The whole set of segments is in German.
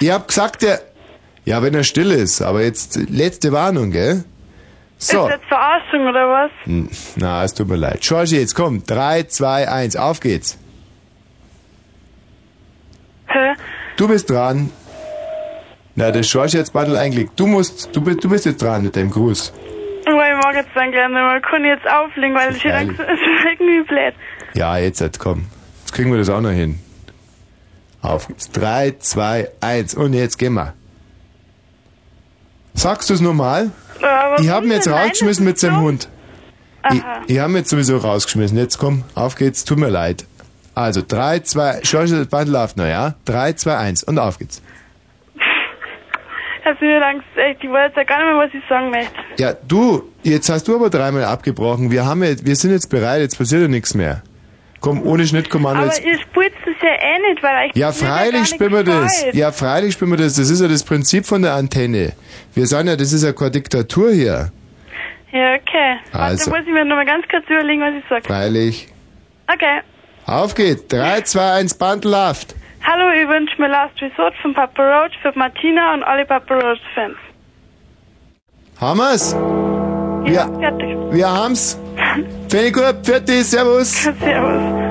Ich hab gesagt, der... Ja, wenn er still ist, aber jetzt letzte Warnung, gell? So. Ist das Verarschung oder was? Hm, Na, es tut mir leid. Georgie, jetzt komm. 3, 2, 1, auf geht's. Hä? Du bist dran. Na, der Georgie hat's Battle eingelegt. Du musst, du bist, du bist jetzt dran mit deinem Gruß. Weil ich mag jetzt dann gerne mal. Kann ich jetzt auflegen, weil ich es ist irgendwie blöd. Ja, jetzt, jetzt komm. Jetzt kriegen wir das auch noch hin. Auf geht's. 3, 2, 1 und jetzt gehen wir. Sagst du es nochmal? Ich habe ihn jetzt rausgeschmissen mit seinem Hund. Ich, ich habe ihn jetzt sowieso rausgeschmissen. Jetzt komm, auf geht's. Tut mir leid. Also 3, 2, George, das Band läuft noch, ja? 3, 2, 1 und auf geht's. Hast du mir Angst, echt, ich weiß ja gar nicht mehr, was ich sagen möchte. Ja, du, jetzt hast du aber dreimal abgebrochen. Wir haben jetzt, wir sind jetzt bereit, jetzt passiert ja nichts mehr. Komm, ohne Schnittkommando Aber jetzt. ihr spielt es ja eh nicht, weil euch Ja, freilich spielen wir das. Ja, freilich spielen wir das. Das ist ja das Prinzip von der Antenne. Wir sagen ja, das ist ja keine Diktatur hier. Ja, okay. Also. Warte, muss ich mir noch mal ganz kurz überlegen, was ich sag. Freilich. Okay. Auf geht's. 3, 2, 1, Band läuft. Hallo, ich wünsche mir Last Resort von Papa Roach für Martina und alle Papa Roach-Fans. Haben Ja, fertig. Wir haben's. Gut. Fertig. Servus. Servus.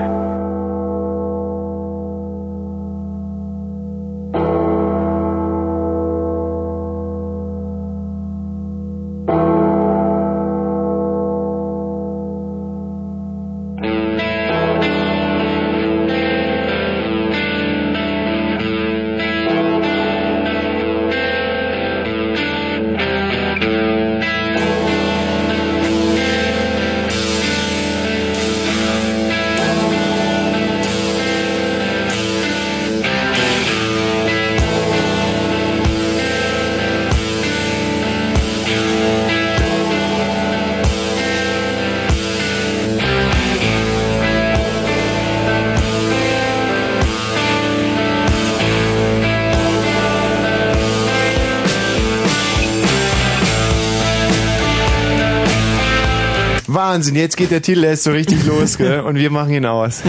Wahnsinn, jetzt geht der Titel erst so richtig los, gell? Und wir machen ihn aus.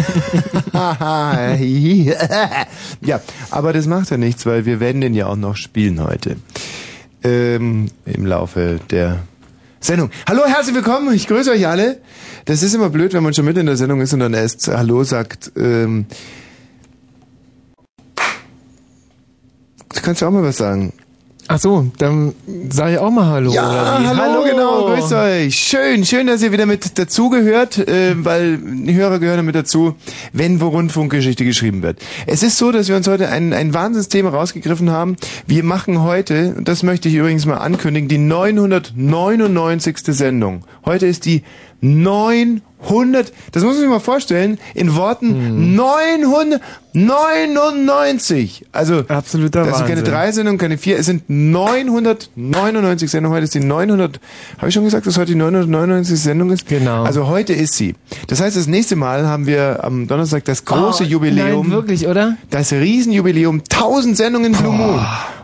ja, aber das macht ja nichts, weil wir werden den ja auch noch spielen heute. Ähm, Im Laufe der Sendung. Hallo, herzlich willkommen, ich grüße euch alle. Das ist immer blöd, wenn man schon mit in der Sendung ist und dann erst Hallo sagt. Ähm, du kannst ja auch mal was sagen. Ach so, dann sage ich auch mal Hallo. Ja, wie? hallo, genau, grüßt euch. Schön, schön, dass ihr wieder mit dazugehört, äh, weil die Hörer gehören damit dazu, wenn wo Rundfunkgeschichte geschrieben wird. Es ist so, dass wir uns heute ein, ein Wahnsinnsthema rausgegriffen haben. Wir machen heute, und das möchte ich übrigens mal ankündigen, die 999. Sendung. Heute ist die 900, das muss man sich mal vorstellen, in Worten 999. Also, Absoluter das sind keine Wahnsinn. drei Sendungen, keine vier, es sind 999 Sendungen. Heute ist die 900, habe ich schon gesagt, dass heute die 999 Sendung ist? Genau. Also heute ist sie. Das heißt, das nächste Mal haben wir am Donnerstag das große Oh, Jubiläum. Nein, wirklich, oder? Das Riesenjubiläum, 1000 Sendungen Blue Moon.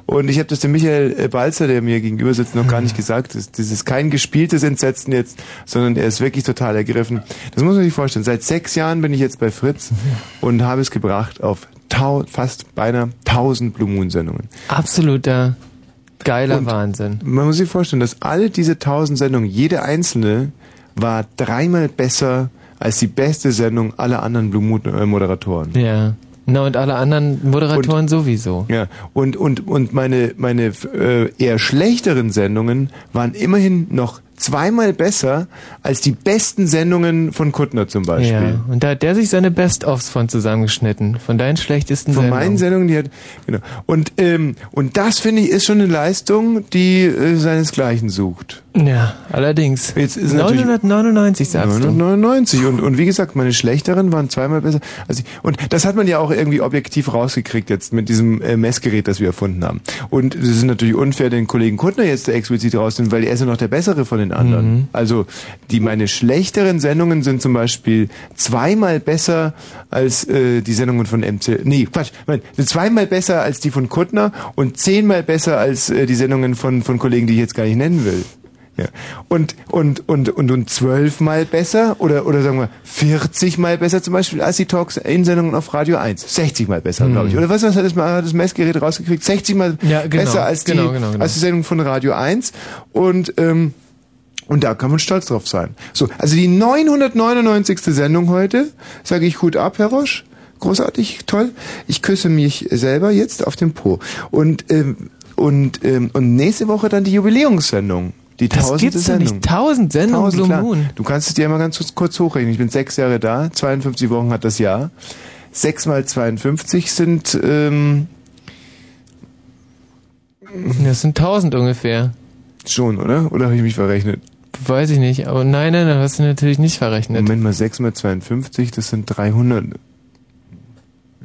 Und ich habe das dem Michael äh, Balzer, der mir gegenüber sitzt, noch gar nicht gesagt. Das, das ist kein gespieltes Entsetzen jetzt, sondern er ist wirklich total ergriffen. Das muss man sich vorstellen. Seit sechs Jahren bin ich jetzt bei Fritz und habe es gebracht auf fast beinahe 1000 Blue Moon Sendungen. Absoluter geiler Und- Wahnsinn. Man muss sich vorstellen, dass alle diese 1000 Sendungen, jede einzelne war dreimal besser als die beste Sendung aller anderen Blue Moon äh, Moderatoren. Ja. Na und alle anderen Moderatoren sowieso. Ja, und, und, und meine, meine äh, eher schlechteren Sendungen waren immerhin noch zweimal besser als die besten Sendungen von Kuttner zum Beispiel. Ja. Und da hat der sich seine Best-ofs von zusammengeschnitten. Von deinen schlechtesten Von Sendungen. meinen Sendungen, die hat, genau. Und, ähm, und das finde ich ist schon eine Leistung, die äh, seinesgleichen sucht. Ja, allerdings. Jetzt ist natürlich 999 sagst du. 999 und, und wie gesagt, meine schlechteren waren zweimal besser. als ich. und das hat man ja auch irgendwie objektiv rausgekriegt jetzt mit diesem äh, Messgerät, das wir erfunden haben. Und es ist natürlich unfair, den Kollegen Kuttner jetzt explizit rauszunehmen, weil er ist ja noch der bessere von den anderen. Mhm. Also die meine schlechteren Sendungen sind zum Beispiel zweimal besser als äh, die Sendungen von MC. Nee, Quatsch, nein, sind zweimal besser als die von Kuttner und zehnmal besser als äh, die Sendungen von von Kollegen, die ich jetzt gar nicht nennen will. Ja. Und, und, und, und, und zwölfmal besser oder, oder sagen wir 40 mal besser zum Beispiel als die Talks in Sendungen auf Radio 1. 60 mal besser, glaube ich. Oder was, was hat das, hat das Messgerät rausgekriegt? 60 mal Ja, genau. besser als die, Genau, genau, genau. als die Sendung von Radio 1. Und, ähm, und da kann man stolz drauf sein. So, also die 999. Sendung heute, sage ich Hut ab, Herr Roche. Großartig, toll. Ich küsse mich selber jetzt auf den Po. Und, ähm, und, ähm, und nächste Woche dann die Jubiläumssendung. Die Das tausendste gibt's Sendung. nicht. Tausend Sendungen Tausend, Blue klar. Moon. Du kannst es dir mal ganz kurz hochrechnen. Ich bin sechs Jahre da, 52 Wochen hat das Jahr. Sechs mal 52 sind, ähm, Das sind tausend ungefähr. schon, oder? Oder habe ich mich verrechnet? Weiß ich nicht. Aber nein, nein, das hast du natürlich nicht verrechnet. Moment mal, 6 mal 52, das sind 300.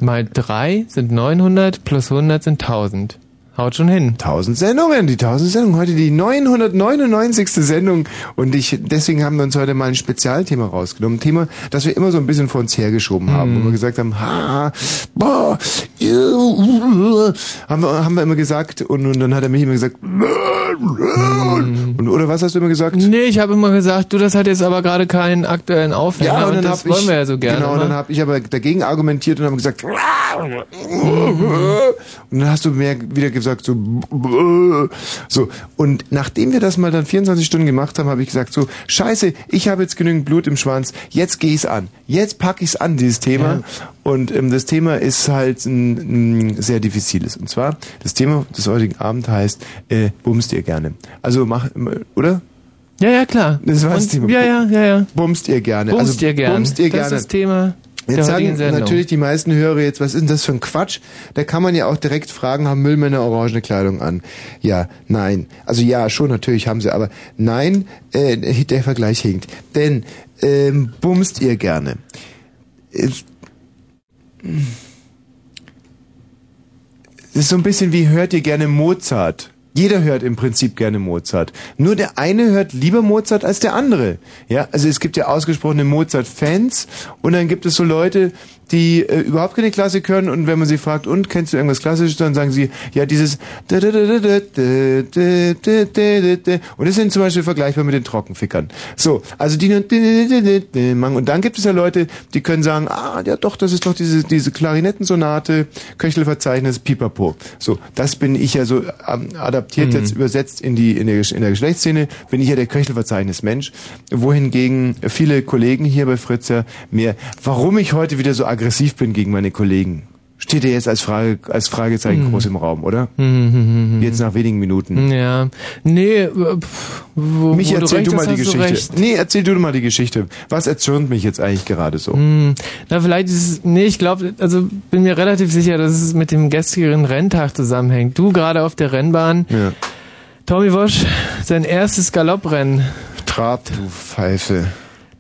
Mal drei sind 900, plus 100 sind 1000. Haut schon hin. 1000 Sendungen, die 1000 Sendungen, heute die 999. Sendung und ich, deswegen haben wir uns heute mal ein Spezialthema rausgenommen. Ein Thema, das wir immer so ein bisschen vor uns hergeschoben haben, wo wir gesagt haben, ha, boah, äh, haben wir, haben wir immer gesagt und, und dann hat er mich immer gesagt, und, oder was hast du immer gesagt? Nee, ich habe immer gesagt, du, das hat jetzt aber gerade keinen aktuellen Aufhänger Ja, und und, dann das hab wollen ich, wir ja so gerne. Genau, und dann ne? habe ich aber dagegen argumentiert und habe gesagt, und dann hast du mir wieder gesagt, so, so. Und nachdem wir das mal dann 24 Stunden gemacht haben, habe ich gesagt, so, scheiße, ich habe jetzt genügend Blut im Schwanz, jetzt geh ich's an. Jetzt pack ich's an, dieses Thema. Ja. Und ähm, das Thema ist halt ein, ein sehr diffiziles. Und zwar, das Thema des heutigen Abends heißt, äh, bumst ihr gerne. Also mach, oder? ja, ja, klar. Das war das Thema. Ja, ja, ja, ja. Bumst ihr gerne. Bumst also, ihr gerne. Bumst ihr das gerne. ist das Thema Jetzt sagen Sendung. natürlich die meisten Hörer jetzt, was ist denn das für ein Quatsch? Da kann man ja auch direkt fragen, haben Müllmänner orangene Kleidung an? Ja, nein. Also ja, schon natürlich haben sie, aber nein, äh, der Vergleich hinkt. Denn ähm, bumst ihr gerne. Äh, Es ist so ein bisschen wie hört ihr gerne Mozart. Jeder hört im Prinzip gerne Mozart. Nur der eine hört lieber Mozart als der andere. Ja, also es gibt ja ausgesprochene Mozart-Fans und dann gibt es so Leute, die äh, überhaupt keine Klassik hören und wenn man sie fragt, und kennst du irgendwas Klassisches, dann sagen sie, ja, dieses und das sind zum Beispiel vergleichbar mit den Trockenfickern. So, also die und dann gibt es ja Leute, die können sagen, ah, ja doch, das ist doch diese, diese Klarinettensonate, Köchelverzeichnis, Pipapo. So, das bin ich ja so ähm, adaptiert jetzt übersetzt in die in der, in der Geschlechtsszene, bin ich ja der Köchelverzeichnis-Mensch, wohingegen viele Kollegen hier bei Fritz ja mehr, warum ich heute wieder so aggressiv bin gegen meine Kollegen. Steht ja jetzt als Frage, als Fragezeichen groß im Raum, oder? Mhm. Jetzt nach wenigen Minuten. Ja. Nee, äh, pff, wo, Mich wo erzähl du du recht mal hast, die du Geschichte. recht. Nee, erzähl du mal die Geschichte. Was erzürnt mich jetzt eigentlich gerade so? Hm, Na, vielleicht ist es, nee, ich glaube, also bin mir relativ sicher, dass es mit dem gestrigen Renntag zusammenhängt. Du gerade auf der Rennbahn, Ja. Tommy Wosch, sein erstes Galopprennen, Trab, du Pfeife.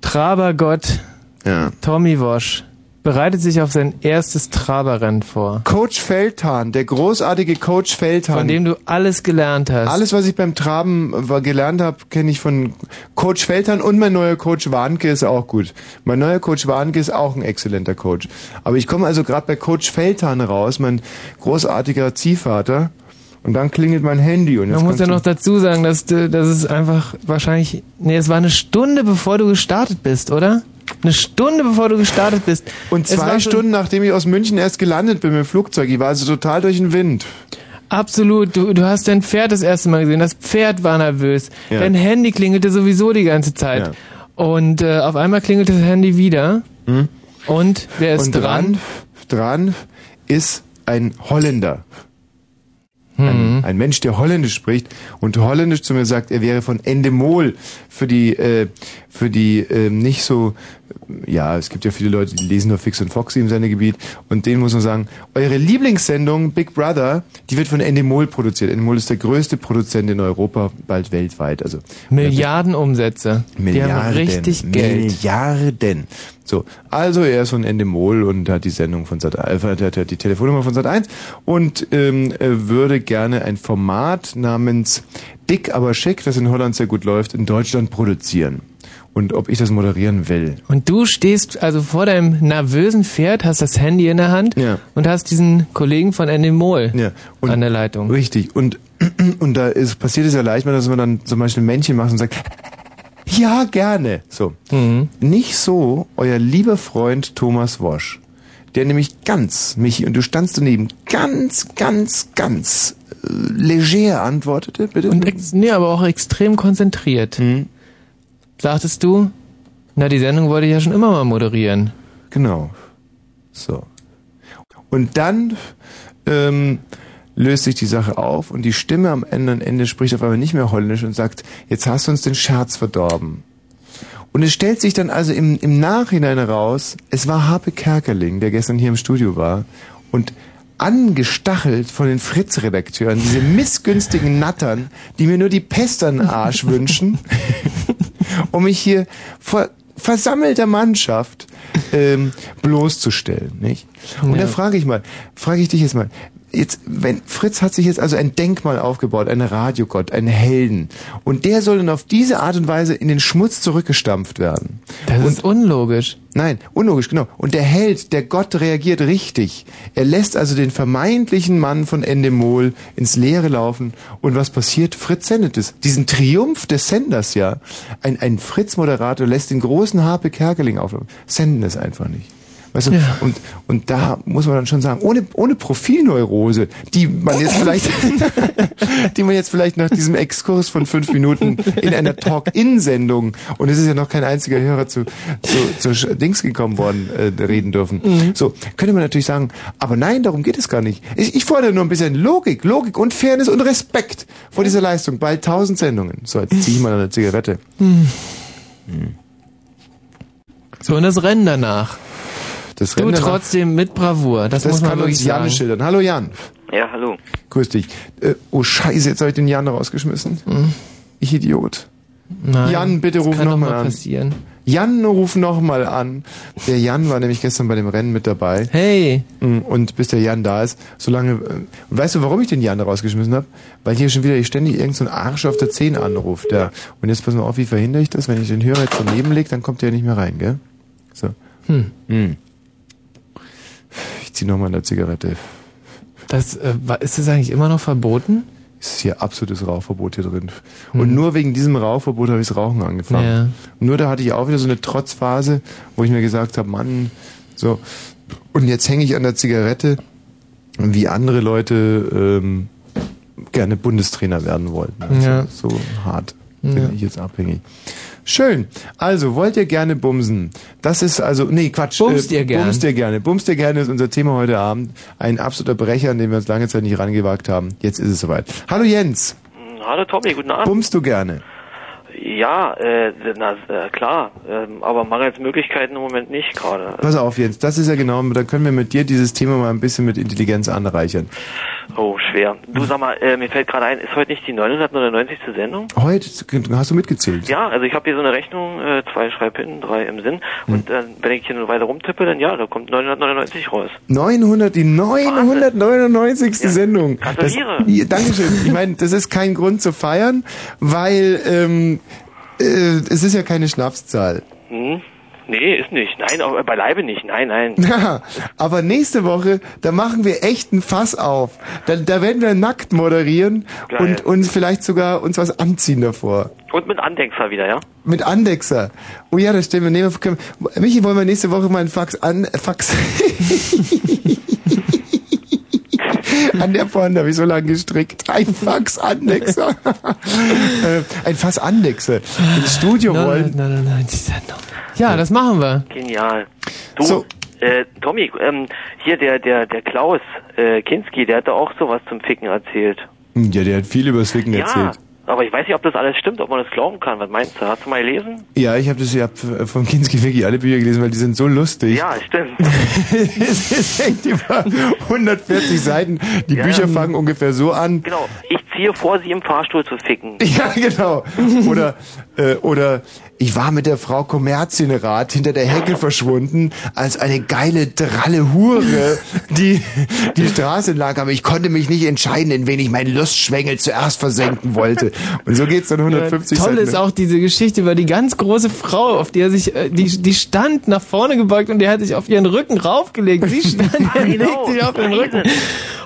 Trabergott, Ja. Tommy Wosch, bereitet sich auf sein erstes Traberrennen vor, Coach Feldhahn, der großartige Coach Feldhahn. von dem du alles gelernt hast. Alles, was ich beim Traben äh, gelernt habe, kenne ich von Coach Feldhahn und mein neuer Coach Warnke ist auch gut. Mein neuer Coach Warnke ist auch ein exzellenter Coach. Aber ich komme also gerade bei Coach Feldhahn raus, mein großartiger Ziehvater. Und dann klingelt mein Handy und Man muss ja noch dazu sagen, dass, du, dass es einfach wahrscheinlich, nee, es war eine Stunde bevor du gestartet bist, oder? Eine Stunde bevor du gestartet bist. und zwei war so- Stunden nachdem ich aus München erst gelandet bin mit dem Flugzeug. Ich war also total durch den Wind. Absolut. Du, du hast dein Pferd das erste Mal gesehen. Das Pferd war nervös. Ja. Dein Handy klingelte sowieso die ganze Zeit. Und äh, auf einmal klingelte das Handy wieder. Hm? Und wer ist und dran? dran, dran ist ein Holländer. Ein, ein Mensch, der Holländisch spricht und Holländisch zu mir sagt, er wäre von Endemol für die, äh, für die ähm, nicht so, ja, es gibt ja viele Leute, die lesen nur Fix und Foxy im Sendegebiet und denen muss man sagen, eure Lieblingssendung Big Brother, die wird von Endemol produziert. Endemol ist der größte Produzent in Europa, bald weltweit. Also Milliarden Umsätze. Die haben richtig Geld. Milliarden. So, also er ist von Endemol und hat die Sendung von Sat äh, hat, hat, die Telefonnummer von Sat 1 und ähm, äh, würde gerne ein Format namens Dick aber schick, das in Holland sehr gut läuft, in Deutschland produzieren. Und ob ich das moderieren will. Und du stehst also vor deinem nervösen Pferd, hast das Handy in der Hand Ja. und hast diesen Kollegen von Endemol Ja. Und an der Leitung. Richtig. Und, und da ist, passiert es ja leicht mal, dass man dann zum Beispiel ein Männchen macht und sagt, ja, gerne. So. Mhm. Nicht so euer lieber Freund Thomas Wosch. Der nämlich ganz, Michi, und du standst daneben, ganz, ganz, ganz äh, leger antwortete, bitte. Und ex nee, aber auch extrem konzentriert. Mhm. Sagtest du, na, die Sendung wollte ich ja schon immer mal moderieren. Genau. So. Und dann ähm, löst sich die Sache auf und die Stimme am Ende, Ende spricht auf einmal nicht mehr holländisch und sagt, jetzt hast du uns den Scherz verdorben. Und es stellt sich dann also im, im Nachhinein heraus, es war Harpe Kerkeling, der gestern hier im Studio war und angestachelt von den Fritz-Redakteuren, diese missgünstigen Nattern, die mir nur die Pest an den Arsch wünschen, um mich hier vor versammelter Mannschaft ähm, bloßzustellen, nicht? Und Ja. da frage ich mal, frage ich dich jetzt mal, jetzt, wenn Fritz hat sich jetzt also ein Denkmal aufgebaut, einen Radiogott, einen Helden, und der soll dann auf diese Art und Weise in den Schmutz zurückgestampft werden. Das ist unlogisch. Nein, unlogisch, genau. Und der Held, der Gott reagiert richtig. Er lässt also den vermeintlichen Mann von Endemol ins Leere laufen. Und was passiert? Fritz sendet es. Diesen Triumph des Senders, ja. Ein, ein Fritz-Moderator lässt den großen Harpe Kerkeling auflaufen. Senden es einfach nicht. Weißt du, Ja. und, und da muss man dann schon sagen, ohne, ohne Profilneurose, die man jetzt vielleicht, die man jetzt vielleicht nach diesem Exkurs von fünf Minuten in einer Talk-In-Sendung, und es ist ja noch kein einziger Hörer zu, zu, zu Dings gekommen worden, äh, reden dürfen. So, könnte man natürlich sagen, aber nein, darum geht es gar nicht. Ich, ich fordere nur ein bisschen Logik, Logik und Fairness und Respekt vor dieser Leistung. Bald tausend Sendungen. So, jetzt ziehe ich mal eine Zigarette. So, und das Rennen danach. Das Du Rennen trotzdem mit Bravour. Das, das muss man kann wirklich uns Jan sagen. schildern. Hallo Jan. Ja, hallo. Grüß dich. Äh, oh Scheiße, jetzt habe ich den Jan rausgeschmissen. Ich Idiot. Nein, Jan, bitte ruf kann noch doch mal mal an. passieren. Jan, ruf noch mal an. Der Jan war nämlich gestern bei dem Rennen mit dabei. Hey, Mm, Und bis der Jan da ist, solange... äh, Und weißt du, warum ich den Jan rausgeschmissen habe? Weil hier schon wieder ständig irgendein so ein Arsch auf der 10 anruft. Ja. Und jetzt pass mal auf, wie verhindere ich das? Wenn ich den Hörer jetzt daneben lege, dann kommt der nicht mehr rein, gell? So. Hm. Mm. Ich zieh noch mal eine Zigarette. das, äh, ist das eigentlich immer noch verboten? Es ist hier absolutes Rauchverbot hier drin. Und nur wegen diesem Rauchverbot habe ich das Rauchen angefangen. Ja. Nur da hatte ich auch wieder so eine Trotzphase, wo ich mir gesagt habe, Mann, so. Und jetzt hänge ich an der Zigarette, wie andere Leute ähm, gerne Bundestrainer werden wollten. Also Ja. So hart bin Ja. ich jetzt abhängig. Schön. Also, wollt ihr gerne bumsen? Das ist also, nee, Quatsch. Bumst ihr gern? Bumst ihr gerne. Bumst ihr gerne ist unser Thema heute Abend. Ein absoluter Brecher, an den wir uns lange Zeit nicht rangewagt haben. Jetzt ist es soweit. Hallo Jens. Hallo Tommy, guten Abend. Bumst du gerne? Ja, äh, na äh, klar, ähm, aber mangels Möglichkeiten im Moment nicht gerade. Pass auf, Jens. Das ist ja genau, da können wir mit dir dieses Thema mal ein bisschen mit Intelligenz anreichern. Oh, schwer. Du sag mal, äh, mir fällt gerade ein, ist heute nicht die 999. Sendung? Heute, hast du mitgezählt? Ja, also ich habe hier so eine Rechnung, äh, zwei schreib hin, drei im Sinn. Und äh, wenn ich hier eine Weile rumtippe, dann ja, da kommt 999 raus. 900, die 999. Sendung. Das, Gratuliere. ja, Dankeschön. Ich meine, das ist kein Grund zu feiern, weil ähm, äh, es ist ja keine Schnapszahl. Hm? Nee, ist nicht. Nein, auch beileibe nicht. Nein, nein. Ja, aber nächste Woche, da machen wir echt ein Fass auf. Da, da werden wir nackt moderieren Geil. und uns vielleicht sogar uns was anziehen davor. Und mit Andexer wieder, ja? Mit Andexer. Oh ja, das stimmt. Wir können, Michi, wollen wir nächste Woche mal ein Fax an, Fax. an der vorne habe ich so lange gestrickt. Ein Fax Andexer. äh, ein Fass Andexer. Ins Studio Nein, rollen. nein, nein, nein, Sendung. Ja, das machen wir. Genial. Du, So. äh, Tommy, ähm, hier der, der, der Klaus äh, Kinski, der hatte auch sowas zum Ficken erzählt. Ja, der hat viel über Ficken Ja, erzählt. Aber ich weiß nicht, ob das alles stimmt, ob man das glauben kann. Was meinst du? Hast du mal gelesen? Ja, ich habe das ja von Kinski wirklich alle Bücher gelesen, weil die sind so lustig. Ja, stimmt. es ist echt über 140 Seiten. Die Ja. Bücher fangen ungefähr so an. Genau. Ich ziehe vor, sie im Fahrstuhl zu ficken. Ja, genau. Oder, äh, oder ich war mit der Frau Kommerzienrat hinter der Hecke verschwunden, als eine geile, dralle Hure, die die Straße lag, aber ich konnte mich nicht entscheiden, in wen ich meinen Lustschwengel zuerst versenken wollte. Und so geht's dann 150 Toll Seiten. ist auch diese Geschichte über die ganz große Frau, auf die er sich, äh, die, die stand nach vorne gebeugt und der hat sich auf ihren Rücken raufgelegt. Sie stand, er legt sich auf den Rücken.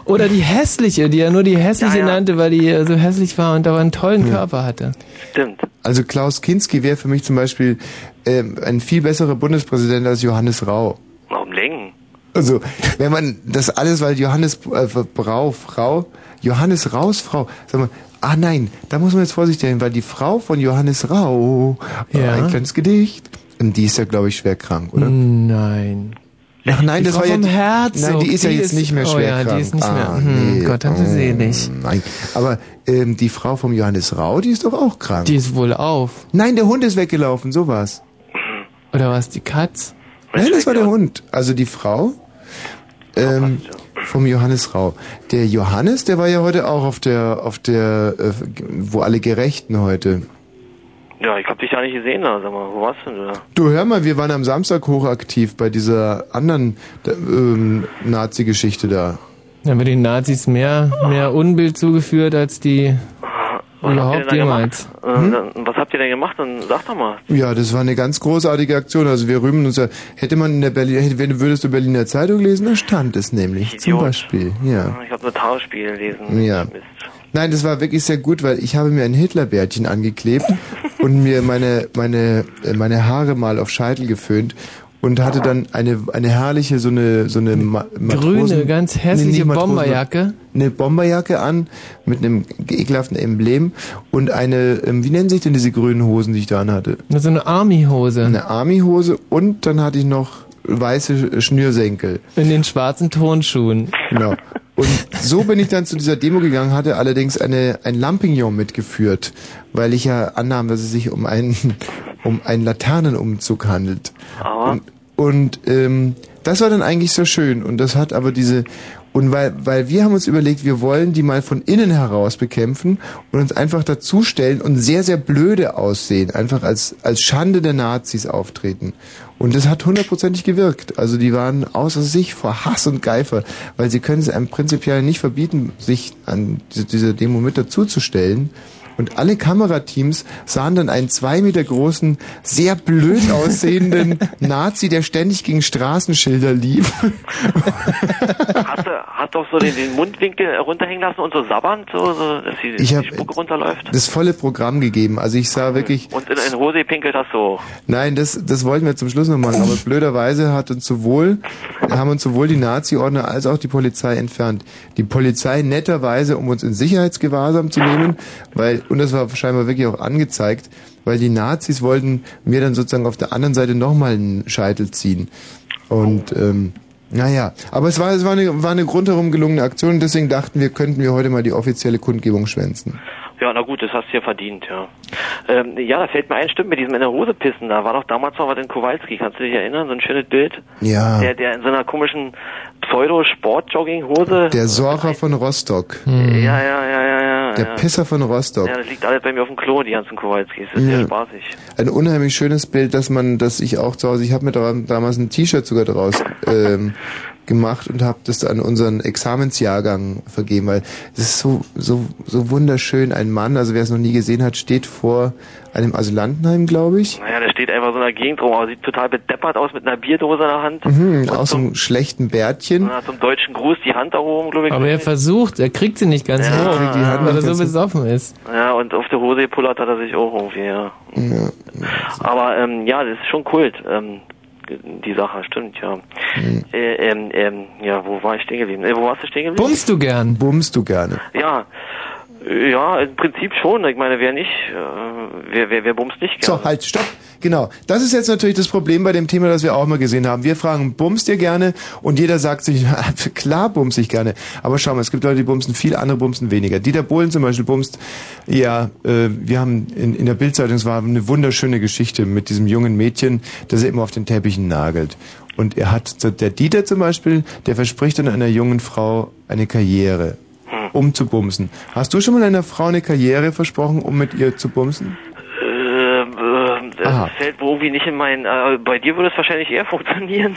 Oder die hässliche, die er nur die hässliche Ja, ja. nannte, weil die so hässlich war und aber einen tollen Körper hatte. Stimmt. Also Klaus Kinski wäre für mich zum Beispiel ähm, ein viel besserer Bundespräsident als Johannes Rau. Um Längen. Also, wenn man das alles, weil Johannes äh, Brau, Frau, Johannes Raus Frau, sag mal, ah nein, da muss man jetzt vorsichtig sein, weil die Frau von Johannes Rau, äh, Ja. ein kleines Gedicht, und die ist ja, glaube ich, schwer krank, oder? Nein. Ach nein, Die das war ja vom Herzog, Nein, die ist ja die jetzt ist- nicht mehr oh schwer ja, die ist nicht mehr- Ah, hm, nee. Gott, haben sie selig. Nein, aber ähm, die Frau vom Johannes Rau, die ist doch auch krank. Die ist wohl auf. Nein, der Hund ist weggelaufen, sowas. Oder was, die Katz? Nein, das war der Hund. Also die Frau ähm, vom Johannes Rau. Der Johannes, der war ja heute auch auf der, auf der, äh, wo alle Gerechten heute. Ja, ich hab dich ja nicht gesehen da, sag mal. Wo warst denn du da? Du hör mal, wir waren am Samstag hochaktiv bei dieser anderen ähm, Nazi-Geschichte da. Da haben wir den Nazis mehr, mehr Unbild zugeführt als die Was überhaupt denn jemals. Äh, dann- Was habt ihr denn gemacht? Dann sag doch mal. Ja, das war eine ganz großartige Aktion. Also wir rühmen uns ja. Hätte man in der Berlin, hätte, wenn würdest du Berliner Zeitung lesen, da stand es nämlich. Zum Idiot. Beispiel. Ja. Ich habe nur Tagesspiel gelesen. Ja. Mist. Nein, das war wirklich sehr gut, weil ich habe mir ein Hitlerbärtchen angeklebt und mir meine, meine, äh, meine Haare mal auf Scheitel geföhnt und hatte dann eine, eine herrliche, so eine, so eine Ma Matrosen, Grüne, ganz Nee, hässliche Matrosen- Bomberjacke. Eine Bomberjacke an mit einem ekelhaften Emblem und eine, ähm, wie nennen sich denn diese grünen Hosen, die ich da anhatte? So eine Army-Hose. Eine Army-Hose und dann hatte ich noch weiße Schnürsenkel. In den schwarzen Tonschuhen. Genau. Und so bin ich dann zu dieser Demo gegangen, hatte allerdings eine, ein Lampignon mitgeführt, weil ich ja annahm, dass es sich um einen, um einen Laternenumzug handelt. Aber Und, und ähm, das war dann eigentlich so schön. Und das hat aber diese und weil, weil wir haben uns überlegt, wir wollen die mal von innen heraus bekämpfen und uns einfach dazustellen und sehr, sehr blöde aussehen, einfach als, als Schande der Nazis auftreten. Und das hat hundertprozentig gewirkt. Also die waren außer sich vor Hass und Geifer, weil sie können es einem prinzipiell nicht verbieten, sich an diese, dieser Demo mit dazuzustellen. Und alle Kamerateams sahen dann einen zwei Meter großen, sehr blöd aussehenden Nazi, der ständig gegen Straßenschilder lief. hat, er- hat doch so den, den Mundwinkel runterhängen lassen und so sabbernd, so, so dass die, Ich hab- die Spucke runterläuft. Das volle Programm gegeben. Also ich sah wirklich, Und in eine Hose pinkelt das so. nein, das, das wollten wir zum Schluss noch machen, aber blöderweise hat uns sowohl, haben uns sowohl die Nazi-Ordner als auch die Polizei entfernt. Die Polizei netterweise, um uns in Sicherheitsgewahrsam zu nehmen, weil, und das war scheinbar wirklich auch angezeigt, weil die Nazis wollten mir dann sozusagen auf der anderen Seite nochmal einen Scheitel ziehen. Und, ähm, naja, aber es war, es war eine, war eine rundherum gelungene Aktion und deswegen dachten wir, könnten wir heute mal die offizielle Kundgebung schwänzen. Ja, na gut, das hast du ja verdient, ja. Ähm, ja, da fällt mir ein, stimmt, mit diesem in der Hose pissen, da war doch damals noch was in Kowalski, kannst du dich erinnern? So ein schönes Bild? Ja. Der, der in so einer komischen Pseudo-Sport-Jogging-Hose. Der Sorcher von Rostock. Ja, ja, ja, ja, ja. Der ja. Pisser von Rostock. Ja, das liegt alles bei mir auf dem Klo, die ganzen Kowalskis. Das ist Ja. sehr spaßig. Ein unheimlich schönes Bild, dass man, dass ich auch zu Hause, ich habe mir da, damals ein T-Shirt sogar draus ähm, gemacht und habe das an unseren Examensjahrgang vergeben, weil es ist so so so wunderschön. Ein Mann, also wer es noch nie gesehen hat, steht vor einem Asylantenheim, glaube ich. Naja, der steht einfach so in der Gegend rum, aber sieht total bedeppert aus mit einer Bierdose in der Hand. Mhm, aus zum, einem schlechten Bärtchen. na, zum deutschen Gruß die Hand erhoben, glaube ich. Aber er versucht, er kriegt sie nicht ganz Ja, hoch, die Hand weil er so besoffen ist. Ja, und auf der Hose gepullert hat er sich auch irgendwie, ja. Ja. Aber ähm, ja, das ist schon Kult, ähm, die Sache, stimmt, ja. Mhm. Äh, ähm, ähm, ja, wo war ich stehen geblieben? Äh, wo warst du stehen geblieben? Bummst du gern? Bummst du gerne. Ja. Ja, im Prinzip schon. Ich meine, wer nicht, äh, wer, wer, wer bumst nicht gerne? So, halt, stopp. Genau. Das ist jetzt natürlich das Problem bei dem Thema, das wir auch mal gesehen haben. Wir fragen, bummst ihr gerne? Und jeder sagt sich, klar bumst ich gerne. Aber schau mal, es gibt Leute, die bumsen viel, andere bumsen weniger. Dieter Bohlen zum Beispiel bumst, ja, äh, wir haben in, in der Bildzeitung, es war eine wunderschöne Geschichte mit diesem jungen Mädchen, das er immer auf den Teppichen nagelt. Und er hat, der Dieter zum Beispiel, der verspricht dann einer jungen Frau eine Karriere. Um zu bumsen. Hast du schon mal einer Frau eine Karriere versprochen, um mit ihr zu bumsen? Äh, äh, Aha. das fällt wohl irgendwie nicht in mein. Äh, bei dir würde es wahrscheinlich eher funktionieren.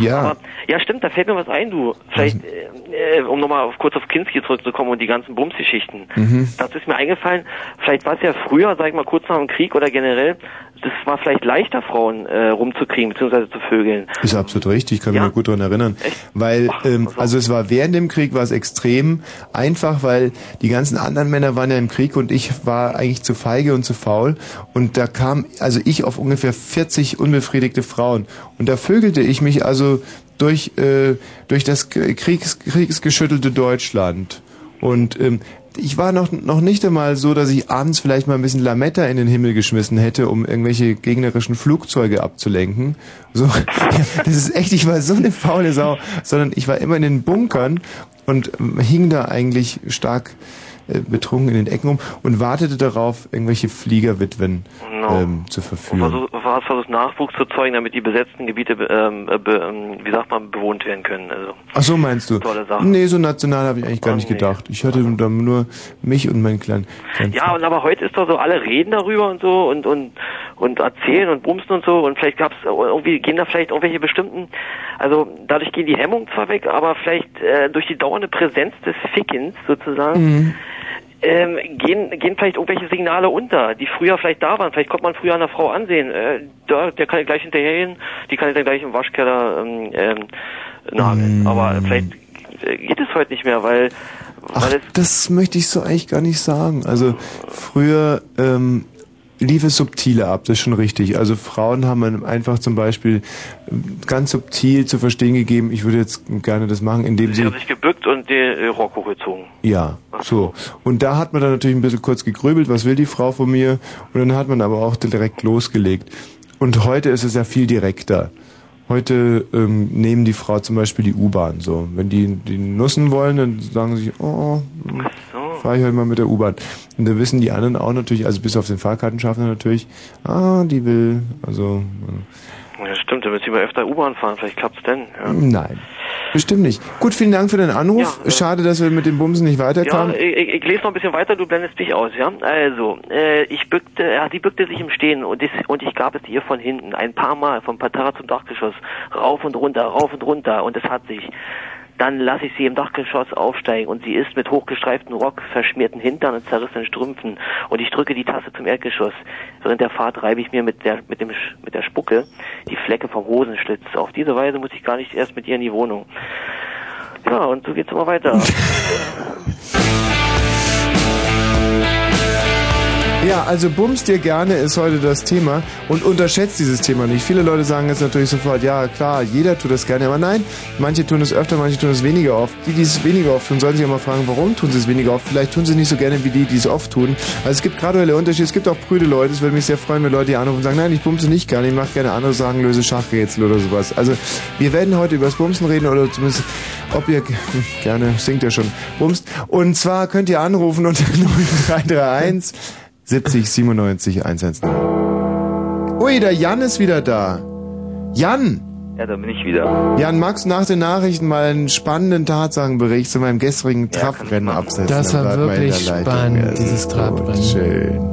Ja. Aber, ja, stimmt, da fällt mir was ein, du. Vielleicht, äh, äh, um nochmal auf, kurz auf Kinski zurückzukommen und die ganzen Bumsgeschichten. Mhm. Das ist mir eingefallen, vielleicht war es ja früher, sag ich mal, kurz nach dem Krieg oder generell, das war vielleicht leichter, Frauen äh, rumzukriegen, beziehungsweise zu vögeln. Ist absolut richtig, ich kann mich Ja? noch gut daran erinnern. Weil, ähm, also es war während dem Krieg war es extrem einfach, weil die ganzen anderen Männer waren ja im Krieg und ich war eigentlich zu feige und zu faul. Und da kam, also ich auf ungefähr 40 unbefriedigte Frauen. Und da vögelte ich mich also durch, äh, durch das Kriegs, kriegsgeschüttelte Deutschland. Und ähm, ich war noch, noch nicht einmal so, dass ich abends vielleicht mal ein bisschen Lametta in den Himmel geschmissen hätte, um irgendwelche gegnerischen Flugzeuge abzulenken. So, ja, das ist echt, ich war so eine faule Sau, sondern ich war immer in den Bunkern und ähm, hing da eigentlich stark äh, betrunken in den Ecken um und wartete darauf, irgendwelche Fliegerwitwen No. ähm, zu Und verführen. versucht, hast versucht Nachwuchs zu zeugen, damit die besetzten Gebiete, ähm, äh, be, ähm, wie sagt man, bewohnt werden können. Also, Ach so meinst du? Tolle Sache. Nee, so national habe ich eigentlich gar nicht gedacht. Ich hatte dann nur mich und meinen kleinen, kleinen Ja, und aber heute ist doch so, alle reden darüber und so und und und erzählen und bumsen und so und vielleicht gab's irgendwie gehen da vielleicht irgendwelche bestimmten, also dadurch gehen die Hemmungen zwar weg, aber vielleicht äh, durch die dauernde Präsenz des Fickens sozusagen. Mhm. Ähm, gehen, gehen vielleicht irgendwelche Signale unter, die früher vielleicht da waren. Vielleicht konnte man früher einer Frau ansehen, äh, da, der kann ja gleich hinterhergehen, die kann ja dann gleich im Waschkeller ähm, ähm, nageln. Aber vielleicht äh, geht es heute nicht mehr, weil, Ach, weil es das möchte ich so eigentlich gar nicht sagen. Also früher ähm, lief es subtiler ab, das ist schon richtig. Also Frauen haben einfach zum Beispiel ähm, ganz subtil zu verstehen gegeben, ich würde jetzt gerne das machen, indem sie sie... haben sich gebückt und den äh, Rock hochgezogen. Ja, so. Und da hat man dann natürlich ein bisschen kurz gegrübelt, was will die Frau von mir? Und dann hat man aber auch direkt losgelegt. Und heute ist es ja viel direkter. Heute ähm, nehmen die Frau zum Beispiel die U-Bahn. So, wenn die die nussen wollen, dann sagen sie, oh, fahre ich heute mal mit der U-Bahn. Und da wissen die anderen auch natürlich, also bis auf den Fahrkartenschaffner natürlich, ah, die will, also Ja, stimmt, da müssen wir öfter U-Bahn fahren, vielleicht klappt's denn. Ja. nein, bestimmt nicht. Gut, vielen Dank für den Anruf. Schade, dass wir mit dem Bumsen nicht Ja, weiterkamen. ich, ich, ich lese noch ein bisschen weiter, du blendest dich aus, ja? Also, äh, ich bückte, ja, sie bückte sich im Stehen und, ich, und ich gab es ihr von hinten, ein paar Mal, vom Parterre zum Dachgeschoss, rauf und runter, rauf und runter und es hat sich. Dann lasse ich sie im Dachgeschoss aufsteigen und sie ist mit hochgestreiftem Rock, verschmierten Hintern und zerrissenen Strümpfen und ich drücke die Tasse zum Erdgeschoss. Während der Fahrt reibe ich mir mit der, mit dem, mit der Spucke die Flecke vom Hosenschlitz. Auf diese Weise muss ich gar nicht erst mit ihr in die Wohnung. Ja, und so geht's immer weiter. Ja, also bumst dir gerne ist heute das Thema und unterschätzt dieses Thema nicht. Viele Leute sagen jetzt natürlich sofort, ja klar, jeder tut das gerne, aber nein, manche tun es öfter, manche tun es weniger oft. Die, die es weniger oft tun, sollen sich auch mal fragen, warum tun sie es weniger oft? Vielleicht tun sie es nicht so gerne wie die, die es oft tun. Also es gibt graduelle Unterschiede, es gibt auch prüde Leute, es würde mich sehr freuen, wenn Leute hier anrufen und sagen, nein, ich bumse nicht gerne, ich mache gerne andere Sachen, löse Schachrätsel oder sowas. Also wir werden heute über das Bumsen reden oder zumindest, ob ihr gerne, singt ja schon, bumst. Und zwar könnt ihr anrufen unter 0331 70 97 110. Ui, der Jan ist wieder da. Jan! Ja, da bin ich wieder. Jan, magst du nach den Nachrichten mal einen spannenden Tatsachenbericht zu meinem gestrigen Trabrennen absetzen? Das war wirklich spannend, Ja, dieses Trabrennen. Schön.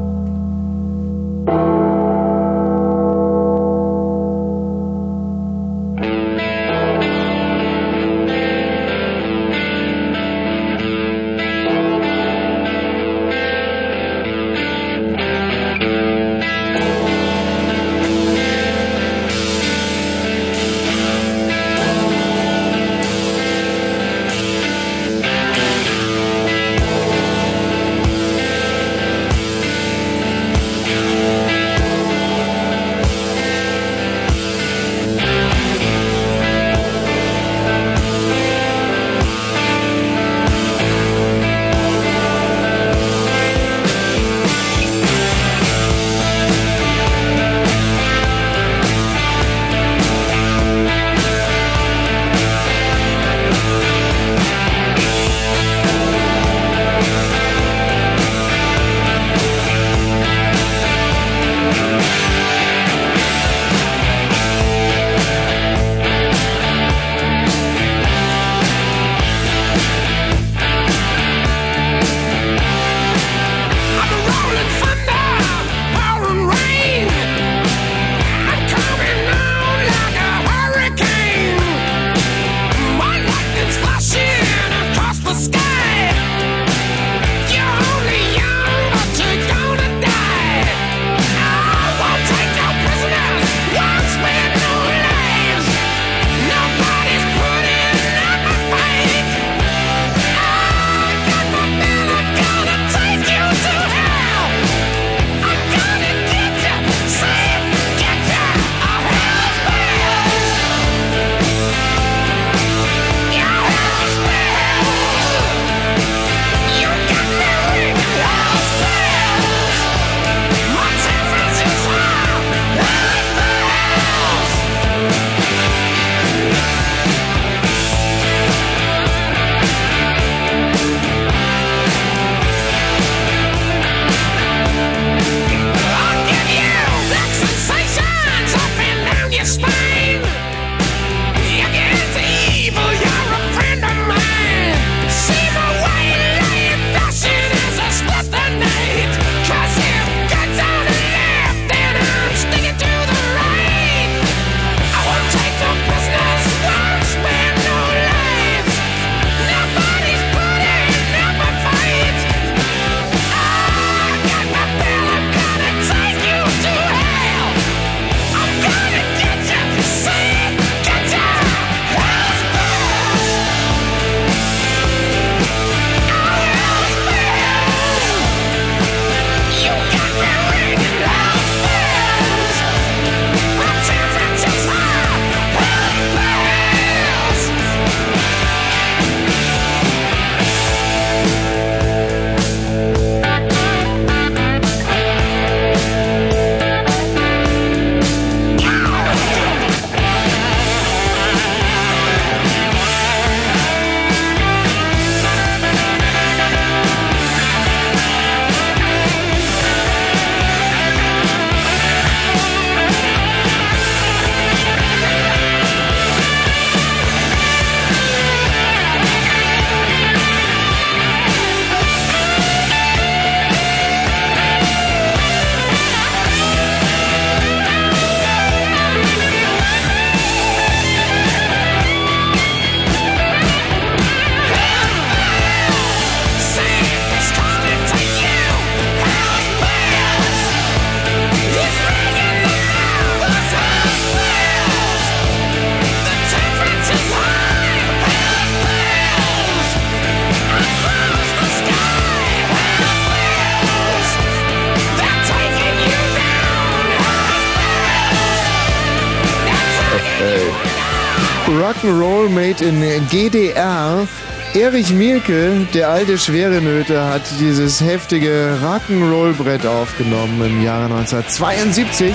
Made in GDR. Erich Mielke, der alte Schwerenöter, hat dieses heftige Rock'n'Roll-Brett aufgenommen im Jahre 1972.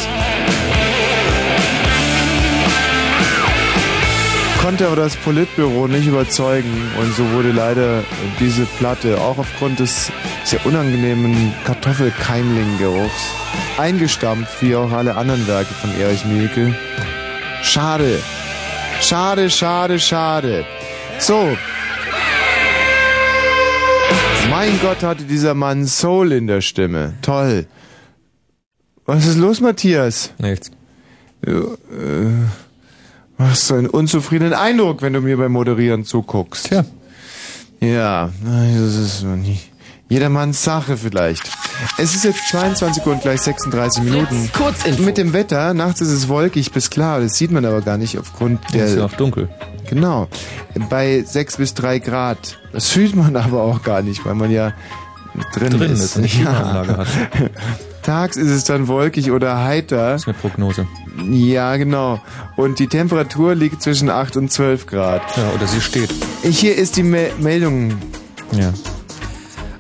konnte aber das Politbüro nicht überzeugen und so wurde leider diese Platte auch aufgrund des sehr unangenehmen Kartoffelkeimling-Geruchs eingestampft, wie auch alle anderen Werke von Erich Mielke. Schade. Schade, schade, schade. So. Mein Gott hatte dieser Mann Soul in der Stimme. Toll. Was ist los, Matthias? Nichts. Äh, Hast du einen unzufriedenen Eindruck, wenn du mir beim Moderieren zuguckst? Tja. Ja, das ist so nicht. Jedermanns Sache vielleicht. Es ist jetzt 22 Uhr und gleich 36 Minuten. Kurz. Mit dem Wetter, nachts ist es wolkig bis klar, das sieht man aber gar nicht aufgrund der... ist ja auch dunkel. Genau. Bei 6 bis 3 Grad. Das fühlt man aber auch gar nicht, weil man ja drin, Drin ist. ist hat. Tags ist es dann wolkig oder heiter. Das ist eine Prognose. Ja, genau. Und die Temperatur liegt zwischen 8 und 12 Grad. Ja, oder sie steht. Hier ist die Me Meldung. Ja.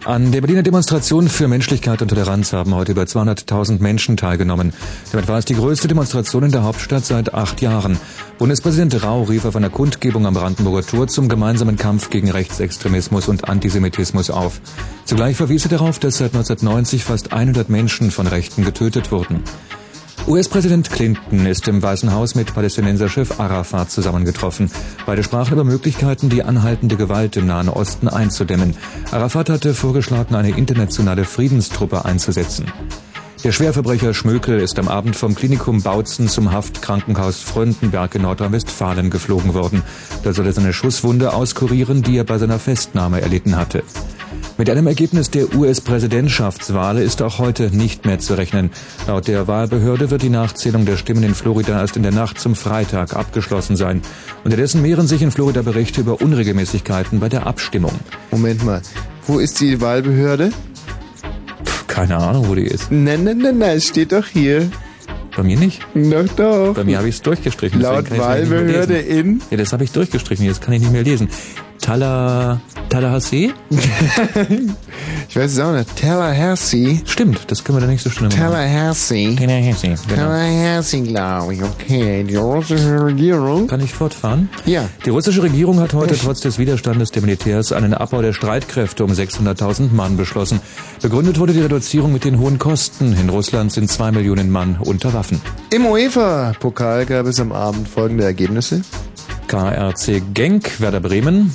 An der Berliner Demonstration für Menschlichkeit und Toleranz haben heute über 200.000 Menschen teilgenommen. Damit war es die größte Demonstration in der Hauptstadt seit acht Jahren. Bundespräsident Rau rief auf einer Kundgebung am Brandenburger Tor zum gemeinsamen Kampf gegen Rechtsextremismus und Antisemitismus auf. Zugleich verwies er darauf, dass seit 1990 fast 100 Menschen von Rechten getötet wurden. US-Präsident Clinton ist im Weißen Haus mit Palästinenserchef Arafat zusammengetroffen. Beide sprachen über Möglichkeiten, die anhaltende Gewalt im Nahen Osten einzudämmen. Arafat hatte vorgeschlagen, eine internationale Friedenstruppe einzusetzen. Der Schwerverbrecher Schmökel ist am Abend vom Klinikum Bautzen zum Haftkrankenhaus Fröndenberg in Nordrhein-Westfalen geflogen worden. Da soll er seine Schusswunde auskurieren, die er bei seiner Festnahme erlitten hatte. Mit einem Ergebnis der US-Präsidentschaftswahl ist auch heute nicht mehr zu rechnen. Laut der Wahlbehörde wird die Nachzählung der Stimmen in Florida erst in der Nacht zum Freitag abgeschlossen sein. Unterdessen mehren sich in Florida Berichte über Unregelmäßigkeiten bei der Abstimmung. Moment mal. Wo ist die Wahlbehörde? Keine Ahnung, wo die ist. Nein, nein, nein, nein, es steht doch hier. Bei mir nicht. Doch, doch. Bei mir habe ich es durchgestrichen. Laut Wahlbehörde in... Ja, das habe ich durchgestrichen. Jetzt kann ich nicht mehr lesen. Tala, Tallahassee? Ich weiß es auch nicht. Tallahassee. Stimmt, das können wir dann nicht so schnell machen. Tallahassee. Tallahassee, genau. Tallahassee, glaube ich. Okay, die russische Regierung. Kann ich fortfahren? Ja. Die russische Regierung hat heute trotz des Widerstandes der Militärs einen Abbau der Streitkräfte um 600.000 Mann beschlossen. Begründet wurde die Reduzierung mit den hohen Kosten. In Russland sind zwei Millionen Mann unter Waffen. Im UEFA-Pokal gab es am Abend folgende Ergebnisse. KRC Genk, Werder Bremen,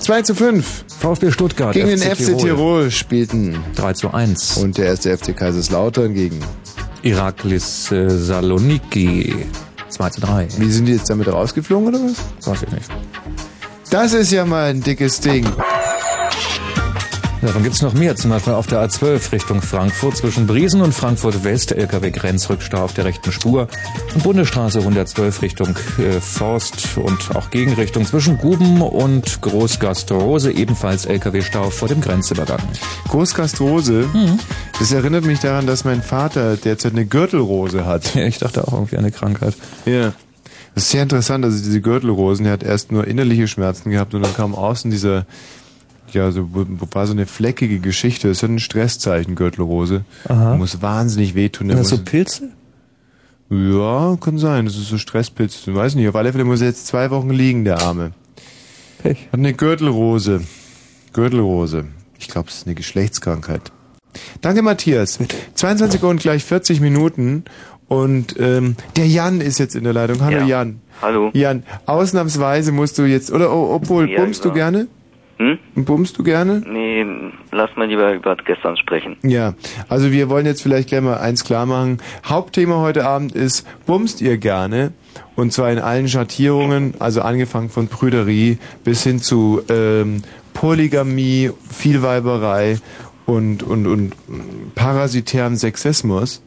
2 zu 5 VfB Stuttgart, gegen den FC Tirol spielten. 3 zu 1. Und der erste FC Kaiserslautern gegen. Iraklis äh, Saloniki 2 zu 3. Wie sind die jetzt damit rausgeflogen oder was? Weiß ich nicht. Das ist ja mal ein dickes Ding. Davon gibt's noch mehr, zum Beispiel auf der A12 Richtung Frankfurt zwischen Briesen und Frankfurt West, LKW-Grenzrückstau auf der rechten Spur und Bundesstraße 112 Richtung äh, Forst und auch Gegenrichtung zwischen Guben und Großgastrose, ebenfalls LKW-Stau vor dem Grenzübergang. Großgastrose. Das erinnert mich daran, dass mein Vater derzeit eine Gürtelrose hat. Ja, ich dachte auch irgendwie eine Krankheit. Ja. Das ist sehr interessant. Also diese Gürtelrosen, der hat erst nur innerliche Schmerzen gehabt und dann kam außen dieser, ja, so war so eine fleckige Geschichte. Das ist ein Stresszeichen, Gürtelrose. Aha. Muss wahnsinnig wehtun. Sind das so Pilze? ja, kann sein. Das ist so Stresspilz. Ich weiß nicht. Auf alle Fälle muss er jetzt zwei Wochen liegen, der Arme. Pech. Hat eine Gürtelrose. Gürtelrose. Ich glaube, es ist eine Geschlechtskrankheit. Danke, Matthias. 22 Uhr und gleich 40 Minuten. Und ähm, der Jan ist jetzt in der Leitung. Hallo Ja. Jan. Hallo. Jan, ausnahmsweise musst du jetzt, oder oh, obwohl, Ja, bummst du über- gerne? Hm? Bummst du gerne? Nee, lass mal lieber über gestern sprechen. Ja, also wir wollen jetzt vielleicht gleich mal eins klar machen. Hauptthema heute Abend ist, bummst ihr gerne? Und zwar in allen Schattierungen, also angefangen von Prüderie bis hin zu ähm, Polygamie, Vielweiberei und, und, und parasitärem Sexismus.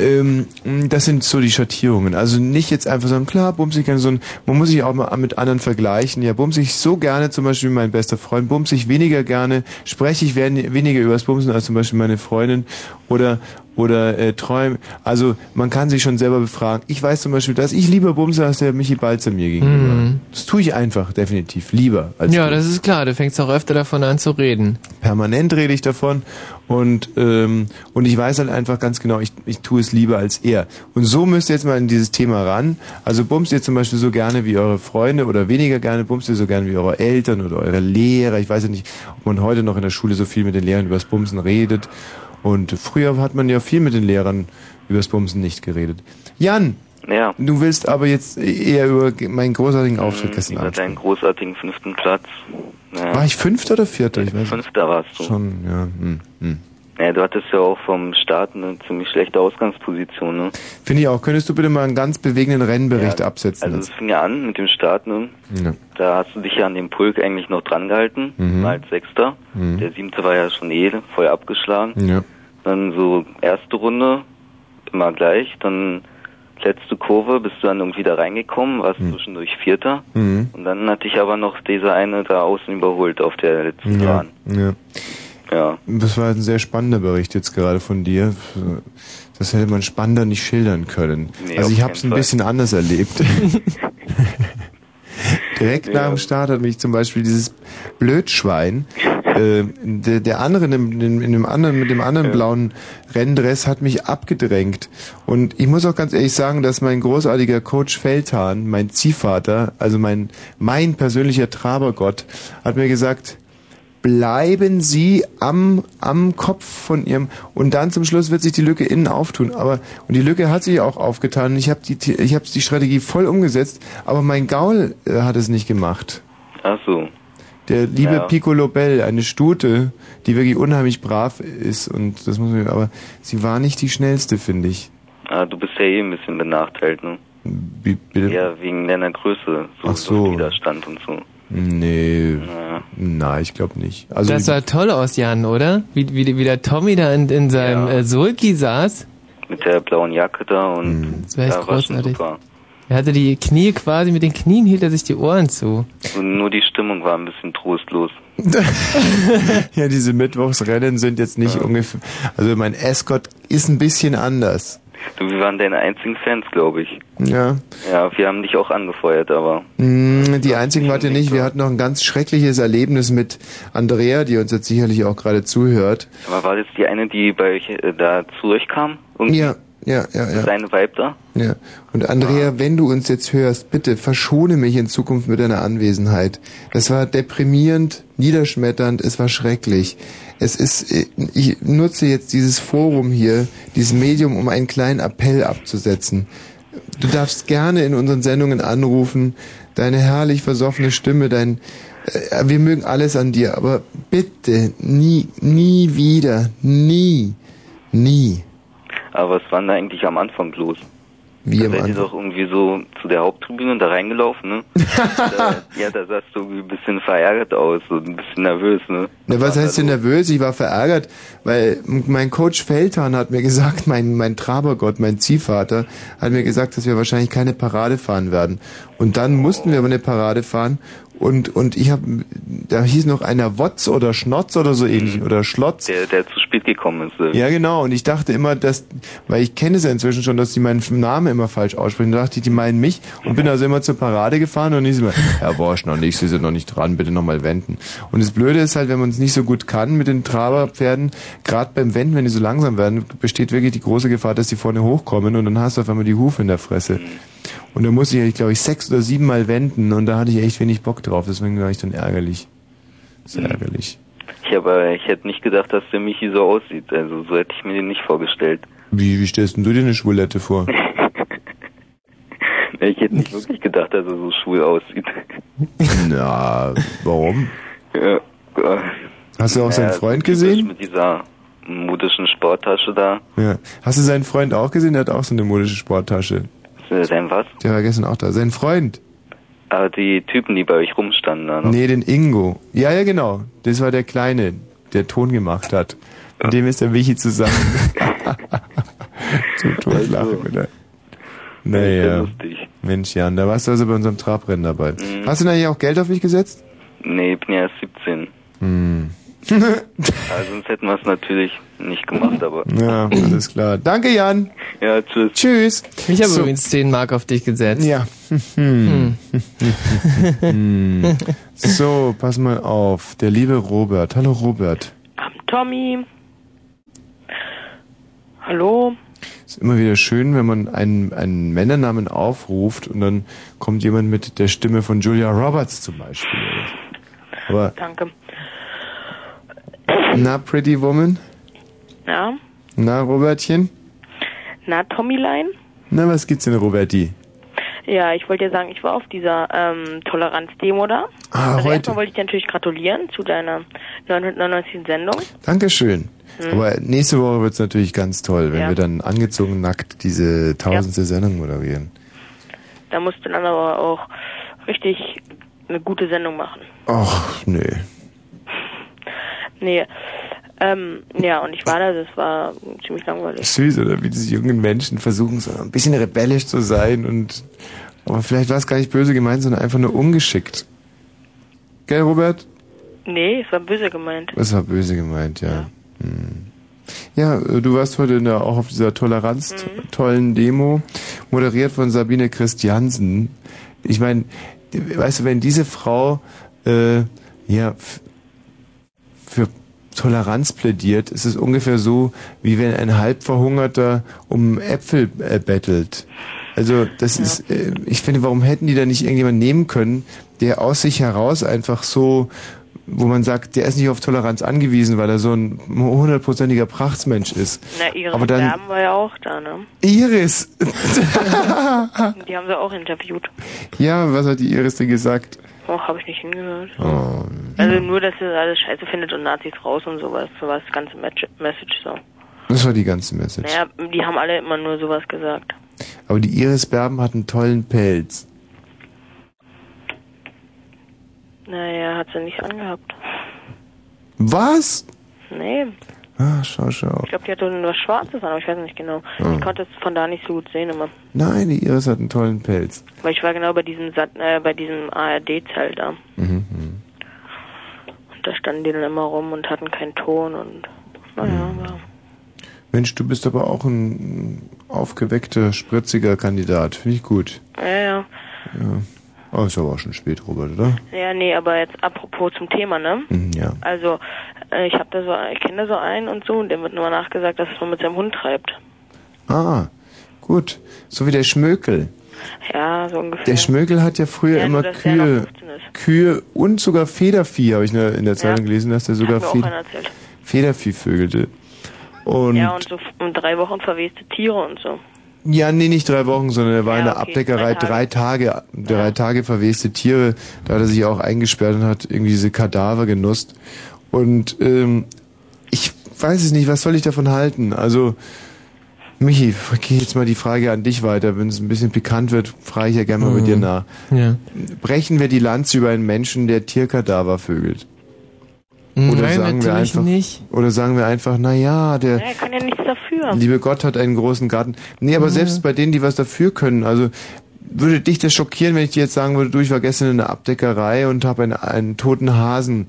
Ähm, das sind so die Schattierungen. Also nicht jetzt einfach sagen, klar, bums ich gerne so ein, man muss sich auch mal mit anderen vergleichen. Ja, bums ich so gerne, zum Beispiel mein bester Freund, bums ich weniger gerne, spreche ich weniger über das Bumsen als zum Beispiel meine Freundin oder oder äh, träumen. Also man kann sich schon selber befragen. Ich weiß zum Beispiel, dass ich lieber bumse als der Michi Balzer mir gegenüber. Mhm. Das tue ich einfach, definitiv. Lieber als Ja, du. das ist klar. Du fängst auch öfter davon an zu reden. Permanent rede ich davon und ähm, und ich weiß halt einfach ganz genau, ich, ich tue es lieber als er. Und so müsst ihr jetzt mal in dieses Thema ran. Also bumst ihr zum Beispiel so gerne wie eure Freunde oder weniger gerne, bumst ihr so gerne wie eure Eltern oder eure Lehrer. Ich weiß ja nicht, ob man heute noch in der Schule so viel mit den Lehrern über das Bumsen redet. Und früher hat man ja viel mit den Lehrern über das Bumsen nicht geredet. Jan, Ja. du willst aber jetzt eher über meinen großartigen Auftritt gestern Über deinen großartigen fünften Platz. Ja. War ich Fünfter oder Vierter? Ich weiß. Fünfter warst du. Schon, ja. Hm, hm. Ja, du hattest ja auch vom Start eine ziemlich schlechte Ausgangsposition, ne? Finde ich auch. Könntest du bitte mal einen ganz bewegenden Rennbericht absetzen? Also es fing ja an mit dem Start, ne? Ja. Da hast du dich ja an dem Pulk eigentlich noch dran gehalten, Mhm. als Sechster. Mhm. Der Siebte war ja schon eh voll abgeschlagen. Ja. Dann so erste Runde, immer gleich. Dann letzte Kurve bist du dann irgendwie da reingekommen, warst zwischendurch Vierter. Mhm. Und dann hatte ich aber noch diese eine da außen überholt auf der letzten Ja, Bahn. ja. Ja. Das war ein sehr spannender Bericht jetzt gerade von dir. Das hätte man spannender nicht schildern können. Nee, also ich habe es ein bisschen anders erlebt. Direkt nach dem Start hat mich zum Beispiel dieses Blödschwein, äh, der, der andere in dem, in, in dem anderen, mit dem anderen blauen Renndress hat mich abgedrängt. Und ich muss auch ganz ehrlich sagen, dass mein großartiger Coach Feldhahn, mein Ziehvater, also mein, mein persönlicher Trabergott, hat mir gesagt, bleiben Sie am, am Kopf von Ihrem und dann zum Schluss wird sich die Lücke innen auftun. Aber und die Lücke hat sich auch aufgetan. Ich habe die ich habe die Strategie voll umgesetzt, aber mein Gaul äh, hat es nicht gemacht. Ach so. Der liebe Ja. Piccolo Bell, eine Stute, die wirklich unheimlich brav ist und das muss man, aber sie war nicht die schnellste, finde ich. Ah, du bist ja eh ein bisschen benachteiligt, ne? Wie, bitte? Ja, wegen deiner Größe, so, Ach so. so Widerstand und so. Nee, Ja. nein, ich glaube nicht. Also das sah toll aus, Jan, oder? Wie, wie, wie der Tommy da in, in seinem Ja. äh, Sulki saß. Mit der blauen Jacke da und Hm. Das war echt ja, war schon großartig. super. Er hatte die Knie quasi, mit den Knien hielt er sich die Ohren zu. Und nur die Stimmung war ein bisschen trostlos. ja, diese Mittwochsrennen sind jetzt nicht ungefähr. Also mein Escort ist ein bisschen anders. Du, wir waren deine einzigen Fans, glaube ich. Ja. Ja, wir haben dich auch angefeuert, aber Mm, Die einzigen wart ihr nicht. Wir hatten noch ein ganz schreckliches Erlebnis mit Andrea, die uns jetzt sicherlich auch gerade zuhört. aber war das die eine, die bei euch äh, da zu euch kam? Irgendwie? Ja, ja, ja, ja. Seine Vibe da? ja. Und Andrea, wenn du uns jetzt hörst, bitte verschone mich in Zukunft mit deiner Anwesenheit. Das war deprimierend, niederschmetternd, es war schrecklich. Es ist, äh, ich nutze jetzt dieses Forum hier, dieses Medium, um einen kleinen Appell abzusetzen. Du darfst gerne in unseren Sendungen anrufen, deine herrlich versoffene Stimme, dein, äh, wir mögen alles an dir, aber bitte, nie, nie wieder, nie, nie. Aber was war denn eigentlich am Anfang los? Wie da seid ihr doch irgendwie so zu der Haupttribüne da reingelaufen, ne? da, ja, da sahst du irgendwie ein bisschen verärgert aus und ein bisschen nervös, ne? Na, was heißt denn nervös? Ich war verärgert, weil mein Coach Feldhahn hat mir gesagt, mein, mein Trabergott, mein Ziehvater, hat mir gesagt, dass wir wahrscheinlich keine Parade fahren werden. Und dann mussten wir aber eine Parade fahren und, und ich habe, da hieß noch einer Wotz oder Schnotz oder so ähnlich oder Schlotz. Der, der zu spät gekommen ist. äh. Ja, genau. Und ich dachte immer, dass, weil ich kenne es ja inzwischen schon, dass die meinen Namen immer falsch aussprechen. Da dachte ich, die meinen mich und bin also immer zur Parade gefahren und ich so, Herr Borsch, noch nicht, Sie sind noch nicht dran, bitte nochmal wenden. Und das Blöde ist halt, wenn man es nicht so gut kann mit den Traberpferden, gerade beim Wenden, wenn die so langsam werden, besteht wirklich die große Gefahr, dass die vorne hochkommen und dann hast du auf einmal die Hufe in der Fresse. Und da musste ich, glaube ich, sechs oder sieben Mal wenden und da hatte ich echt wenig Bock drauf, deswegen war ich dann ärgerlich. Sehr ärgerlich. Ich aber ich hätte nicht gedacht, dass der Michi so aussieht. Also so hätte ich mir den nicht vorgestellt. Wie, wie stellst denn du dir eine Schwulette vor? Ich hätte nicht wirklich gedacht, dass er so schwul aussieht. Na, warum? Ja. äh, Hast du auch seinen Freund gesehen? Mit dieser modischen Sporttasche da. Ja. Hast du seinen Freund auch gesehen? Der hat auch so eine modische Sporttasche. Äh, Sein was? Der war gestern auch da. Sein Freund? Ah, die Typen, die bei euch rumstanden da. Ne? Nee, den Ingo. Ja, ja, genau. Das war der Kleine, der Ton gemacht hat. Mit dem ist der Michi zusammen. Zum Totlachen, oder? Naja. Mensch, Jan, da warst du also bei unserem Trabrennen dabei. Mhm. Hast du denn eigentlich auch Geld auf mich gesetzt? Nee, ich bin ja erst 17. Hm. Also sonst hätten wir es natürlich nicht gemacht, aber. Ja, alles klar. Danke, Jan. Ja, tschüss. Tschüss. Ich habe So. übrigens 10 Mark auf dich gesetzt. Ja. Hm. Hm. So, pass mal auf. Der liebe Robert. Hallo, Robert. Tommy. Hallo. Ist immer wieder schön, wenn man einen, einen Männernamen aufruft und dann kommt jemand mit der Stimme von Julia Roberts zum Beispiel. Aber, Danke. Na, Pretty Woman? Ja. Na, Robertchen? Na, Tommylein? Na, was gibt's denn, Roberti? Ja, ich wollte dir sagen, ich war auf dieser ähm, Toleranzdemo da. Ah, also heute. erstmal wollte ich dir natürlich gratulieren zu deiner 999. Sendung. Dankeschön. Hm. Aber nächste Woche wird's natürlich ganz toll, wenn Ja. wir dann angezogen nackt diese tausendste Sendung moderieren. Da musst du dann aber auch richtig eine gute Sendung machen. Ach, nö. Nee. Ähm, ja, und ich war da, das war ziemlich langweilig. Süß, oder wie diese jungen Menschen versuchen, so ein bisschen rebellisch zu sein und aber vielleicht war es gar nicht böse gemeint, sondern einfach nur ungeschickt. Gell, Robert? Nee, es war böse gemeint. Das war böse gemeint, ja. Hm. Ja, äh, du warst heute der, auch auf dieser Toleranz tollen Demo, moderiert von Sabine Christiansen. Ich meine, weißt du, wenn diese Frau äh, ja Toleranz plädiert, ist es ungefähr so, wie wenn ein Halbverhungerter um Äpfel äh, bettelt. Also das ist, äh, ich finde, warum hätten die da nicht irgendjemand nehmen können, der aus sich heraus einfach so, wo man sagt, der ist nicht auf Toleranz angewiesen, weil er so ein hundertprozentiger Prachtsmensch ist. Na, ihre Aber dann- Sterben war ja auch da, ne? Iris! Die haben sie auch interviewt. ja, was hat die Iris denn gesagt? Oh, habe ich nicht hingehört. Oh, Also nur, dass sie alles scheiße findet und Nazis raus und sowas. So war das ganze Message so. das war die ganze Message. Naja, die haben alle immer nur sowas gesagt. Aber die Iris Berben hat einen tollen Pelz. Naja, hat sie nicht angehabt. Was? Nee, Ah, schau, schau. ich glaube, die hatte was Schwarzes an, aber ich weiß nicht genau. Ah. Ich konnte es von da nicht so gut sehen immer. Nein, die Iris hat einen tollen Pelz. Weil ich war genau bei diesem Sat äh, bei diesem ARD-Zelt da. Mhm. mhm. Und da standen die dann immer rum und hatten keinen Ton und naja, Mhm. aber Mensch, du bist aber auch ein aufgeweckter, spritziger Kandidat. Finde ich gut. ja, ja. Ja. Oh, ist aber auch schon spät, Robert, oder? Ja, nee, aber jetzt apropos zum Thema, ne? Mhm, ja. Also, äh, ich habe da so, ich kenne da so einen und so, und dem wird nur nachgesagt, dass es man mit seinem Hund treibt. Ah, gut. So wie der Schmökel. Ja, so ungefähr. Der Schmökel hat ja früher Ja, immer nur, Kühe, 15 ist. Kühe und sogar Federvieh, habe ich in der, in der Zeitung gelesen, dass der sogar Fed-. Federvieh vögelte. Und, ja, und so um drei Wochen verweste Tiere und so. Ja, nee, nicht drei Wochen, sondern er war in Ja, der okay, Abdeckerei drei Tage. drei Tage, drei Tage verweste Tiere. Da hat er sich auch eingesperrt und hat irgendwie diese Kadaver genutzt. Und ähm, ich weiß es nicht, was soll ich davon halten? Also, Michi, geh jetzt mal die Frage an dich weiter. Wenn es ein bisschen pikant wird, frage ich ja gerne mal Mhm. dir nach. Ja. Brechen wir die Lanze über einen Menschen, der Tierkadaver vögelt? Nein, Oder sagen wir einfach, nicht. oder sagen wir einfach, na ja, der Ja, er kann ja nichts dafür. liebe Gott hat einen großen Garten. Nee, aber Ja. selbst bei denen, die was dafür können, also würde dich das schockieren, wenn ich dir jetzt sagen würde, du, ich war gestern in der Abdeckerei und habe einen, einen toten Hasen.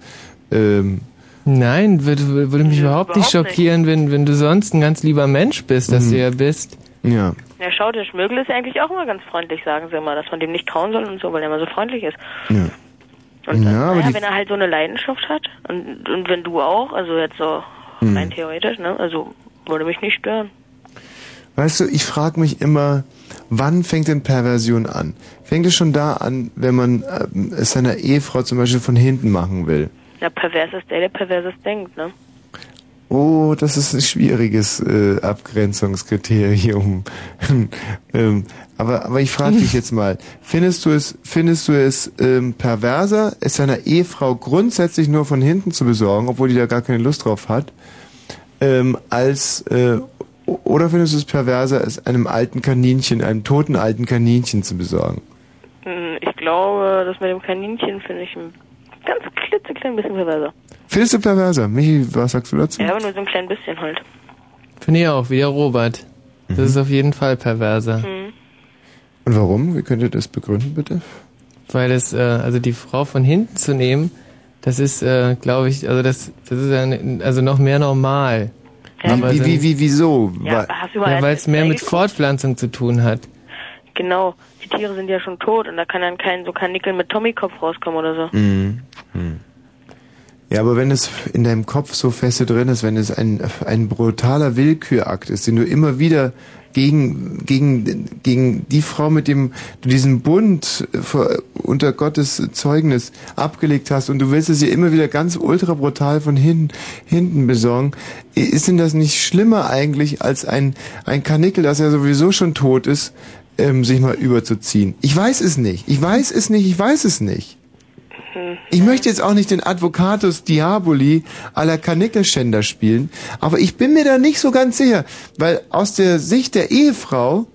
Ähm, Nein, würde, würde mich überhaupt nicht überhaupt nicht. schockieren, wenn, wenn du sonst ein ganz lieber Mensch bist, dass Mhm. du ja bist. ja. Ja, schau, der Schmögel ist eigentlich auch immer ganz freundlich, sagen sie immer, dass man dem nicht trauen soll und so, weil er immer so freundlich ist. ja. Und Ja, dann, naja, wenn er halt so eine Leidenschaft hat und, und wenn du auch, also jetzt so Hm. rein theoretisch, ne, also würde mich nicht stören. Weißt du, ich frage mich immer, wann fängt denn Perversion an? Fängt es schon da an, wenn man ähm, es seiner Ehefrau zum Beispiel von hinten machen will? Ja, pervers ist der, der perverses denkt, ne? Oh, das ist ein schwieriges äh, Abgrenzungskriterium. ähm, aber, aber ich frage dich jetzt mal, findest du es, findest du es ähm, perverser, es seiner Ehefrau grundsätzlich nur von hinten zu besorgen, obwohl die da gar keine Lust drauf hat, ähm, als äh, oder findest du es perverser, es einem alten Kaninchen, einem toten alten Kaninchen zu besorgen? Hm, Ich glaube, das mit dem Kaninchen finde ich ein ganz klitzeklein bisschen perverser. Findest du perverser? Michi, was sagst du dazu? Ja, aber nur so ein klein bisschen halt. Finde ich auch, wie der Robert. Das Mhm. ist auf jeden Fall perverser. Hm. Und warum? Wie könnt ihr das begründen, bitte? Weil es, äh, also die Frau von hinten zu nehmen, das ist, äh, glaube ich, also das, das ist ja also noch mehr normal. Aber Wie, wie, wie, wieso? Ja, Weil- Ja, es mehr mit geguckt? Fortpflanzung zu tun hat. Genau, die Tiere sind ja schon tot und da kann dann kein so kein Nickel mit Tommykopf rauskommen oder so. Mhm. Hm. Ja, aber wenn es in deinem Kopf so feste drin ist, wenn es ein, ein brutaler Willkürakt ist, den du immer wieder gegen, gegen, gegen die Frau, mit dem du diesen Bund vor, unter Gottes Zeugnis abgelegt hast und du willst es ihr immer wieder ganz ultra brutal von hinten, hinten besorgen, ist denn das nicht schlimmer eigentlich als ein, ein Karnickel, das ja sowieso schon tot ist, ähm, sich mal überzuziehen? Ich weiß es nicht. Ich weiß es nicht. Ich weiß es nicht. Ich möchte jetzt auch nicht den Advocatus Diaboli aller Kanickelschänder spielen, aber ich bin mir da nicht so ganz sicher, weil aus der Sicht der Ehefrau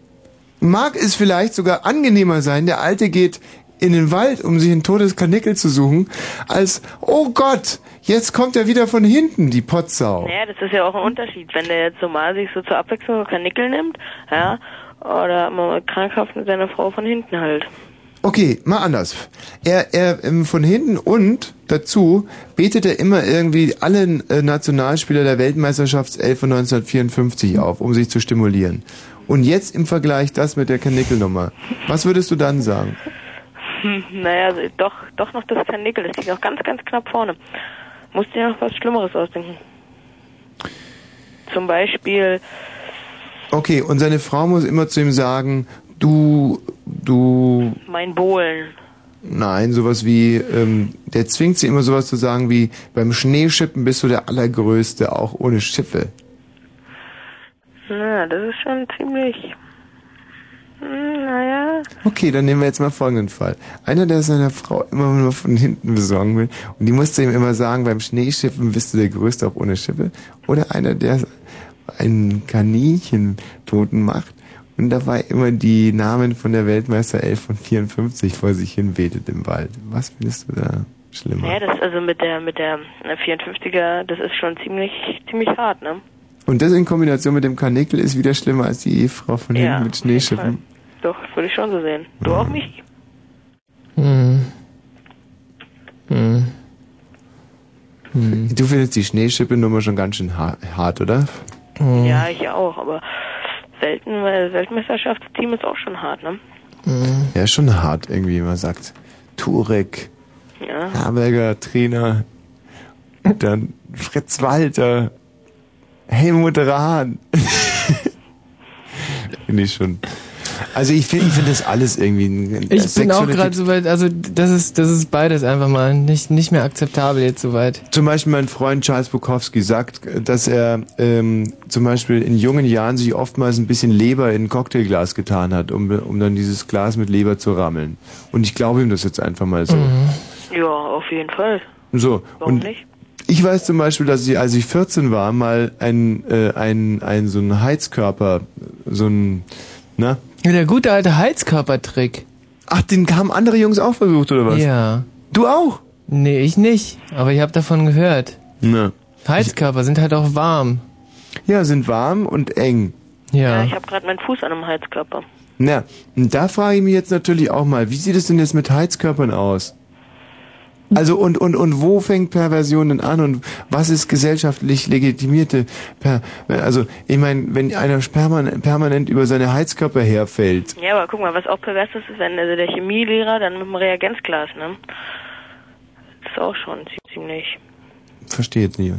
mag es vielleicht sogar angenehmer sein, der Alte geht in den Wald, um sich ein totes Kanickel zu suchen, als, oh Gott, jetzt kommt er wieder von hinten, die Potsau. Naja, das ist ja auch ein Unterschied. Wenn der jetzt normal sich so zur Abwechslung kein Nickel nimmt, ja, oder mal krankhaft mit seiner Frau von hinten halt. Okay, mal anders. Er, er ähm, von hinten und dazu betet er immer irgendwie alle äh, Nationalspieler der Weltmeisterschaftself von 1954 auf, um sich zu stimulieren. Und jetzt im Vergleich das mit der Kanickelnummer. Was würdest du dann sagen? Hm, naja, also doch, doch noch das kein Nickel, das liegt noch ganz, ganz knapp vorne. Musst dir noch was Schlimmeres ausdenken. Zum Beispiel, Okay, und seine Frau muss immer zu ihm sagen, du, du, mein Bohlen. nein, sowas wie, ähm, der zwingt sie immer sowas zu sagen wie, beim Schneeschippen bist du der Allergrößte, auch ohne Schiffe. Na, das ist schon ziemlich. Hm, Naja. Okay, dann nehmen wir jetzt mal folgenden Fall. Einer, der seiner Frau immer nur von hinten besorgen will und die musste ihm immer sagen, beim Schneeschiffen bist du der Größte auch ohne Schiffe. Oder einer, der einen Kaninchentoten macht und dabei immer die Namen von der Weltmeister 11 von 54 vor sich hin betet im Wald. Was findest du da schlimmer? Naja, das also mit der mit der äh, 54er, das ist schon ziemlich ziemlich hart, ne? Und das in Kombination mit dem Karnickel ist wieder schlimmer als die Ehefrau von Ja, hinten mit Schneeschiffen. Doch, würde ich schon so sehen. Du auch nicht? Hm. Hm. Hm. Du findest die Schneeschippe-Nummer schon ganz schön ha- hart, oder? Hm. Ja, ich auch, aber Welten, Weltmeisterschaftsteam ist auch schon hart, ne? Hm. Ja, ist schon hart irgendwie, man sagt. Turek, Ja. Herberger, Trainer, dann Fritz Walter, Helmut Rahn. Finde ich schon. Also ich finde ich finde das alles irgendwie ein Ich bin auch gerade so weit, also das ist, das ist beides einfach mal nicht, nicht mehr akzeptabel jetzt soweit. Zum Beispiel mein Freund Charles Bukowski sagt, dass er ähm, zum Beispiel in jungen Jahren sich oftmals ein bisschen Leber in ein Cocktailglas getan hat, um, um dann dieses Glas mit Leber zu rammeln. Und ich glaube ihm das jetzt einfach mal so. Ja, auf jeden Fall. So. Warum und nicht? Ich weiß zum Beispiel, dass ich, als ich 14 war, mal ein, äh, ein, ein so ein Heizkörper, so ein, na? Der gute alte Heizkörpertrick. Ach, den haben andere Jungs auch versucht, oder was? Ja. Du auch? Nee, ich nicht. Aber ich habe davon gehört. Na. Heizkörper sind halt auch warm. Ja, sind warm und eng. Ja, Ja. ich habe gerade meinen Fuß an einem Heizkörper. Na, und da frage ich mich jetzt natürlich auch mal, wie sieht es denn jetzt mit Heizkörpern aus? Also und und und wo fängt Perversion denn an und was ist gesellschaftlich legitimierte per also ich meine, wenn einer permanent, permanent über seine Heizkörper herfällt. Ja, aber guck mal, was auch pervers ist, ist, wenn also der Chemielehrer dann mit dem Reagenzglas, ne? Das ist auch schon ziemlich. Verstehe jetzt nicht.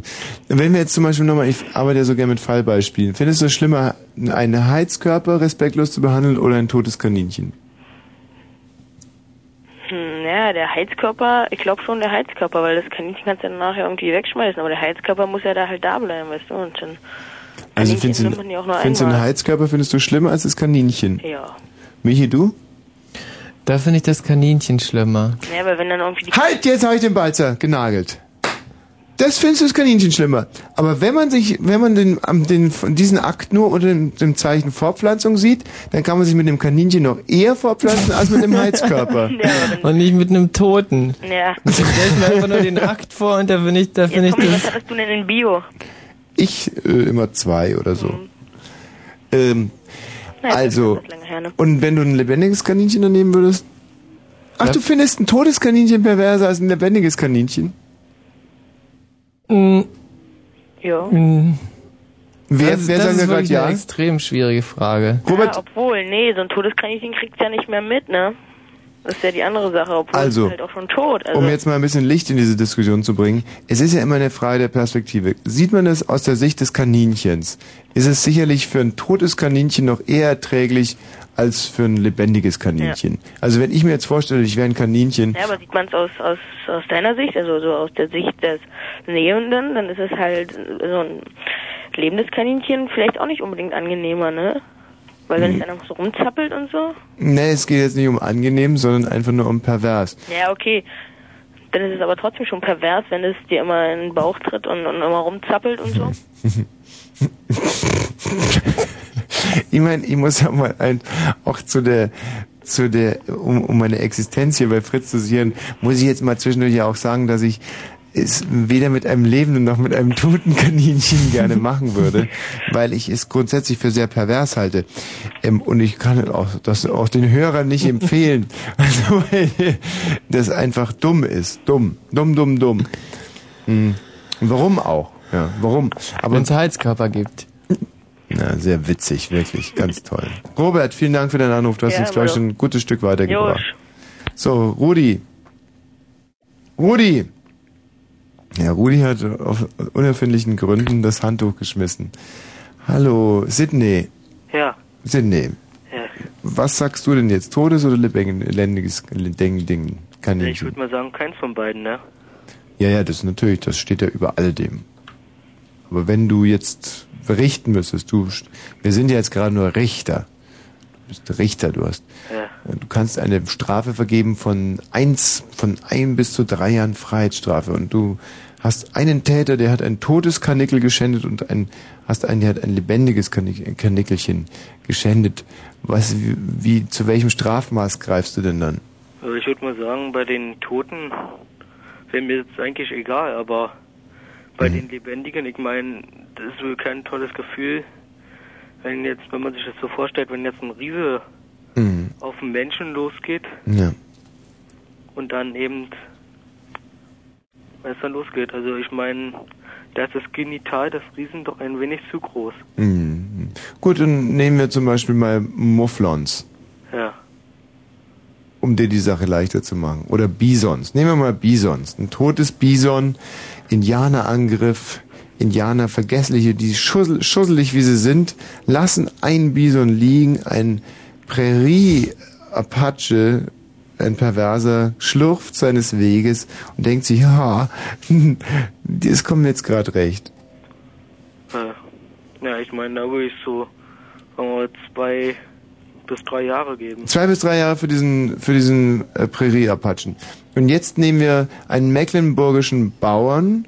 Wenn wir jetzt zum Beispiel nochmal, ich arbeite ja so gerne mit Fallbeispielen, findest du es schlimmer, einen Heizkörper respektlos zu behandeln oder ein totes Kaninchen? Hm, ja, der Heizkörper, ich glaube schon der Heizkörper, weil das Kaninchen kannst du dann nachher irgendwie wegschmeißen, aber der Heizkörper muss ja da halt da bleiben, weißt du, und dann Also findest du, nimmt man ja auch nur findest du einen. Heizkörper findest du schlimmer als das Kaninchen? Ja. Michi, du? Da finde ich das Kaninchen schlimmer. Ja, weil wenn dann irgendwie die Halt, jetzt habe ich den Balzer genagelt. Das findest du das Kaninchen schlimmer. Aber wenn man sich, wenn man den, den, diesen Akt nur unter dem, dem Zeichen Fortpflanzung sieht, dann kann man sich mit dem Kaninchen noch eher fortpflanzen als mit dem Heizkörper. Und nicht mit einem Toten. Ja. Ich stell mir einfach nur den Akt vor und da finde ich, da finde ich komm, was das. hattest du denn in Bio? Ich äh, immer zwei oder so. Mhm. Ähm, Naja, also, das her, ne? und wenn du ein lebendiges Kaninchen dann nehmen würdest? Ach, du findest ein totes Kaninchen perverser als ein lebendiges Kaninchen? Mm, Ja. mm. Wer, das, wer das sagt ist wirklich ja? eine extrem schwierige Frage. Robert, Ja, obwohl, nee, so ein Todeskaninchen kriegt's ja nicht mehr mit, ne? Das ist ja die andere Sache, obwohl Also, es ist halt auch schon tot. Also, um jetzt mal ein bisschen Licht in diese Diskussion zu bringen, es ist ja immer eine Frage der Perspektive. Sieht man es aus der Sicht des Kaninchens, ist es sicherlich für ein totes Kaninchen noch eher erträglich als für ein lebendiges Kaninchen. Also wenn ich mir jetzt vorstelle, ich wäre ein Kaninchen, ja, aber sieht man es aus, aus, aus deiner Sicht, also so aus der Sicht des Nähenden, dann ist es halt so ein lebendes Kaninchen vielleicht auch nicht unbedingt angenehmer, ne? Weil wenn es dann einfach so rumzappelt und so. nee, es geht jetzt nicht um angenehm, sondern einfach nur um pervers. Ja, okay. Dann ist es aber trotzdem schon pervers, wenn es dir immer in den Bauch tritt und, und immer rumzappelt und so. ich meine, ich muss ja mal ein, auch zu der, zu der, um, um meine Existenz hier bei Fritz zu sichern, muss ich jetzt mal zwischendurch ja auch sagen, dass ich es weder mit einem lebenden noch mit einem toten Kaninchen gerne machen würde, weil ich es grundsätzlich für sehr pervers halte. Ähm, und ich kann auch das auch den Hörern nicht empfehlen, also, weil das einfach dumm ist. Dumm. Dumm, dumm, dumm. Hm. Und Warum auch? Ja, warum? Wenn es Heizkörper gibt. Na, sehr witzig, wirklich, ganz toll. Robert, vielen Dank für deinen Anruf. Du hast Ja, uns, glaube ich, ein gutes Stück weitergebracht. So, Rudi. Rudi! Ja, Rudi hat auf unerfindlichen Gründen das Handtuch geschmissen. Hallo, Sydney. Ja, Sydney, ja. was sagst du denn jetzt? Todes oder lebendiges Ding, Ding, Ich würde mal sagen, keins von beiden, ne? Ja, ja, das natürlich, das steht ja über all dem. Aber wenn du jetzt berichten müsstest, du, wir sind ja jetzt gerade nur Richter. Du bist Richter, du hast, Ja. du kannst eine Strafe vergeben von eins, von ein bis zu drei Jahren Freiheitsstrafe und du hast einen Täter, der hat ein totes Karnickel geschändet und ein, hast einen, der hat ein lebendiges Karnic- Karnickelchen geschändet. Was, wie, wie, zu welchem Strafmaß greifst du denn dann? Also ich würde mal sagen, bei den Toten wäre mir jetzt eigentlich egal, aber bei den Lebendigen, ich meine, das ist wohl kein tolles Gefühl, wenn jetzt, wenn man sich das so vorstellt, wenn jetzt ein Riese Mhm. auf einen Menschen losgeht Ja. und dann eben, wenn es dann losgeht, also ich meine, da ist das Genital des Riesen doch ein wenig zu groß. Mhm. Gut, dann nehmen wir zum Beispiel mal Mufflons, Ja. um dir die Sache leichter zu machen. Oder Bisons. Nehmen wir mal Bisons. Ein totes Bison, Indianerangriff, Indianer, Vergessliche, die schussel, schusselig wie sie sind, lassen ein Bison liegen, ein Prärie-Apache, ein Perverser, schlurft seines Weges und denkt sich, ja, das kommt mir jetzt gerade recht. Ja, ich meine, da würde ich so, wir mal, zwei bis drei Jahre geben. Zwei bis drei Jahre für diesen, für diesen äh, Prärie-Apachen. Und jetzt nehmen wir einen mecklenburgischen Bauern,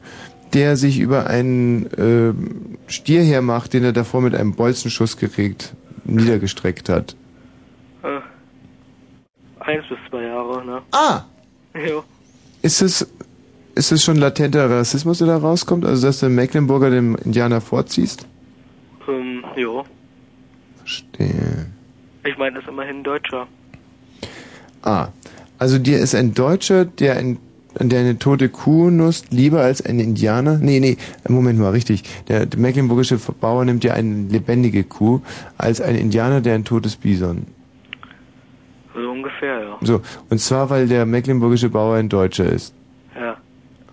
der sich über einen äh, Stier hermacht, den er davor mit einem Bolzenschuss geregt, niedergestreckt hat. Äh, eins bis zwei Jahre, ne? Ah! Ja. Ist es, ist es schon latenter Rassismus, der da rauskommt? Also, dass du den Mecklenburger dem Indianer vorziehst? Ähm, ja. Verstehe. Ich meine, das ist immerhin ein Deutscher. Ah, also dir ist ein Deutscher, der ein der eine tote Kuh nutzt, lieber als ein Indianer? Nee, nee, Moment mal, richtig. Der, der mecklenburgische Bauer nimmt ja eine lebendige Kuh als ein Indianer, der ein totes Bison. So ungefähr, ja. So, und zwar, weil der mecklenburgische Bauer ein Deutscher ist. Ja.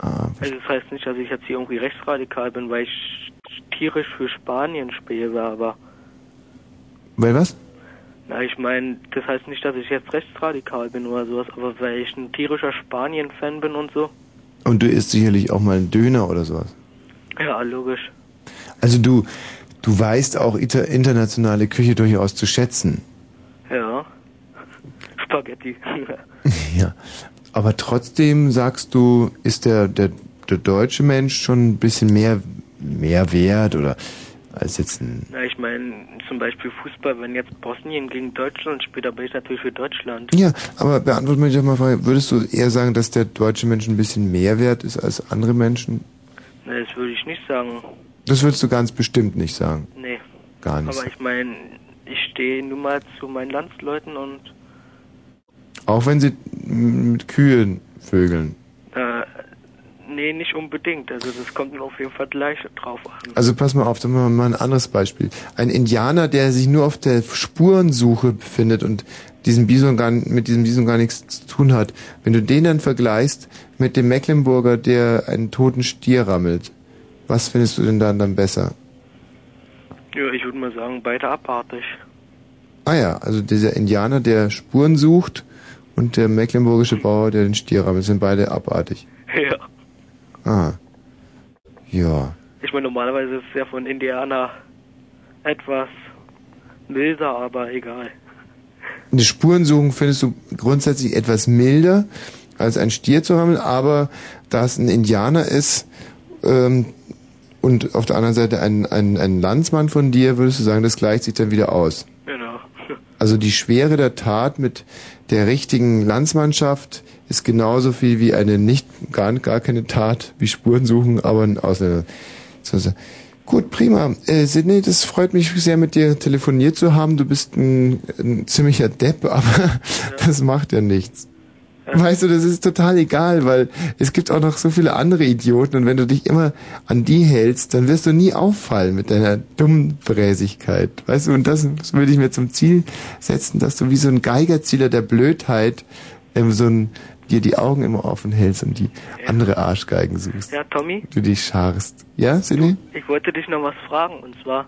Ah, Also das heißt nicht, dass ich jetzt hier irgendwie rechtsradikal bin, weil ich tierisch für Spanien spiele, aber weil was? Na, ich meine, das heißt nicht, dass ich jetzt rechtsradikal bin oder sowas, aber weil ich ein tierischer Spanien-Fan bin und so. Und du isst sicherlich auch mal einen Döner oder sowas. Ja, logisch. Also du, du weißt auch iter internationale Küche durchaus zu schätzen. Ja. Spaghetti. Ja. Aber trotzdem sagst du, ist der, der, der deutsche Mensch schon ein bisschen mehr, mehr wert oder als jetzt ein. Na, ich meine, zum Beispiel Fußball, wenn jetzt Bosnien gegen Deutschland spielt, bin ich natürlich für Deutschland. Ja, aber beantworte mir doch mal Frage, würdest du eher sagen, dass der deutsche Mensch ein bisschen mehr wert ist als andere Menschen? Na, das würde ich nicht sagen. Das würdest du ganz bestimmt nicht sagen. Nee. gar nicht. Aber ich meine, ich stehe nun mal zu meinen Landsleuten und Auch wenn sie mit Kühen vögeln. äh, nee, nicht unbedingt. Also das kommt nur auf jeden Fall gleich drauf an. Also pass mal auf, dann machen wir mal ein anderes Beispiel. Ein Indianer, der sich nur auf der Spurensuche befindet und diesem Bison gar, mit diesem Bison gar nichts zu tun hat. Wenn du den dann vergleichst mit dem Mecklenburger, der einen toten Stier rammelt, was findest du denn dann, dann besser? Ja, ich würde mal sagen, beide abartig. Ah ja, also dieser Indianer, der Spuren sucht und der mecklenburgische Bauer, der den Stier rammelt, sind beide abartig. Ja. Ah. Ja. Ich meine, normalerweise ist es ja von Indianer etwas milder, aber egal. Die Spurensuchen findest du grundsätzlich etwas milder als ein Stier zu rammeln, aber da es ein Indianer ist ähm, und auf der anderen Seite ein, ein, ein Landsmann von dir, würdest du sagen, das gleicht sich dann wieder aus. Genau. Also die Schwere der Tat mit der richtigen Landsmannschaft ist genauso viel wie eine nicht gar, gar keine Tat wie Spurensuchen, aber ein Ausländer. Gut, prima. Äh, Sidney, das freut mich sehr, mit dir telefoniert zu haben. Du bist ein, ein ziemlicher Depp, aber das macht ja nichts. Weißt du, das ist total egal, weil es gibt auch noch so viele andere Idioten und wenn du dich immer an die hältst, dann wirst du nie auffallen mit deiner dummen Bräsigkeit. Weißt du, und das, das würde ich mir zum Ziel setzen, dass du wie so ein Geigerzieher der Blödheit ähm, so ein, dir die Augen immer offen hältst und die andere Arschgeigen suchst. Ja, Tommy, Du dich scharst. Ja, Sidney? ich wollte dich noch was fragen und zwar,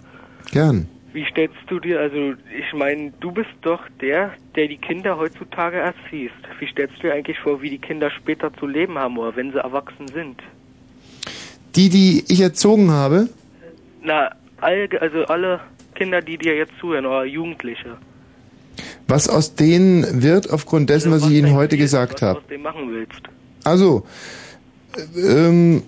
Gern. wie stellst du dir, also ich meine, du bist doch der, der die Kinder heutzutage erziehst. Wie stellst du dir eigentlich vor, wie die Kinder später zu leben haben oder wenn sie erwachsen sind? Die, die ich erzogen habe, Na, all, also alle Kinder, die dir jetzt zuhören oder Jugendliche. Was aus denen wird aufgrund dessen, was ich Ihnen heute gesagt habe. was du machen willst. Also, äh, ähm,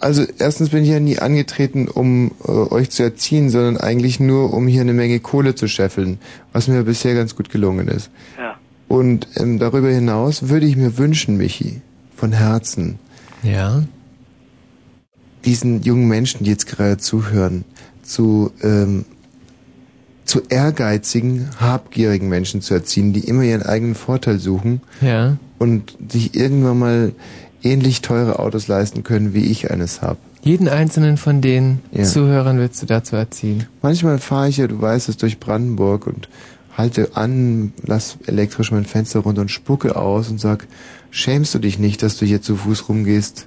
also erstens bin ich ja nie angetreten, um äh, euch zu erziehen, sondern eigentlich nur, um hier eine Menge Kohle zu scheffeln, was mir bisher ganz gut gelungen ist. Ja. Und ähm, darüber hinaus würde ich mir wünschen, Michi, von Herzen, Ja. diesen jungen Menschen, die jetzt gerade zuhören, zu, ähm, zu ehrgeizigen, habgierigen Menschen zu erziehen, die immer ihren eigenen Vorteil suchen Ja. und sich irgendwann mal ähnlich teure Autos leisten können, wie ich eines habe. Jeden einzelnen von den Ja. Zuhörern willst du dazu erziehen. Manchmal fahre ich ja, du weißt es, durch Brandenburg und halte an, lass elektrisch mein Fenster runter und spucke aus und sag, schämst du dich nicht, dass du hier zu Fuß rumgehst?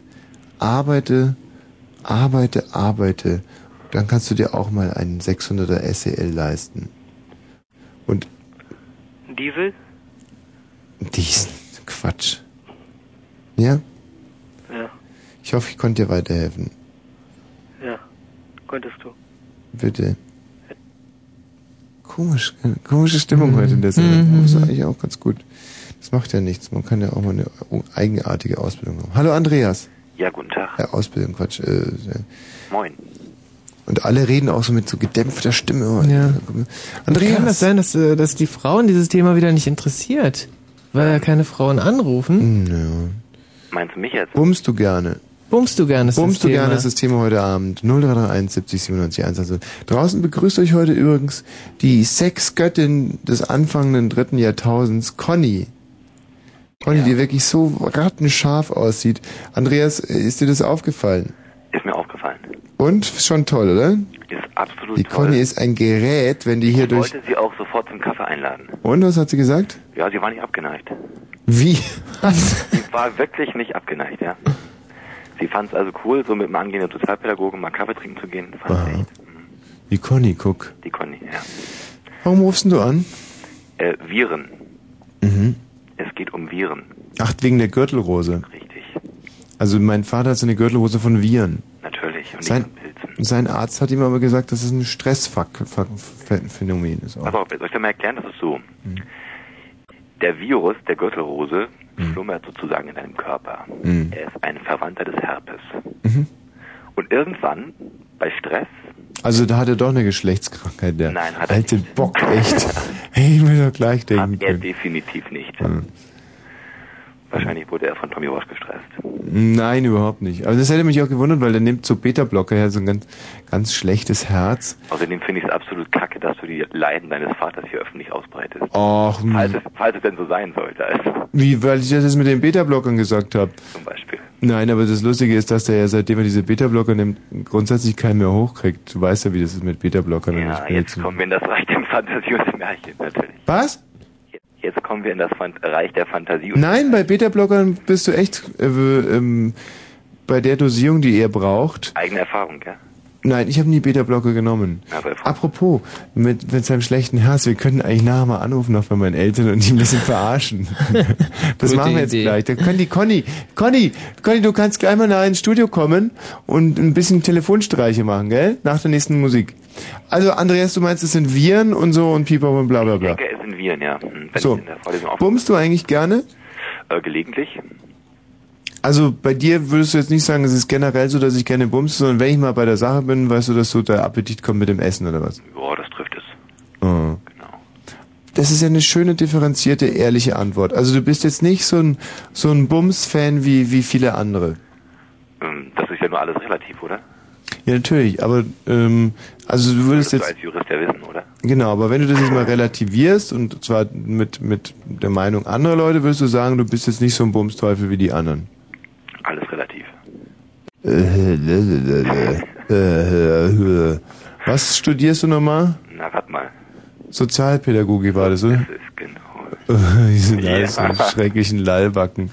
Arbeite, arbeite, arbeite. Dann kannst du dir auch mal einen 600er SEL leisten. Und Diesel? diesen Quatsch. Ja? Ja, Ich hoffe, ich konnte dir weiterhelfen. ja. Konntest du. Bitte. Komisch, äh, komische Stimmung heute in der Sendung. Mhm. Aber ist eigentlich auch ganz gut. Das macht ja nichts. Man kann ja auch mal eine eigenartige Ausbildung haben. Hallo Andreas. Ja, guten Tag. Ja, Ausbildung, Quatsch. Äh, äh. Moin. Und alle reden auch so mit so gedämpfter Stimme. Ja. Andreas. Kann das sein, dass, äh, dass die Frauen dieses Thema wieder nicht interessiert? Weil ja keine Frauen anrufen? Ja. Meinst du mich jetzt? Bummst du gerne? Bummst du gerne? ist das Bummst du Thema. gerne ist das Thema heute Abend. 0331 70 97 1. Also draußen begrüßt euch heute übrigens die Sexgöttin des anfangenden dritten Jahrtausends, Conny. Conny, die wirklich so rattenscharf aussieht. Andreas, äh, ist dir das aufgefallen? Und? Schon toll, oder? Ist absolut Die toll. Conny ist ein Gerät, wenn die hier ich durch... wollte sie auch sofort zum Kaffee einladen. Und, was hat sie gesagt? Ja, sie war nicht abgeneigt. Wie? Sie war wirklich nicht abgeneigt, ja. Sie fand es also cool, so mit einem angehenden Sozialpädagogen mal Kaffee trinken zu gehen. Fand sie echt. Die Conny, guck. Die Conny, ja. Warum rufst denn du an? Äh, Viren. Mhm. Es geht um Viren. Ach, wegen der Gürtelrose. Richtig. Also mein Vater hat so eine Gürtelrose von Viren. Natürlich. Und Sein, nicht Pilzen. sein Arzt hat ihm aber gesagt, dass es ein Stressphänomen ist. Auch. Pass auf, soll ich dir mal erklären? Das ist so. Mhm. Der Virus der Gürtelrose schlummert sozusagen in deinem Körper. Mhm. Er ist ein Verwandter des Herpes. Mhm. Und irgendwann, bei Stress, Also da hat er doch eine Geschlechtskrankheit, der Nein, hat er alte Bock, echt. hey, ich will doch gleich denken hat er können. definitiv nicht. Mhm. Wahrscheinlich wurde er von Tommy Walsh gestresst. Nein, überhaupt nicht. Aber das hätte mich auch gewundert, weil der nimmt so Beta-Blocker her, so ein ganz, ganz schlechtes Herz. Außerdem finde ich es absolut kacke, dass du die Leiden deines Vaters hier öffentlich ausbreitest. Och. Falls es, falls es denn so sein sollte, also wie, weil ich das jetzt mit den Beta-Blockern gesagt habe. zum Beispiel. Nein, aber das Lustige ist, dass der ja seitdem er diese Beta-Blocker nimmt, grundsätzlich keinen mehr hochkriegt. Du weißt ja, wie das ist mit Beta-Blockern. Ja, jetzt kommen wir in das Reich der Fantasie und des Märchens, natürlich. Was? Jetzt kommen wir in das Fan Reich der Fantasie Nein, bei Beta-Blockern bist du echt äh, ähm, bei der Dosierung, die er braucht. eigene Erfahrung, ja? Nein, ich habe nie Beta-Blocker genommen. Apropos, mit, mit seinem schlechten Herz, wir könnten eigentlich nachher mal anrufen noch bei meinen Eltern und die ein bisschen verarschen. das Gute machen wir jetzt Idee. gleich. Da können die Conny, Conny, Conny, du kannst gleich mal nach ins Studio kommen und ein bisschen Telefonstreiche machen, gell? Nach der nächsten Musik. Also Andreas, du meinst, es sind Viren und so und Pipa und bla bla ich bla. denke, es sind Viren, ja. Wenn So. ich Bummst du eigentlich gerne? äh, gelegentlich. Also bei dir würdest du jetzt nicht sagen, es ist generell so, dass ich gerne bumse, sondern wenn ich mal bei der Sache bin, weißt du, dass so der Appetit kommt mit dem Essen oder was? Ja, das trifft es. Oh. Das ist ja eine schöne, differenzierte, ehrliche Antwort. Also du bist jetzt nicht so ein, so ein Bums-Fan wie, wie viele andere. Ähm, das ist ja nur alles relativ, oder? Ja, natürlich, aber ähm, also du würdest Würdest du jetzt als Jurist ja wissen, oder? genau, aber wenn du das jetzt mal relativierst und zwar mit mit der Meinung anderer Leute, würdest du sagen, du bist jetzt nicht so ein Bumsteufel wie die anderen. Alles relativ. Was studierst du nochmal? Na, warte mal. Sozialpädagogik war das, oder? Das ist genau. Die sind alles so Ja. schrecklichen Lallbacken.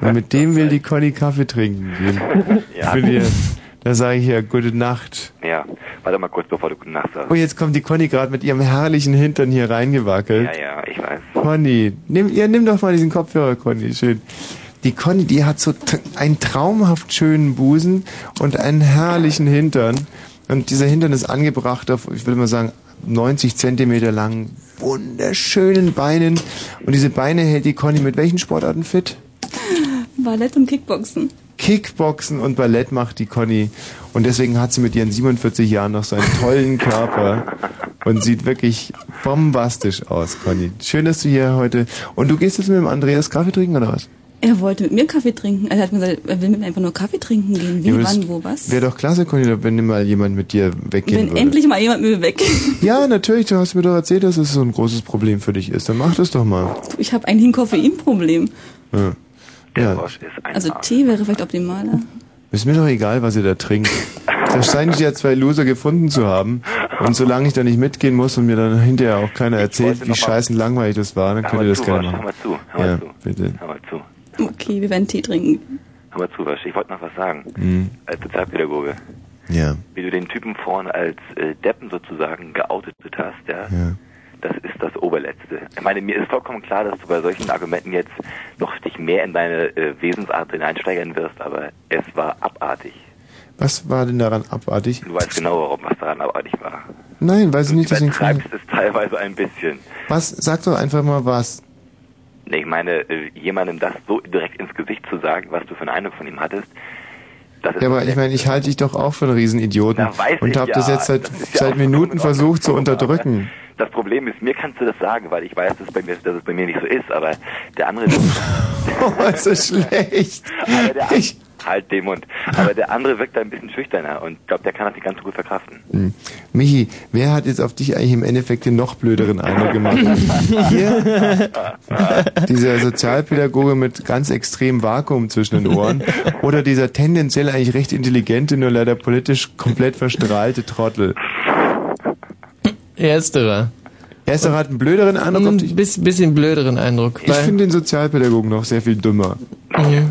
Und mit dem will die Conny Kaffee trinken gehen. Ja. Für. Da sage ich ja gute Nacht. Ja, warte mal kurz, bevor du gute Nacht sagst. Oh, jetzt kommt die Conny gerade mit ihrem herrlichen Hintern hier reingewackelt. Ja, ja, ich weiß. Conny, nimm, ja, nimm doch mal diesen Kopfhörer, Conny, schön. Die Conny, die hat so einen traumhaft schönen Busen und einen herrlichen Hintern. Und dieser Hintern ist angebracht auf, ich würde mal sagen, 90 Zentimeter langen, wunderschönen Beinen. Und diese Beine hält die Conny mit welchen Sportarten fit? Ballett und Kickboxen. Kickboxen und Ballett macht die Conny. Und deswegen hat sie mit ihren 47 Jahren noch so einen tollen Körper und sieht wirklich bombastisch aus, Conny. Schön, dass du hier heute... Und du gehst jetzt mit dem Andreas Kaffee trinken, oder was? Er wollte mit mir Kaffee trinken. Er hat mir gesagt, er will mit mir einfach nur Kaffee trinken gehen. Wie, Ja, wann, wo, was? Wäre doch klasse, Conny, wenn mal jemand mit dir weggehen Wenn würde. endlich mal jemand mit mir weg. Ja, natürlich, du hast mir doch erzählt, dass es so ein großes Problem für dich ist. Dann mach das doch mal. Ich habe eigentlich ein Koffeinproblem. Ja. ja. Also Tee wäre vielleicht optimaler. Ist mir doch egal, was ihr da trinkt. Da scheinen sich ja zwei Loser gefunden zu haben. Und solange ich da nicht mitgehen muss und mir dann hinterher auch keiner erzählt, wie scheißen langweilig das war, dann könnt ihr das gerne machen. hör mal zu, hör Ja, mal zu. bitte. Hör mal zu. Okay, wir werden Tee trinken. Hör mal zu, Wasch. Ich wollte noch was sagen. Hm. Als Sozialpädagoge. Ja. Wie du den Typen vorhin als äh, Deppen sozusagen geoutet hast, ja, Ja. das ist das Oberletzte. Ich meine, mir ist vollkommen klar, dass du bei solchen Argumenten jetzt noch dich mehr in deine äh, Wesensart hineinsteigern wirst, aber es war abartig. Was war denn daran abartig? Du weißt genau, warum was daran abartig war. Nein, weiß ich nicht, Du deswegen frage übertreibst es teilweise ein bisschen. Was? Sag doch einfach mal was. Ich meine, äh, jemandem das so direkt ins Gesicht zu sagen, was du für eine Eindruck von ihm hattest, das ist Ja, aber ich meine, ich halte dich doch auch für einen Riesenidioten und ich habe ja. das jetzt seit, Das ja seit Minuten versucht zu unterdrücken. Das Problem ist, mir kannst du das sagen, weil ich weiß, dass, bei mir, dass es bei mir nicht so ist, aber der andere... oh, ist das schlecht. Aber der, halt den Mund. Aber der andere wirkt da ein bisschen schüchterner und ich glaube, der kann das nicht ganz so gut verkraften. Hm. Michi, wer hat jetzt auf dich eigentlich im Endeffekt den noch blöderen Eindruck gemacht? Hier, dieser Sozialpädagoge mit ganz extrem Vakuum zwischen den Ohren oder dieser tendenziell eigentlich recht intelligente, nur leider politisch komplett verstrahlte Trottel? Ersterer. Ersterer hat einen blöderen Eindruck? Ein bisschen, blöderen Eindruck. Ich finde den Sozialpädagogen noch sehr viel dümmer. Mhm. Ja,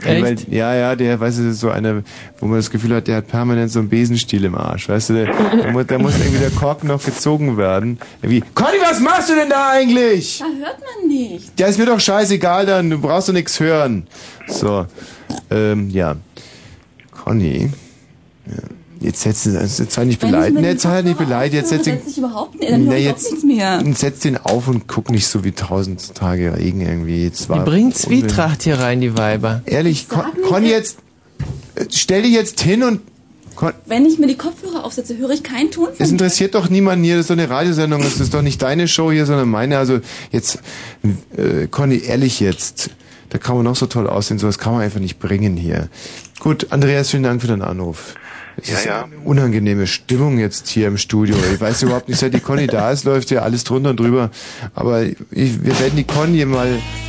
Weil, ja, ja, der, weißt du, so einer, wo man das Gefühl hat, der hat permanent so einen Besenstiel im Arsch, weißt du, der, der, muss, der muss irgendwie der Kork noch gezogen werden. Irgendwie, Conny, was machst du denn da eigentlich? Da hört man nicht. Ja, ist mir doch scheißegal dann, du brauchst doch nichts hören. So, ähm, ja. Conny, ja. Jetzt setz den, also jetzt sei nicht beleidigt, jetzt sei nicht beleidigt, jetzt setz Dann den, setz ich überhaupt nicht, dann ich jetzt- nichts mehr. Setz den auf und guck nicht so wie tausend Tage Regen irgendwie. Jetzt Die war bringen Unwill. Zwietracht hier rein, die Weiber. Ehrlich, Con, Conny, jetzt äh, stell dich jetzt hin und Con, Wenn ich mir die Kopfhörer aufsetze, höre ich keinen Ton von es interessiert doch niemanden hier, das ist doch eine Radiosendung, das ist doch nicht deine Show hier, sondern meine. Also jetzt, äh, Conny, ehrlich jetzt, Da kann man noch so toll aussehen, sowas kann man einfach nicht bringen hier. Gut, Andreas, vielen Dank für deinen Anruf. Es Ja, ist ja. eine unangenehme Stimmung jetzt hier im Studio. Ich weiß überhaupt nicht, seit die Conny da ist, läuft ja alles drunter und drüber. Aber ich, wir werden die Conny mal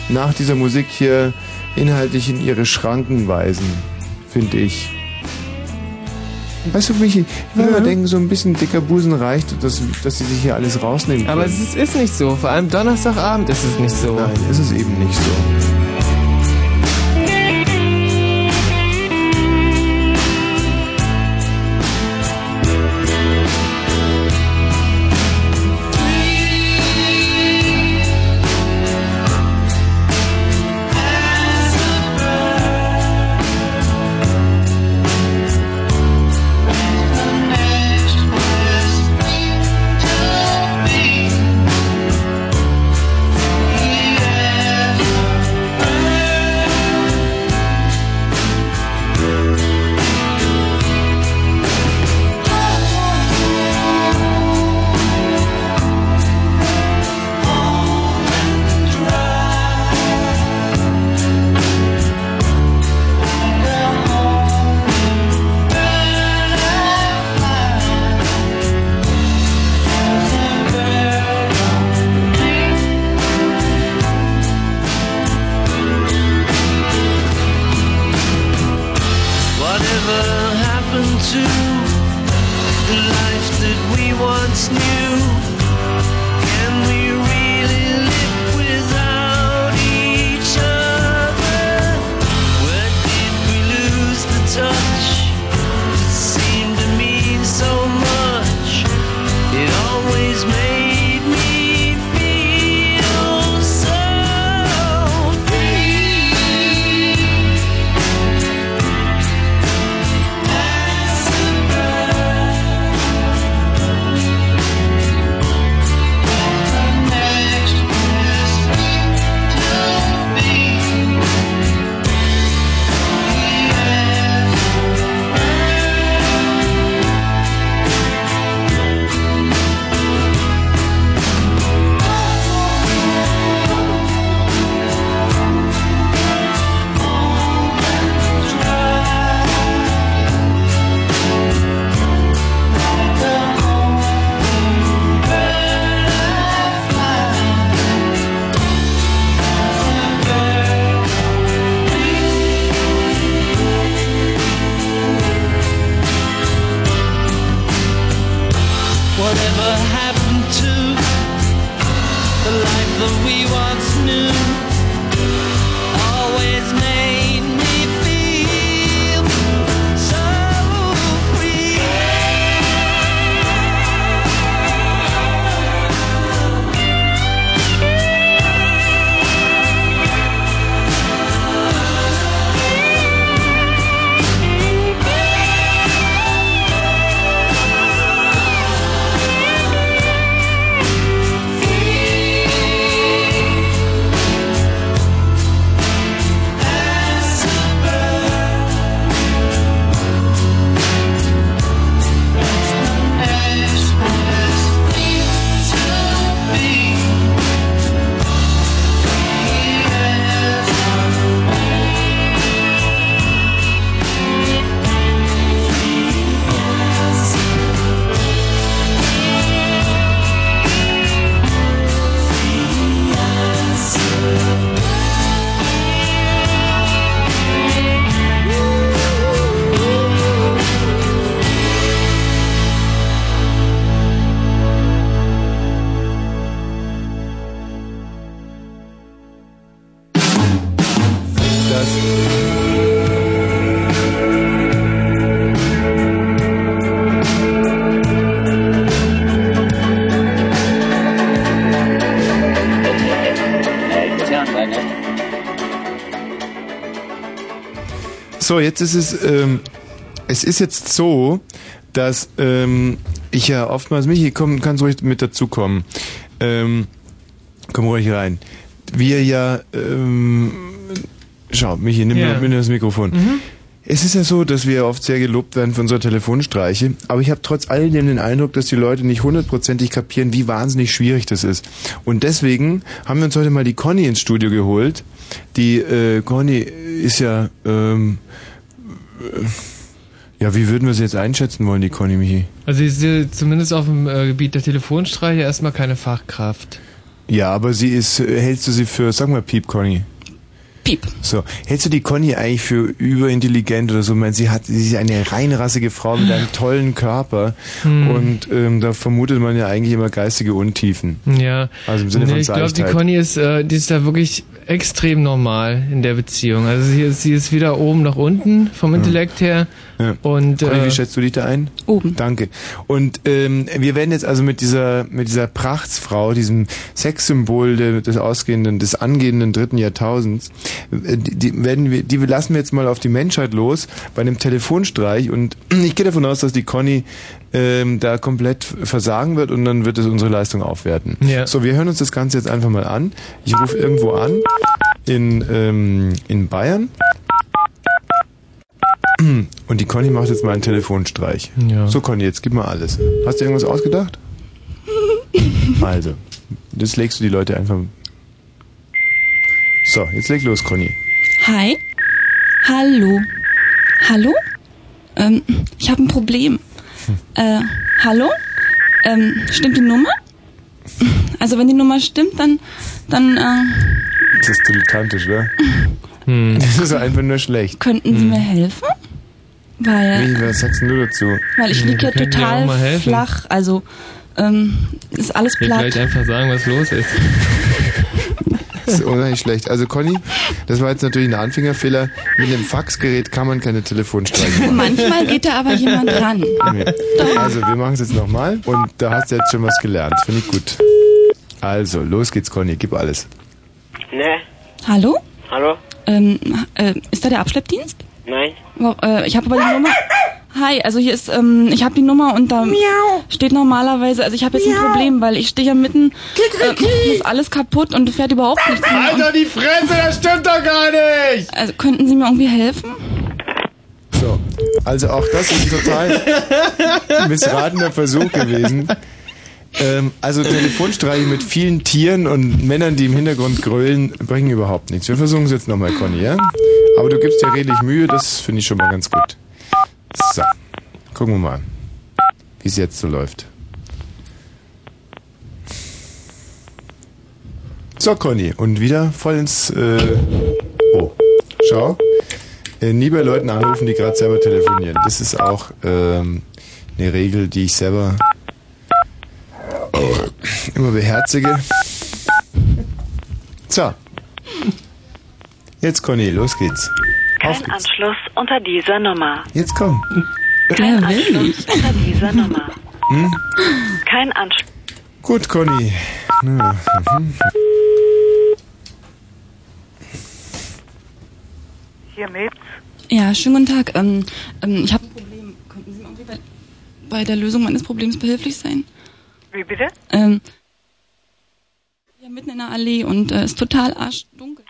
nach dieser Musik hier inhaltlich in ihre Schranken weisen, finde ich. Weißt du, Michi, ich würde mal denken, so ein bisschen dicker Busen reicht, dass, dass sie sich hier alles rausnehmen können. Aber es ist, ist nicht so. Vor allem Donnerstagabend ist es nicht so. Nein, ist es eben nicht so. So, jetzt ist es, ähm, es ist jetzt so, dass ähm, ich ja oftmals, Michi, komm, kannst ruhig mit dazukommen. Ähm, komm ruhig rein. Wir ja, ähm, schau, Michi, nimm, Ja. mir, das Mikrofon. Mhm. Es ist ja so, dass wir oft sehr gelobt werden für unsere Telefonstreiche, aber ich habe trotz alledem den Eindruck, dass die Leute nicht hundertprozentig kapieren, wie wahnsinnig schwierig das ist. Und deswegen haben wir uns heute mal die Conny ins Studio geholt. Die äh, Conny ist ja, ähm, äh, ja, wie würden wir sie jetzt einschätzen wollen, die Conny Michi? Also sie ist ja zumindest auf dem äh, Gebiet der Telefonstreiche erstmal keine Fachkraft. Ja, aber sie ist, äh, hältst du sie für, sag mal Piep, Conny. Piep. So, hältst du die Conny eigentlich für überintelligent oder so? Ich meine, sie hat, sie ist eine reinrassige Frau mit einem tollen Körper Hm. und ähm, da vermutet man ja eigentlich immer geistige Untiefen. Ja. Also im Sinne nee, von ich glaube, die. Conny ist, äh, die ist da wirklich extrem normal in der Beziehung. Also sie ist, sie ist wieder oben nach unten vom Intellekt her. Ja. Und Conny, äh, wie schätzt du dich da ein? Oben. Danke. Und ähm, wir werden jetzt also mit dieser mit dieser Prachtsfrau, diesem Sexsymbol de, des ausgehenden, des angehenden dritten Jahrtausends, äh, die, die werden wir, die lassen wir jetzt mal auf die Menschheit los bei einem Telefonstreich und ich gehe davon aus, dass die Conny ähm, da komplett versagen wird und dann wird es unsere Leistung aufwerten. Ja. So, wir hören uns das Ganze jetzt einfach mal an. Ich rufe irgendwo an in ähm, in Bayern. Und die Conny macht jetzt mal einen Telefonstreich. Ja. So Conny, jetzt gib mal alles. Hast du irgendwas ausgedacht? Also, das legst du die Leute einfach. So, jetzt leg los, Conny. Hi. Hallo. Hallo? Ähm, ich habe ein Problem. Äh, hallo? Ähm, stimmt die Nummer? Also wenn die Nummer stimmt, dann, dann äh, Das ist dilettantisch, oder? Das ist einfach nur schlecht. könnten Sie mir helfen? Weil, Wie, was sagst denn du dazu? weil ich liege wir dir auch total mal helfen. flach. Also ähm, ist alles ich will platt. vielleicht einfach sagen, was los ist. Das ist unheimlich schlecht. Also Conny, das war jetzt natürlich ein Anfängerfehler. Mit einem Faxgerät kann man keine Telefonstreiche machen. Manchmal geht da aber jemand ran. Nee. Also, wir machen es jetzt nochmal und da hast du jetzt schon was gelernt. Finde ich gut. Also, los geht's, Conny, gib alles. Ne? Hallo? Hallo? Ähm, äh, ist da der Abschleppdienst? Nein? Wo- Äh, ich habe aber die Nummer. Hi, also hier ist, ähm, ich habe die Nummer und da steht normalerweise, also ich habe jetzt ein Problem, weil ich stehe hier mitten, äh, ist alles kaputt und fährt überhaupt nichts mehr. Alter, die Fresse, das stimmt doch gar nicht! Also könnten Sie mir irgendwie helfen? So, also auch das ist ein total missratener Versuch gewesen. Ähm, also Telefonstreiche mit vielen Tieren und Männern, die im Hintergrund grölen, bringen überhaupt nichts. Wir versuchen es jetzt nochmal, Conny, ja? Aber du gibst dir redlich Mühe, das finde ich schon mal ganz gut. So, gucken wir mal, wie es jetzt so läuft. So, Conny, und wieder voll ins... Äh oh, schau. Äh, nie bei Leuten anrufen, die gerade selber telefonieren. Das ist auch ähm, eine Regel, die ich selber äh, immer beherzige. So. Jetzt Conny, los geht's. Kein. Anschluss unter dieser Nummer. Jetzt komm. Kein Anschluss unter dieser Nummer. Hm? Kein Anschluss. Gut, Conny. Ja, mhm. Hiermit. Ja, schönen guten Tag. Ähm, ähm, ich habe ein Problem. Könnten Sie mir irgendwie bei, bei der Lösung meines Problems behilflich sein? Wie bitte? Ähm, ja, mitten in der Allee und äh, ist total arschdunkel.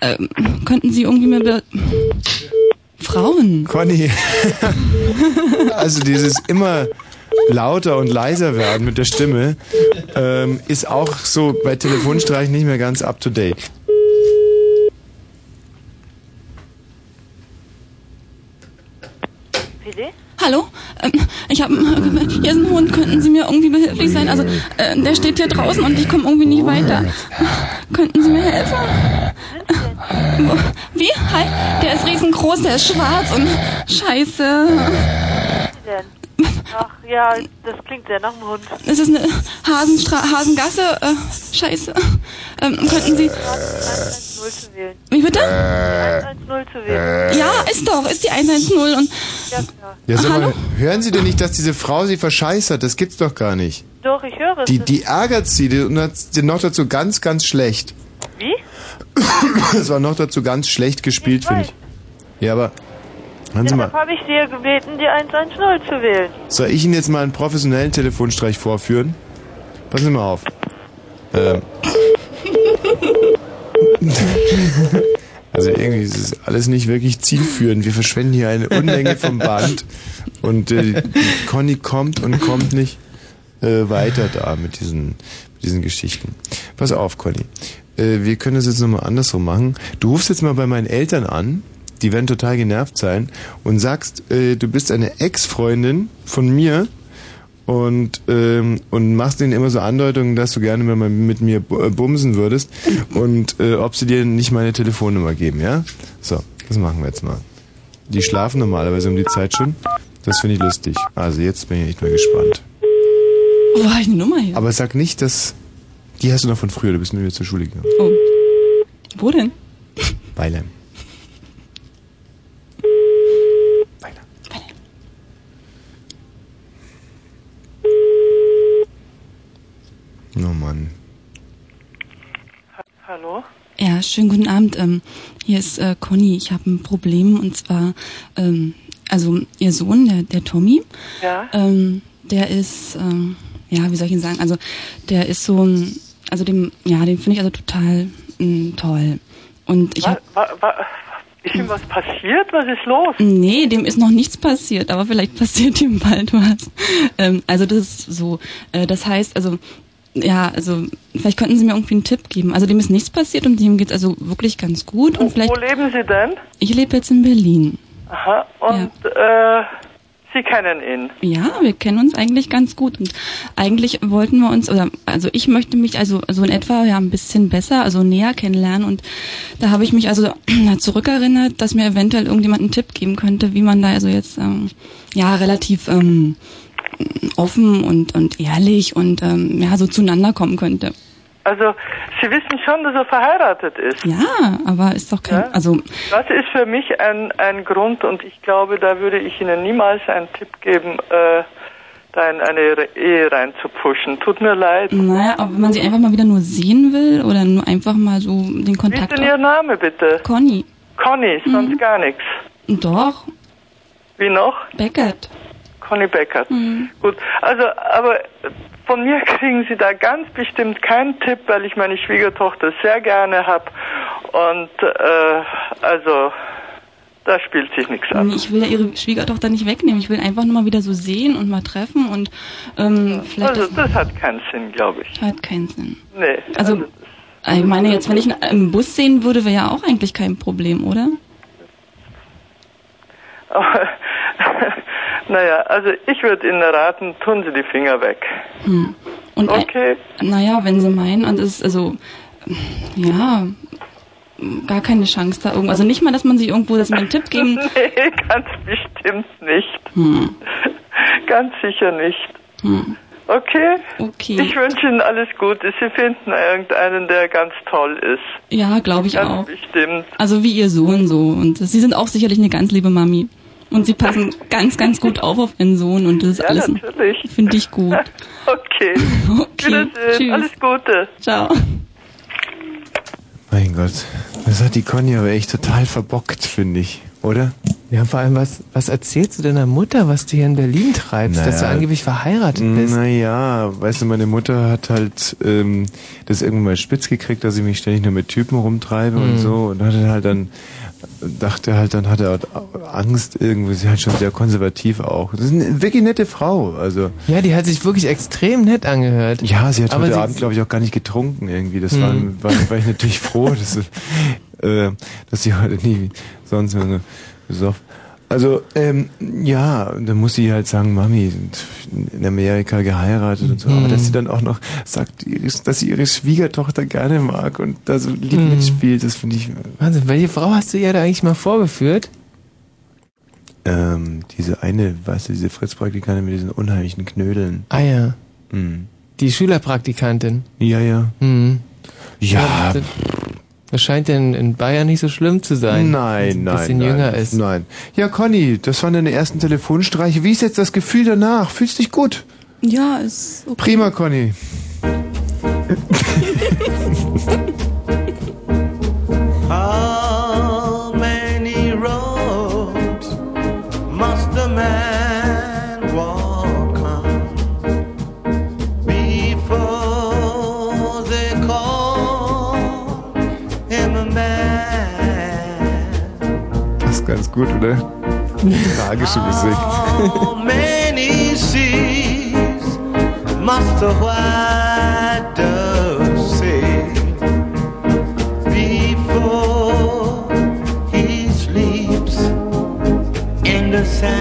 Ähm, könnten Sie irgendwie mir be Frauen? Conny. also dieses immer lauter und leiser werden mit der Stimme ähm, ist auch so bei Telefonstreichen nicht mehr ganz up to date. Bitte? Hallo? Ähm, ich habe hier ist ein Hund. Könnten Sie mir irgendwie behilflich sein? Also äh, der steht hier draußen und ich komme irgendwie nicht weiter. Könnten Sie mir helfen? Wie? Hi? Der ist riesengroß, der ist schwarz und scheiße. denn? Ach ja, das klingt sehr nach dem Hund. Es ist eine Hasenstra Hasengasse. Äh, scheiße. Ähm, könnten Sie... 110 zu wählen. Wie bitte? 110 zu wählen. Ja, ist doch, ist die 110 und... Ja, klar. Ja, sag Hallo? mal, hören Sie denn nicht, dass diese Frau Sie verscheißert? Das gibt's doch gar nicht. Doch, ich höre es. Die, die ärgert Sie die- und hat sie noch dazu ganz, ganz schlecht. Wie? Das war noch dazu ganz schlecht gespielt, finde ich. Ja, aber hören Sie Deshalb mal, habe ich dir gebeten, die 110 zu wählen. soll ich Ihnen jetzt mal einen professionellen Telefonstreich vorführen? Passen Sie mal auf. Ähm. Also irgendwie ist es alles nicht wirklich zielführend. Wir verschwenden hier eine Unmenge vom Band und äh, Conny kommt und kommt nicht äh, weiter da mit diesen, mit diesen Geschichten. Pass auf, Conny. Äh, wir können das jetzt nochmal andersrum machen. Du rufst jetzt mal bei meinen Eltern an, die werden total genervt sein, und sagst, äh, du bist eine Ex-Freundin von mir und, ähm, und machst denen immer so Andeutungen, dass du gerne mal mit mir äh, bumsen würdest und äh, ob sie dir nicht meine Telefonnummer geben, ja? So, das machen wir jetzt mal. Die schlafen normalerweise um die Zeit schon. Das finde ich lustig. Also jetzt bin ich echt mal gespannt. Wo habe ich eine Nummer her? Aber sag nicht, dass... Die hast du noch von früher, du bist mit mir zur Schule gegangen. Oh. Wo denn? Weilheim. Oh Mann. Hallo? Ja, schönen guten Abend. Ähm, hier ist äh, Conny. Ich habe ein Problem und zwar, ähm, also ihr Sohn, der, der Tommy, Ja? ähm, der ist, ähm, ja, wie soll ich ihn sagen? Also der ist so, ein- also dem, ja, den finde ich also total mm, toll. Und ich habe, wa, wa, ist ihm was passiert? Was ist los? nee, dem ist noch nichts passiert, aber vielleicht passiert ihm bald was. Ähm, also das ist so, äh, das heißt, also ja, also vielleicht könnten Sie mir irgendwie einen Tipp geben. Also dem ist nichts passiert und dem geht's also wirklich ganz gut und vielleicht Wo leben Sie denn? Ich lebe jetzt in Berlin. Aha, und äh, Sie kennen ihn. Ja, wir kennen uns eigentlich ganz gut und eigentlich wollten wir uns, oder also ich möchte mich also so in etwa ja ein bisschen besser, also näher kennenlernen und da habe ich mich also zurückerinnert, dass mir eventuell irgendjemand einen Tipp geben könnte, wie man da also jetzt ähm, ja relativ ähm, offen und und ehrlich und ähm, ja so zueinander kommen könnte. Also, Sie wissen schon, dass er verheiratet ist. Ja, aber ist doch kein, Ja? also Das ist für mich ein, ein Grund und ich glaube, da würde ich Ihnen niemals einen Tipp geben, äh, da in eine Ehe reinzupushen. Tut mir leid. naja, ob man sie einfach mal wieder nur sehen will oder nur einfach mal so den Wie ist Kontakt denn Ihr Name bitte? Conny. Conny, sonst gar nichts. Doch, Wie noch? Beckert. Conny Beckert. Mhm. Gut, also, aber von mir kriegen Sie da ganz bestimmt keinen Tipp, weil ich meine Schwiegertochter sehr gerne hab und äh, also da spielt sich nichts ab. Nee, Ich will ja ihre Schwiegertochter nicht wegnehmen. Ich will einfach nur mal wieder so sehen und mal treffen und ähm, vielleicht Also das hat keinen Sinn, glaube ich. das hat keinen Sinn. Nee. Also, ich meine jetzt, wenn ich im Bus sehen würde, wäre ja auch eigentlich kein Problem, oder? Naja, also ich würde Ihnen raten, tun Sie die Finger weg. Hm. Und Okay. naja, wenn sie meinen, und es ist also ja gar keine Chance da irgendwo. Also nicht mal, dass man sich irgendwo, dass mir einen Tipp geben. nee, ganz bestimmt nicht. Hm. Ganz sicher nicht. Hm. Okay? Okay. Ich wünsche Ihnen alles Gute. Sie finden irgendeinen, der ganz toll ist. Ja, glaube ich Ganz auch. bestimmt. Also wie ihr Sohn so. Und sie sind auch sicherlich eine ganz liebe Mami. Und sie passen ganz, ganz gut auf auf ihren Sohn und das ist Ja, alles. natürlich. Finde ich gut. Okay. Okay. Wiedersehen. Tschüss. Alles Gute. Ciao. Mein Gott, das hat die Conny aber echt total verbockt, finde ich, oder? Ja, vor allem, was, was erzählst du deiner Mutter, was du hier in Berlin treibst, dass du Naja. angeblich verheiratet bist? Naja, weißt du, meine Mutter hat halt ähm, das irgendwann mal spitz gekriegt, dass ich mich ständig nur mit Typen rumtreibe und Mhm. so und hatte halt dann dachte halt, dann hatte er Angst irgendwie, sie ist halt schon sehr konservativ auch. Das ist eine wirklich nette Frau, also. Ja, die hat sich wirklich extrem nett angehört. Ja, sie hat Aber heute Abend, glaube ich, auch gar nicht getrunken irgendwie. Das Hm. war, war, war ich natürlich froh, dass, sie- äh, dass sie heute nie sonst so besoffen. Also, ähm, ja, dann muss sie halt sagen, Mami, in Amerika geheiratet und so. Aber dass sie dann auch noch sagt, dass sie ihre Schwiegertochter gerne mag und da so lieb Hm. mitspielt, das finde ich. Wahnsinn, welche Frau hast du ihr da eigentlich mal vorgeführt? Ähm, diese eine, weißt du, diese Fritz-Praktikantin mit diesen unheimlichen Knödeln. Ah ja, Hm. die Schülerpraktikantin. Ja, ja. Hm. Ja. Das, das scheint ja in, in Bayern nicht so schlimm zu sein. Nein, nein. Ein bisschen nein, jünger ist. Nein. Ja, Conny, das waren deine ersten Telefonstreiche. Wie ist jetzt das Gefühl danach? Fühlst dich gut? Ja, ist okay. Prima, Conny. How gut, oder? Tragische Musik. Many seas must a white dove sail before he sleeps in the sand?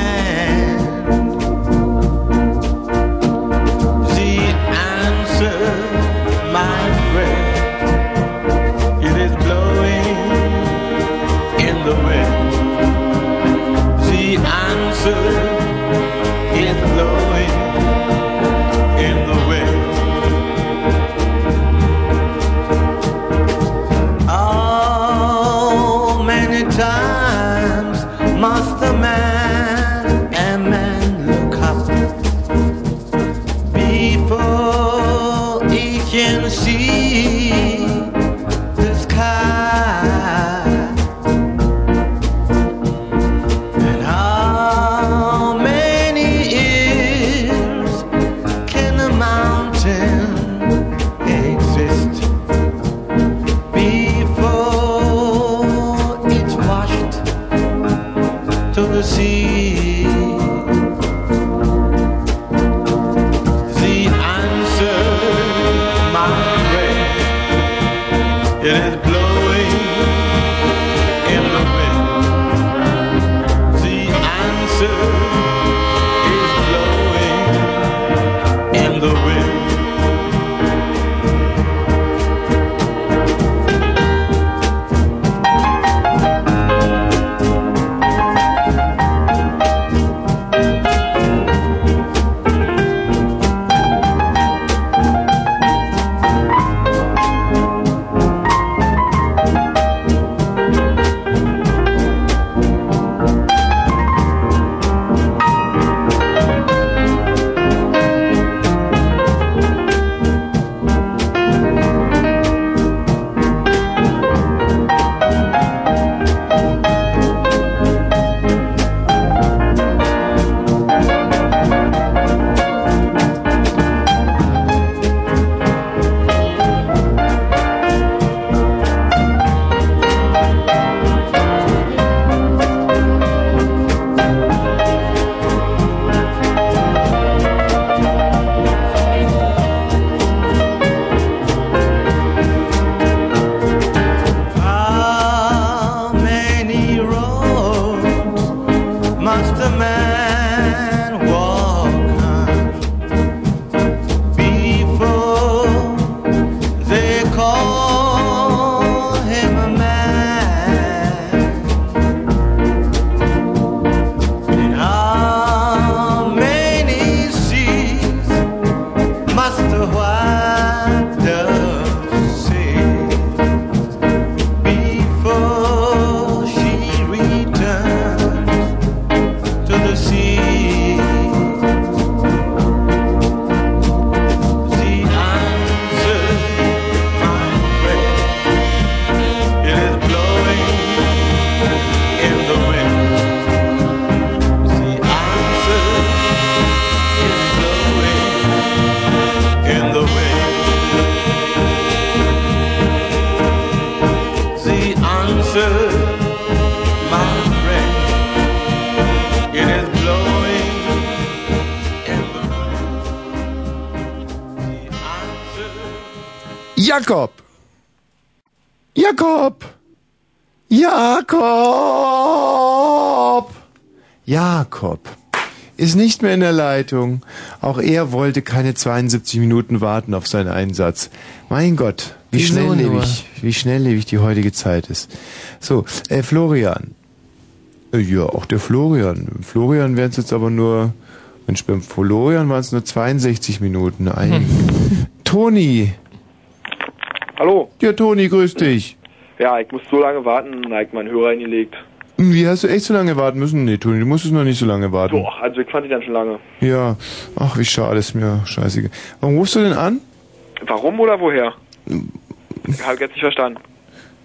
Ist nicht mehr in der Leitung. Auch er wollte keine 72 Minuten warten auf seinen Einsatz. Mein Gott, wie Wieso schnelllebig, wie schnelllebig die heutige Zeit ist. So, äh, Florian. Äh, ja, auch der Florian. Florian wären es jetzt aber nur, Mensch, beim Florian waren es nur 62 Minuten. Ein Toni. Hallo. Ja, Toni, grüß dich. Ja, ich muss so lange warten, neigt mein Hörer hingelegt. Wie hast du echt so lange warten müssen? Nee, Toni, du musstest noch nicht so lange warten. Doch, also ich fand die dann schon lange. Ja, ach, wie schade, ist mir scheiße. Warum rufst du denn an? Warum oder woher? Hab ich jetzt nicht verstanden.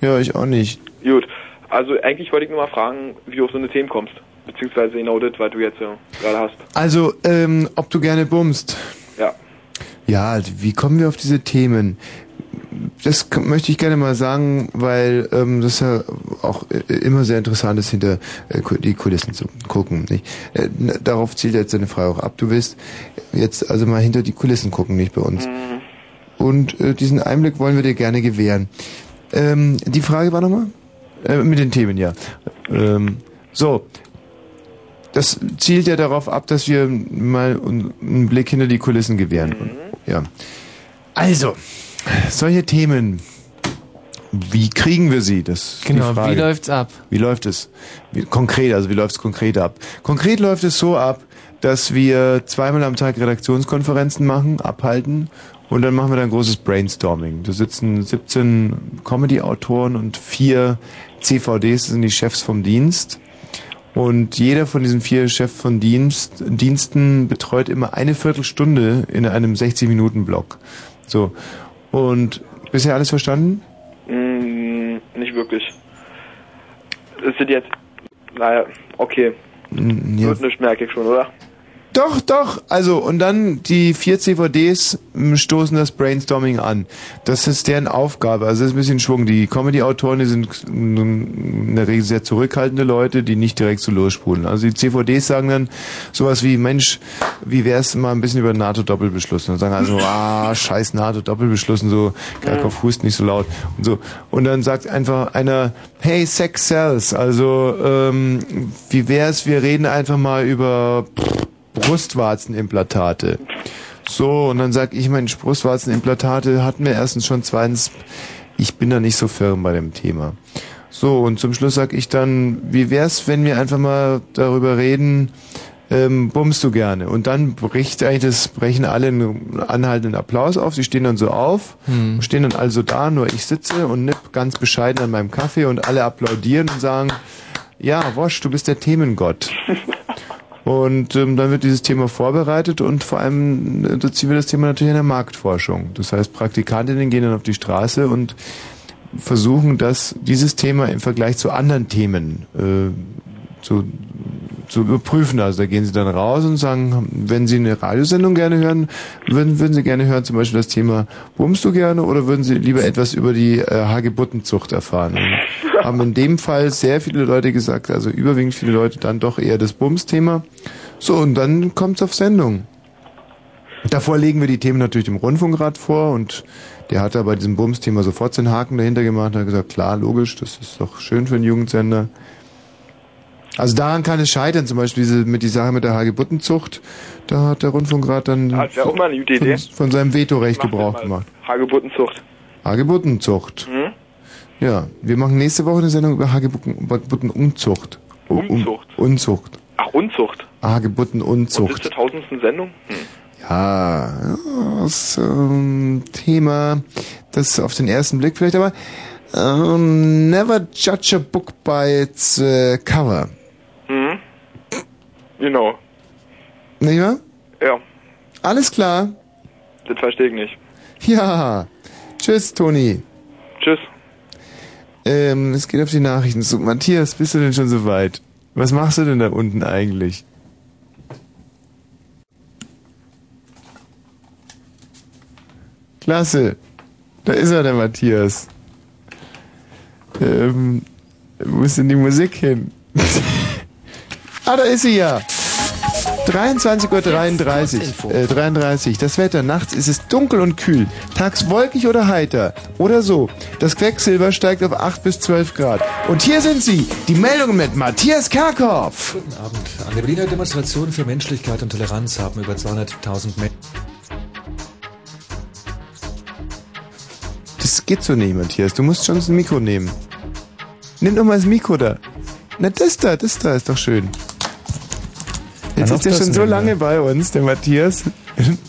Ja, ich auch nicht. Gut. Also eigentlich wollte ich nur mal fragen, wie du auf so eine Themen kommst. Beziehungsweise genau das, was du jetzt äh, gerade hast. Also, ähm, ob du gerne bummst? Ja. Ja, also, wie kommen wir auf diese Themen? Das möchte ich gerne mal sagen, weil ähm, das ja auch äh, immer sehr interessant ist, hinter äh, die Kulissen zu gucken. Nicht? Äh, darauf zielt jetzt deine Frage auch ab. Du willst jetzt also mal hinter die Kulissen gucken, nicht bei uns. Und äh, diesen Einblick wollen wir dir gerne gewähren. Ähm, die Frage war nochmal? Äh, mit den Themen, ja. Ähm, so. Das zielt ja darauf ab, dass wir mal einen Blick hinter die Kulissen gewähren. Ja. Also, solche Themen. Wie kriegen wir sie? Das ist Genau, die Frage. wie läuft's ab? Wie läuft es? Wie, konkret, also wie läuft es konkret ab? Konkret läuft es so ab, dass wir zweimal am Tag Redaktionskonferenzen machen, abhalten und dann machen wir dann ein großes Brainstorming. Da sitzen 17 Comedy-Autoren und vier CVDs, das sind die Chefs vom Dienst. Und jeder von diesen vier Chefs von Dienst, Diensten betreut immer eine Viertelstunde in einem 60-Minuten-Block. So. Und bisher alles verstanden? Mm, nicht wirklich. Es sind jetzt, naja, okay. Mm, ja. Wird nicht, merke ich schon, oder? Doch, doch. Also, und dann die vier CVDs stoßen das Brainstorming an. Das ist deren Aufgabe. Also, das ist ein bisschen Schwung. Die Comedy-Autoren, die sind in der Regel sehr zurückhaltende Leute, die nicht direkt so losspulen. Also, die CVDs sagen dann sowas wie, Mensch, wie wär's mal ein bisschen über NATO-Doppelbeschluss? Und sagen also, ah, scheiß NATO-Doppelbeschluss und so, Kerkhoff hust nicht so laut und so. Und dann sagt einfach einer, hey, Sex sells. Also, ähm, wie wär's, wir reden einfach mal über pff, Brustwarzenimplantate. So, und dann sag ich, Mensch, Brustwarzenimplantate hatten wir erstens schon, zweitens, ich bin da nicht so firm bei dem Thema. So, und zum Schluss sag ich dann, wie wär's, wenn wir einfach mal darüber reden, ähm, bummst du gerne? Und dann bricht eigentlich das, brechen alle einen anhaltenden Applaus auf, sie stehen dann so auf, Hm. stehen dann also da, nur ich sitze und nipp ganz bescheiden an meinem Kaffee und alle applaudieren und sagen, ja, Wosch, du bist der Themengott. Und ähm, dann wird dieses Thema vorbereitet und vor allem äh, beziehen wir das Thema natürlich in der Marktforschung. Das heißt, Praktikantinnen gehen dann auf die Straße und versuchen, das, dieses Thema im Vergleich zu anderen Themen äh, zu, zu überprüfen. Also da gehen sie dann raus und sagen, wenn sie eine Radiosendung gerne hören, würden, würden sie gerne hören, zum Beispiel das Thema Bummst du gerne oder würden sie lieber etwas über die äh, Hagebuttenzucht erfahren? Und haben in dem Fall sehr viele Leute gesagt, also überwiegend viele Leute dann doch eher das Bums-Thema. So, und dann kommt's auf Sendung. Davor legen wir die Themen natürlich dem Rundfunkrat vor und der hat da bei diesem Bums-Thema sofort seinen Haken dahinter gemacht und hat gesagt, klar, logisch, das ist doch schön für einen Jugendsender. Also daran kann es scheitern, zum Beispiel diese, mit die Sache mit der Hagebuttenzucht, da hat der Rundfunkrat dann wäre auch mal eine gute Idee. von, von seinem Vetorecht Mach Gebrauch gemacht. Hagebuttenzucht. Hagebuttenzucht. Hm? Ja, wir machen nächste Woche eine Sendung über Hagebuttenunzucht. Um, Unzucht? Unzucht. Ach, Unzucht. Und das Hagebuttenunzucht. zur tausendsten Sendung? Hm. Ja, das ähm, Thema, das auf den ersten Blick vielleicht, aber ähm, never judge a book by its äh, cover. Hm? Genau. Nicht wahr? Ja, Alles klar? das verstehe ich nicht. Ja. Tschüss, Toni. Tschüss. Ähm, es geht auf die Nachrichten zu. Matthias, bist du denn schon so weit? Was machst du denn da unten eigentlich? Klasse. Da ist er, der Matthias. Ähm, wo ist denn die Musik hin? ah, da ist sie ja. 23.33 Uhr. Äh, 33. Das Wetter. Nachts ist es dunkel und kühl. Tags wolkig oder heiter. Oder so. Das Quecksilber steigt auf 8 bis 12 Grad. Und hier sind sie. Die Meldungen mit Matthias Kerkhoff. Guten Abend. An der Berliner Demonstration für Menschlichkeit und Toleranz haben über 200.000 Menschen. Das geht so nicht, Matthias. Du musst schon das Mikro nehmen. Nimm doch mal das Mikro da. Na, das da, das da ist doch schön. Jetzt ist er das schon so lange bei uns, der Matthias.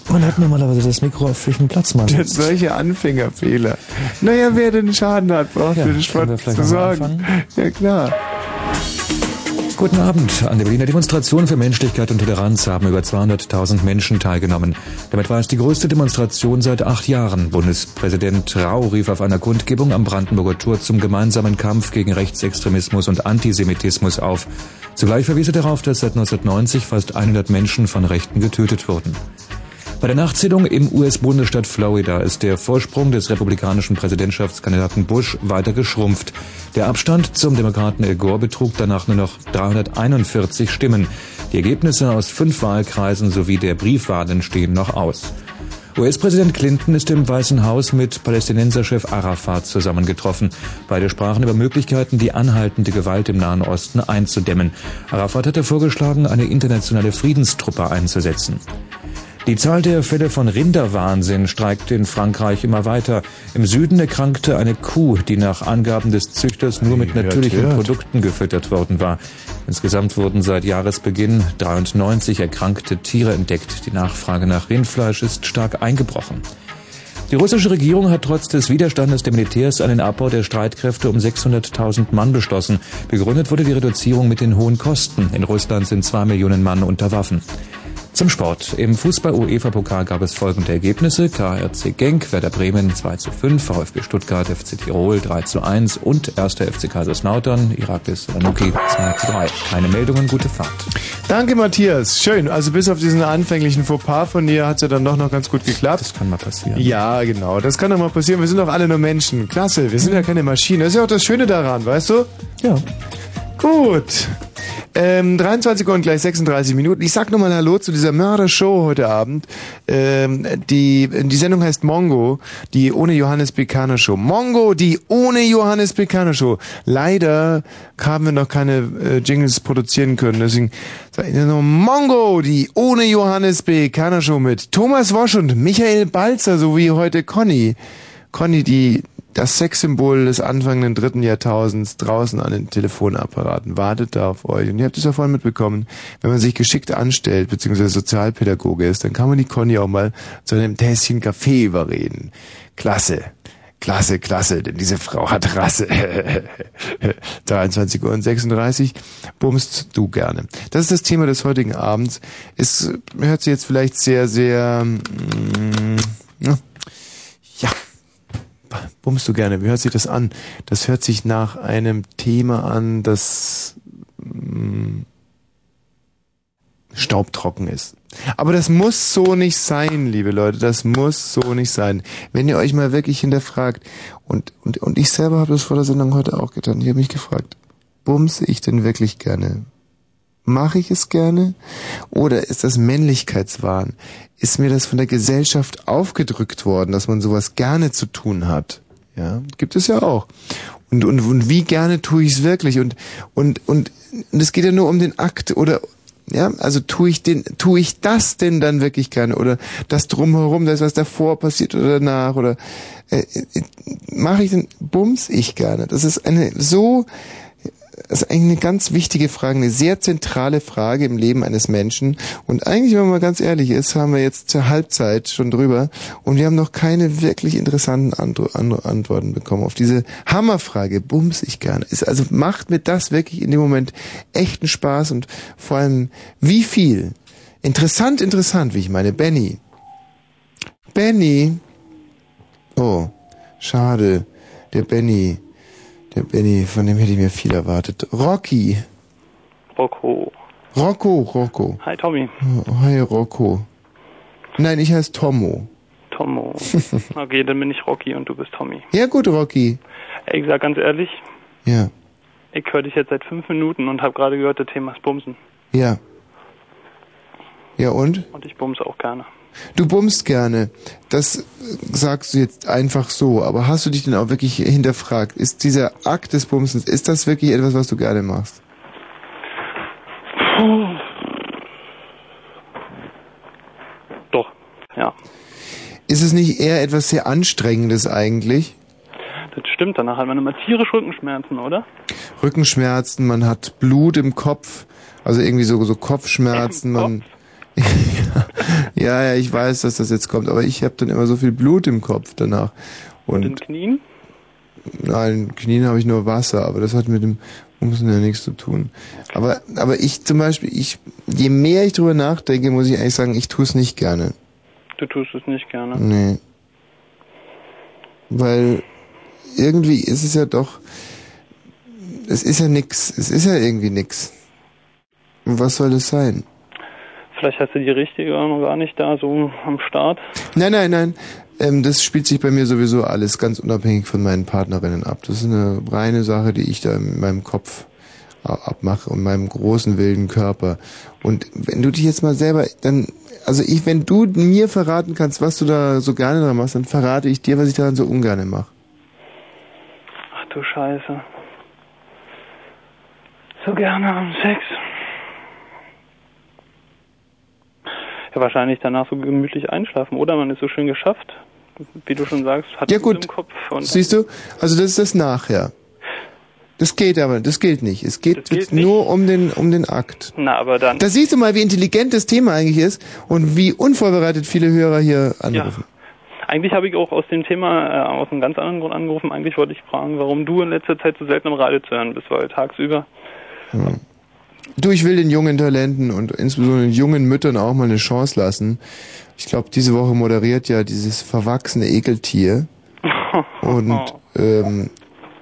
Man hat normalerweise das Mikro auf welchen Platz man Der hat solche Anfängerfehler. Naja, wer den Schaden hat, braucht Ja, den können wir Sport zu sagen. Ja, klar. Guten Abend. An der Berliner Demonstration für Menschlichkeit und Toleranz haben über 200.000 Menschen teilgenommen. Damit war es die größte Demonstration seit acht Jahren. Bundespräsident Rau rief auf einer Kundgebung am Brandenburger Tor zum gemeinsamen Kampf gegen Rechtsextremismus und Antisemitismus auf. Zugleich verwies er darauf, dass seit 1990 fast 100 Menschen von Rechten getötet wurden. Bei der Nachzählung im US-Bundesstaat Florida ist der Vorsprung des republikanischen Präsidentschaftskandidaten Bush weiter geschrumpft. Der Abstand zum Demokraten Al Gore betrug danach nur noch 341 Stimmen. Die Ergebnisse aus fünf Wahlkreisen sowie der Briefwahlen stehen noch aus. US-Präsident Clinton ist im Weißen Haus mit Palästinenserchef Arafat zusammengetroffen. Beide sprachen über Möglichkeiten, die anhaltende Gewalt im Nahen Osten einzudämmen. Arafat hatte vorgeschlagen, eine internationale Friedenstruppe einzusetzen. Die Zahl der Fälle von Rinderwahnsinn steigt in Frankreich immer weiter. Im Süden erkrankte eine Kuh, die nach Angaben des Züchters nur mit natürlichen hört. Produkten gefüttert worden war. Insgesamt wurden seit Jahresbeginn 93 erkrankte Tiere entdeckt. Die Nachfrage nach Rindfleisch ist stark eingebrochen. Die russische Regierung hat trotz des Widerstandes der Militärs einen Abbau der Streitkräfte um 600.000 Mann beschlossen. Begründet wurde die Reduzierung mit den hohen Kosten. In Russland sind zwei Millionen Mann unter Waffen. Zum Sport. Im Fußball-UEFA-Pokal gab es folgende Ergebnisse. KRC Genk, Werder Bremen 2 zu 5, VfB Stuttgart, FC Tirol 3 zu 1 und 1. FC Kaiserslautern, Iraklis Ranuki 2 zu 3. Keine Meldungen, gute Fahrt. Danke, Matthias. Schön. Also bis auf diesen anfänglichen Fauxpas von dir hat es ja dann doch noch ganz gut geklappt. Das kann mal passieren. Ja, genau. Das kann doch mal passieren. Wir sind doch alle nur Menschen. Klasse. Wir sind ja keine Maschinen. Das ist ja auch das Schöne daran, weißt du? Ja. Gut. Ähm, 23 Uhr und gleich 36 Minuten. Ich sag nochmal Hallo zu dieser Mörder-Show heute Abend. Ähm, die, die Sendung heißt Mongo, die ohne Johannes Bekanner Show. Mongo, die ohne Johannes Bekanner Show. Leider haben wir noch keine äh, Jingles produzieren können. Deswegen sag ich nur Mongo, die ohne Johannes Bekanner Show mit Thomas Wosch und Michael Balzer sowie heute Conny. Conny, die das Sexsymbol des anfangenden dritten Jahrtausends draußen an den Telefonapparaten wartet da auf euch. Und ihr habt es ja vorhin mitbekommen, wenn man sich geschickt anstellt, beziehungsweise Sozialpädagoge ist, dann kann man die Conny auch mal zu einem Tässchen Kaffee überreden. Klasse. Klasse, klasse, denn diese Frau hat Rasse. 23 Uhr und 36 bummst du gerne. Das ist das Thema des heutigen Abends. Es hört sich jetzt vielleicht sehr, sehr, mm, ja, ja, bummst du gerne? Wie hört sich das an? Das hört sich nach einem Thema an, das mm, staubtrocken ist. Aber das muss so nicht sein, liebe Leute. Das muss so nicht sein. Wenn ihr euch mal wirklich hinterfragt, und, und, und ich selber habe das vor der Sendung heute auch getan, ich habe mich gefragt, bumse ich denn wirklich gerne? Mache ich es gerne? Oder ist das Männlichkeitswahn? Ist mir das von der Gesellschaft aufgedrückt worden, dass man sowas gerne zu tun hat? Ja, gibt es ja auch. Und, und, und wie gerne tue ich es wirklich? Und, und, und, und es geht ja nur um den Akt oder, ja, also tue ich den, tue ich das denn dann wirklich gerne? Oder das drumherum, das was davor passiert oder danach? Oder, äh, äh, mache ich den, bums ich gerne? Das ist eine so, das ist eigentlich eine ganz wichtige Frage, eine sehr zentrale Frage im Leben eines Menschen. Und eigentlich, wenn man mal ganz ehrlich ist, haben wir jetzt zur Halbzeit schon drüber und wir haben noch keine wirklich interessanten Antwo- An- Antworten bekommen auf diese Hammerfrage. Bums ich gerne. Ist, also macht mir das wirklich in dem Moment echten Spaß und vor allem wie viel? Interessant, interessant, wie ich meine. Benny. Benny. Oh, schade. Der Benny. Benny, von dem hätte ich mir viel erwartet. Rocky. Rocco. Rocco, Rocco. Hi Tommy. Oh, Hi, Rocco. Nein, ich heiße Tommo. Tommo. Okay, dann bin ich Rocky und du bist Tommy. Ja gut, Rocky. Ey, ich sag ganz ehrlich, Ja, ich höre dich jetzt seit fünf Minuten und habe gerade gehört, das Thema ist Bumsen. ja. Ja und? Und ich bumse auch gerne. Du bummst gerne. Das äh, sagst du jetzt einfach so. Aber hast du dich denn auch wirklich hinterfragt? Ist dieser Akt des Bumsens, ist das wirklich etwas, was du gerne machst? Doch, ja. Ist es nicht eher etwas sehr Anstrengendes eigentlich? Das stimmt, danach hat man immer tierisch Rückenschmerzen, oder? Rückenschmerzen, man hat Blut im Kopf, also irgendwie so, so Kopfschmerzen, man. ja, ja, ich weiß, dass das jetzt kommt, aber ich habe dann immer so viel Blut im Kopf danach. Und in Und den Knien? nein, in den Knien habe ich nur Wasser, aber das hat mit dem Umsen ja nichts zu tun. Aber, aber ich zum Beispiel, ich, je mehr ich drüber nachdenke, muss ich eigentlich sagen, ich tue es nicht gerne. Du tust es nicht gerne. Nee. Weil irgendwie ist es ja doch, es ist ja nix, es ist ja irgendwie nix. Und was soll es sein? Vielleicht hast du die richtige noch gar nicht da so am Start. Nein, nein, nein. Ähm, das spielt sich bei mir sowieso alles ganz unabhängig von meinen Partnerinnen ab. Das ist eine reine Sache, die ich da in meinem Kopf a- abmache und meinem großen wilden Körper. Und wenn du dich jetzt mal selber, dann, also ich, wenn du mir verraten kannst, was du da so gerne dran machst, dann verrate ich dir, was ich daran so ungern mache. Ach du Scheiße. So gerne am Sex. Ja, wahrscheinlich danach so gemütlich einschlafen. Oder man ist so schön geschafft. Wie du schon sagst, hat Ja, gut. im Kopf. Und Siehst du? Also das ist das Nachher. Das geht aber, das gilt nicht. Es geht, geht nur um den, um den Akt. Na, aber dann. Da siehst du mal, wie intelligent das Thema eigentlich ist und wie unvorbereitet viele Hörer hier anrufen. Eigentlich habe ich auch aus dem Thema, äh, aus einem ganz anderen Grund angerufen. Eigentlich wollte ich fragen, warum du in letzter Zeit so selten im Radio zu hören bist, weil tagsüber. Hm. Du, ich will den jungen Talenten und insbesondere den jungen Müttern auch mal eine Chance lassen. Ich glaube, diese Woche moderiert ja dieses verwachsene Ekeltier. Und ähm,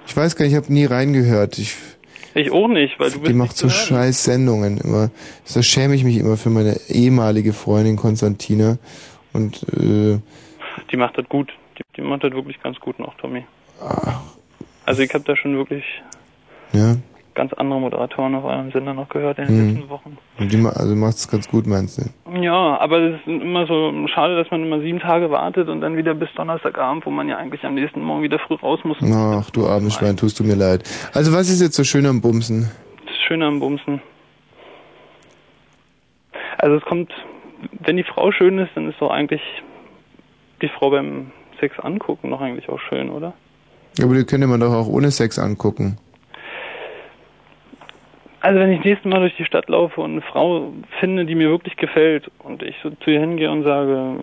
ich weiß gar nicht, ich habe nie reingehört. Ich, Ich auch nicht, weil du bist die macht so scheiß Sendungen immer. Da schäme ich mich immer für meine ehemalige Freundin Konstantina. Und äh, Die macht das gut. Die, die macht das wirklich ganz gut noch, Tommy. Ah. Also ich habe da schon wirklich ja, ganz andere Moderatoren auf eurem Sender noch gehört in den Hm. letzten Wochen. und die ma also macht's ganz gut, meinst du? Ja, aber es ist immer so schade, dass man immer sieben Tage wartet und dann wieder bis Donnerstagabend, wo man ja eigentlich am nächsten Morgen wieder früh raus muss. Ach, du armes Schwein, tust du mir leid. Also was ist jetzt so schön am Bumsen? Das Schöne am Bumsen. Also es kommt, wenn die Frau schön ist, dann ist doch eigentlich die Frau beim Sex angucken doch eigentlich auch schön, oder? Aber die könnte man doch auch ohne Sex angucken. Also wenn ich das nächste Mal durch die Stadt laufe und eine Frau finde, die mir wirklich gefällt und ich so zu ihr hingehe und sage,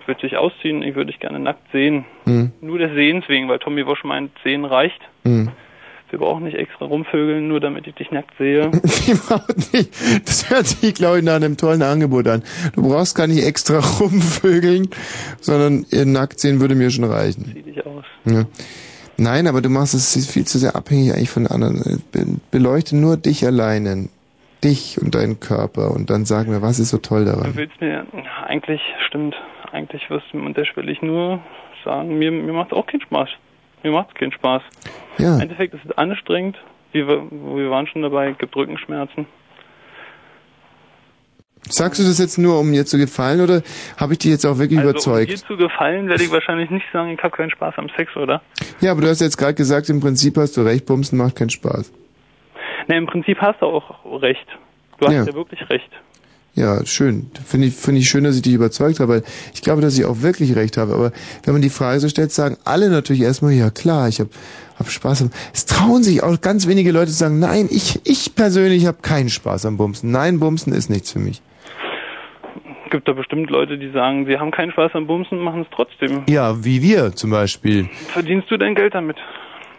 ich würde dich ausziehen, ich würde dich gerne nackt sehen. Hm. Nur des Sehens wegen, weil Tommy Wosch meint, sehen reicht. Hm. Wir brauchen nicht extra rumvögeln, nur damit ich dich nackt sehe. Das hört sich, glaube ich, nach einem tollen Angebot an. Du brauchst gar nicht extra rumvögeln, sondern ihr nackt sehen würde mir schon reichen. Zieh dich aus. Ja. Nein, aber du machst es viel zu sehr abhängig eigentlich von anderen. Be beleuchte nur dich alleine. Dich und deinen Körper und dann sag mir, was ist so toll Du daran? willst mir, eigentlich, stimmt, eigentlich wirst du mir unterschwellig nur sagen, mir, mir macht es auch keinen Spaß. Mir macht es keinen Spaß. Ja. Im Endeffekt ist es anstrengend. Wir, wir waren schon dabei, gibt Rückenschmerzen. Sagst du das jetzt nur, um mir zu gefallen oder habe ich dich jetzt auch wirklich Also, überzeugt? um dir zu gefallen, werde ich wahrscheinlich nicht sagen, ich habe keinen Spaß am Sex, oder? Ja, aber du hast jetzt gerade gesagt, im Prinzip hast du recht, Bumsen macht keinen Spaß. Ne, im Prinzip hast du auch recht. Du hast Ja. ja, wirklich recht. Ja, schön. Finde ich, finde ich schön, dass ich dich überzeugt habe, weil ich glaube, dass ich auch wirklich recht habe. Aber wenn man die Frage so stellt, sagen alle natürlich erstmal, ja klar, ich habe hab Spaß am... Es trauen sich auch ganz wenige Leute zu sagen, nein, ich, ich persönlich habe keinen Spaß am Bumsen. Nein, Bumsen ist nichts für mich. Gibt da bestimmt Leute, die sagen, sie haben keinen Spaß am Bumsen und machen es trotzdem. Ja, wie wir zum Beispiel. Verdienst du dein Geld damit?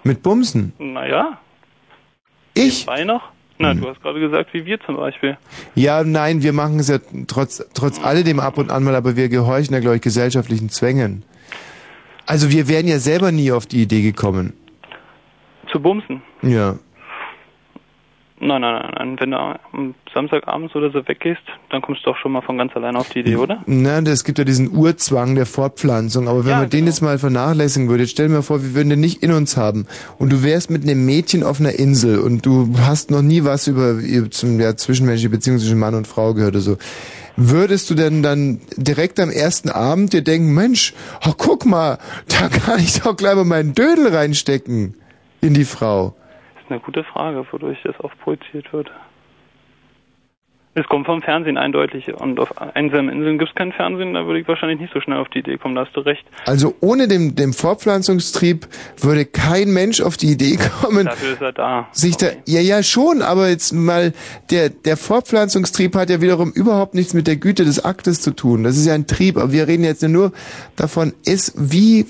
Mit Bumsen. Naja. Ich? Nebenbei noch? Na, du hast gerade gesagt, wie wir zum Beispiel. Ja, nein, wir machen es ja trotz, trotz alledem ab und an mal, aber wir gehorchen ja, glaube ich, gesellschaftlichen Zwängen. Also wir wären ja selber nie auf die Idee gekommen. Zu bumsen? Ja. Nein, nein, nein, nein. Wenn du am Samstagabends oder so weggehst, dann kommst du doch schon mal von ganz alleine auf die Idee, oder? Na, es gibt ja diesen Urzwang der Fortpflanzung, aber wenn man den jetzt mal vernachlässigen würde, jetzt stell dir mal vor, wir würden den nicht in uns haben und du wärst mit einem Mädchen auf einer Insel und du hast noch nie was über zum ja, zwischenmenschliche Beziehung zwischen Mann und Frau gehört oder so. Würdest du denn dann direkt am ersten Abend dir denken, Mensch, oh, guck mal, da kann ich doch gleich mal meinen Dödel reinstecken in die Frau? Ist eine gute Frage, wodurch das oft projiziert wird. Es kommt vom Fernsehen eindeutig und auf einsamen Inseln gibt es kein Fernsehen, da würde ich wahrscheinlich nicht so schnell auf die Idee kommen, da hast du recht. Also ohne den, den Fortpflanzungstrieb würde kein Mensch auf die Idee kommen, Dafür ist er da. sich da, ja, ja, schon, aber jetzt mal, der, der Fortpflanzungstrieb hat ja wiederum überhaupt nichts mit der Güte des Aktes zu tun. Das ist ja ein Trieb, aber wir reden jetzt ja nur davon, ist, wie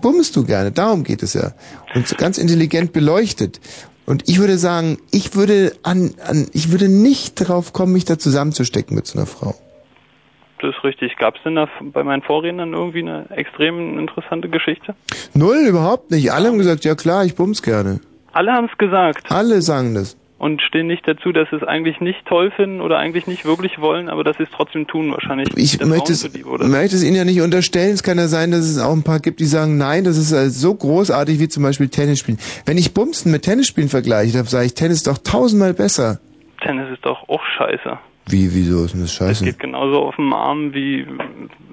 bummst du gerne? Darum geht es ja. Und so ganz intelligent beleuchtet. Und ich würde sagen, ich würde an, an, ich würde nicht drauf kommen, mich da zusammenzustecken mit so einer Frau. Das ist richtig. Gab es denn da bei meinen Vorrednern irgendwie eine extrem interessante Geschichte? Null, überhaupt nicht. Alle haben gesagt, ja klar, ich bums gerne. Alle haben es gesagt. Alle sagen das. Und stehen nicht dazu, dass sie es eigentlich nicht toll finden oder eigentlich nicht wirklich wollen, aber dass sie es trotzdem tun wahrscheinlich. Ich möchte es, möchte es Ihnen ja nicht unterstellen. Es kann ja sein, dass es auch ein paar gibt, die sagen, nein, das ist äh, so großartig wie zum Beispiel Tennis spielen. Wenn ich Bumsen mit Tennisspielen vergleiche, dann sage ich, Tennis ist doch tausendmal besser. Tennis ist doch auch scheiße. Wie, wieso ist denn das Es scheiße? geht genauso auf dem Arm wie.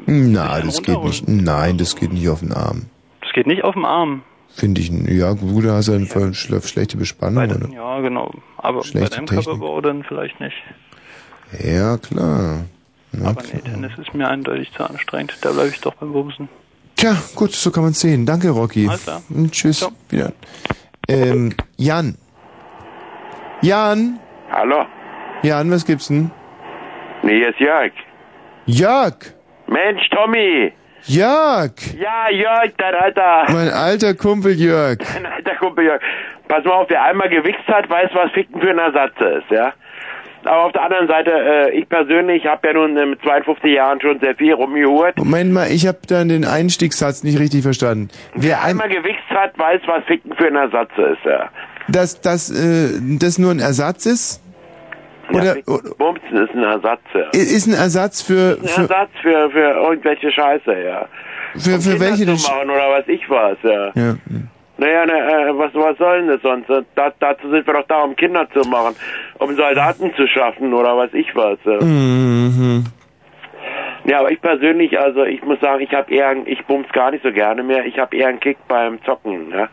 Na, das geht nicht. Nein, das geht nicht auf den Arm. Es geht nicht auf dem Arm. Finde ich, ja, gut, da hast du eine schle- schlechte Bespannung, oder? Ja, genau. Aber Schlechte bei deinem Technik. Körperbau dann vielleicht nicht. Ja, klar. Na, Aber nee, Tennis ist mir eindeutig zu anstrengend. Da bleibe ich doch beim Bumsen. Tja, gut, so kann man sehen. Danke, Rocky. Alles klar. Und tschüss. Wieder. Ähm, Jan. Jan. Hallo? Jan, was gibt's denn? Nee, hier ist Jörg. Jörg. Mensch, Tommy! Jörg. Ja, Jörg, dein alter, Mein alter Kumpel Jörg. dein alter Kumpel Jörg. Pass mal auf, wer einmal gewichst hat, weiß, was Ficken für ein Ersatz ist, ja? Aber auf der anderen Seite, äh, ich persönlich habe ja nun äh, mit 52 Jahren schon sehr viel rumgehurt. Moment mal, ich habe dann den Einstiegssatz nicht richtig verstanden. Wer ein, Einmal gewichst hat, weiß, was Ficken für ein Ersatz ist, ja? dass das, äh, das nur ein Ersatz ist? Oder, oder Bumsen ist ein Ersatz, ja. ist ein Ersatz für, Ein für, Ersatz für, für irgendwelche Scheiße, ja. für, für Kinder welche zu das? machen oder was ich was, ja. Ja. Naja, ne, äh, was, was soll denn das sonst? Da, dazu sind wir doch da, um Kinder zu machen, um Soldaten zu schaffen oder was ich was. Ja, Mhm. ja aber ich persönlich, also ich muss sagen, ich habe eher, ein- ich bums gar nicht so gerne mehr. Ich habe eher einen Kick beim Zocken, ja.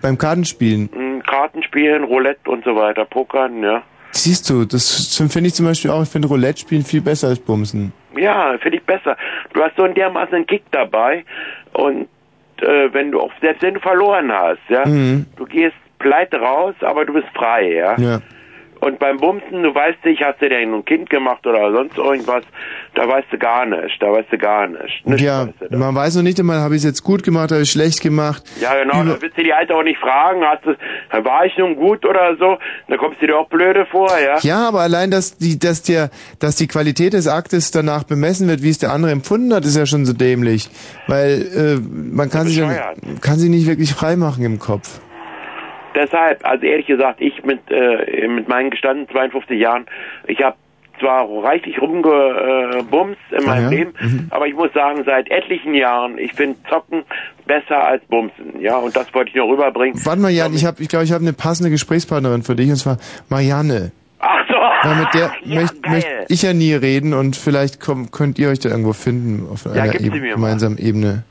Beim Kartenspielen. Mm, Kartenspielen, Roulette und so weiter, Pokern, ja. Siehst du, das finde ich zum Beispiel auch, ich finde Roulette spielen viel besser als Bumsen. Ja, finde ich besser. Du hast so einen dermaßen einen Kick dabei und äh, wenn du auch, selbst wenn du verloren hast, ja, Mhm. du gehst pleite raus, aber du bist frei, ja. Ja. Und beim Bumsen, du weißt nicht, hast du denn ein Kind gemacht oder sonst irgendwas, da weißt du gar nicht, da weißt du gar nicht. nicht Ja, man weiß noch nicht einmal, habe ich es jetzt gut gemacht, habe ich schlecht gemacht. Ja, genau, Über- da willst du die Alte auch nicht fragen, hast du, war ich nun gut oder so, da kommst du dir auch blöde vor, ja. Ja, aber allein, dass die, dass der, dass die Qualität des Aktes danach bemessen wird, wie es der andere empfunden hat, ist ja schon so dämlich. Weil äh, man kann sich, ja, kann sich nicht wirklich frei machen im Kopf. Deshalb, also ehrlich gesagt, ich mit, äh, mit meinen gestandenen 52 Jahren, ich habe zwar reichlich rumgebumst in meinem Ah ja? Leben, aber ich muss sagen, seit etlichen Jahren, ich finde Zocken besser als Bumsen, ja, und das wollte ich noch rüberbringen. Warte mal, Jan, ich habe, ich glaube, ich habe eine passende Gesprächspartnerin für dich und zwar Marianne. Ach so. Weil mit der Ja, möchte möcht ich ja nie reden und vielleicht komm, könnt ihr euch da irgendwo finden auf einer mal. gemeinsamen Ebene.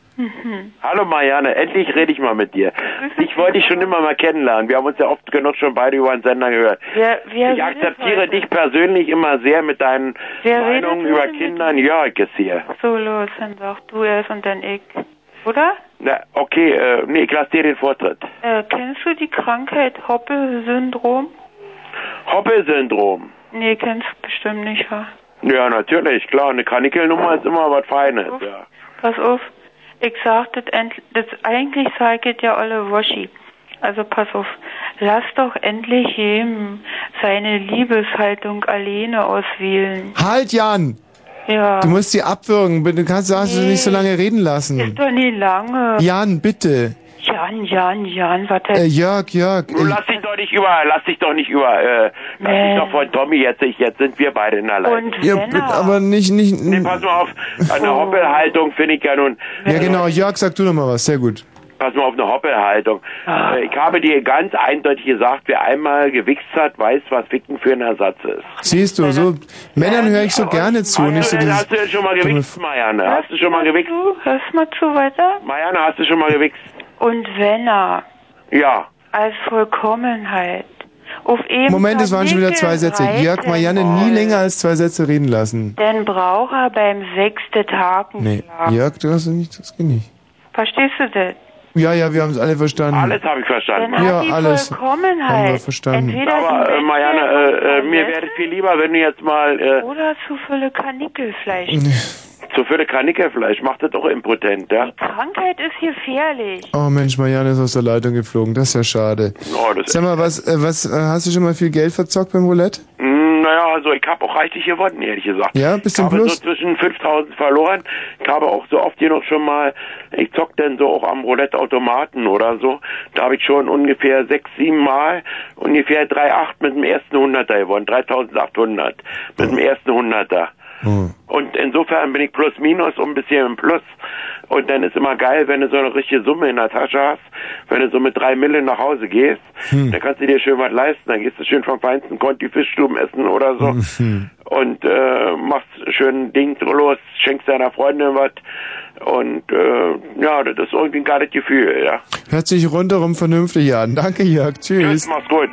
Hallo Marianne, endlich rede ich mal mit dir. Ich wollte dich schon immer mal kennenlernen. Wir haben uns ja oft genug schon beide über einen Sender gehört. Wer ich akzeptiere dich persönlich immer sehr mit deinen Wer Meinungen über Kinder. Jörg ist hier. So, los, dann sag du erst und dann ich. Oder? Na, okay, äh, nee, ich lasse dir den Vortritt. Äh, kennst du die Krankheit Hoppe-Syndrom? Hoppe-Syndrom. Nee, kennst du bestimmt nicht, wa? Ja, natürlich, klar. Eine Kanikelnummer ist immer was Feines, ja. Pass auf, ich sag das, eigentlich sag ich ja alle Waschi. Also pass auf, lass doch endlich jedem seine Liebeshaltung alleine auswählen. Halt, Jan! Ja. Du musst sie abwürgen. Du kannst hast du nicht so lange reden lassen. Ist doch nie lange. Jan, bitte. Jan, Jan, Jan, was Äh, Jörg, Jörg. Du lass dich doch nicht über, lass dich doch nicht über, äh, lass dich doch von Tommy jetzt, ich, jetzt sind wir beide in der Leitung. Und Ja, bitte, aber nicht, nicht. Nee, pass mal auf, eine Hoppelhaltung finde ich ja nun, Ja, genau. Jörg, sag du noch mal was. Sehr gut. pass mal auf eine Hoppelhaltung. Ah. Äh, Ich habe dir ganz eindeutig gesagt, wer einmal gewichst hat, weiß, was Ficken für ein Ersatz ist. Siehst du, so Männern höre ich so gerne zu. Nicht so Hast du, dieses hast du denn schon mal gewichst, Marianne? Hast du schon mal gewichst? Du, hörst mal zu weiter? Marianne, hast du schon mal gewichst? Und wenn er Ja. als Vollkommenheit auf eben Moment, es waren schon wieder zwei Sätze. Jörg, Marianne nie länger als zwei Sätze reden lassen. Dann braucht er beim sechsten Tag einen Nee. Jörg, du hast nicht, das geht nicht. Verstehst du das? Ja, ja, wir haben es alle verstanden. Alles habe ich verstanden. Dann Ja, hat die alles Vollkommenheit haben wir verstanden. entweder Aber äh, Marianne, äh, äh, mir wäre es viel lieber, wenn du jetzt mal äh, oder zu viele Kanickelfleisch. zu viele Kanickelfleisch, macht das doch impotent, ja? Krankheit ist gefährlich. Oh Mensch, Marianne ist aus der Leitung geflogen. Das ist ja schade. Oh, das Sag mal, was, äh, was, äh, hast du schon mal viel Geld verzockt beim Roulette? Mm, naja, also ich habe auch reichlich gewonnen, ehrlich gesagt. Ja, bist ich du im habe Plus? so zwischen 5000 verloren. Ich habe auch so oft genug schon mal, ich zock dann so auch am Roulette-Automaten oder so. Da habe ich schon ungefähr sechs, sieben Mal ungefähr 3,8 mit dem ersten Hunderter gewonnen. 3800 mit dem ersten Hunderter. Und insofern bin ich plus minus und ein bisschen im Plus. Und dann ist immer geil, wenn du so eine richtige Summe in der Tasche hast, wenn du so mit drei Mille nach Hause gehst, Hm. dann kannst du dir schön was leisten. Dann gehst du schön vom feinsten Conti Fischstuben essen oder so Hm. und äh, machst schön Ding los, schenkst deiner Freundin was. Und äh, ja, das ist irgendwie ein geiles Gefühl, ja. Hört sich rundherum vernünftig an. Danke, Jörg. Tschüss. Tschüss, mach's gut.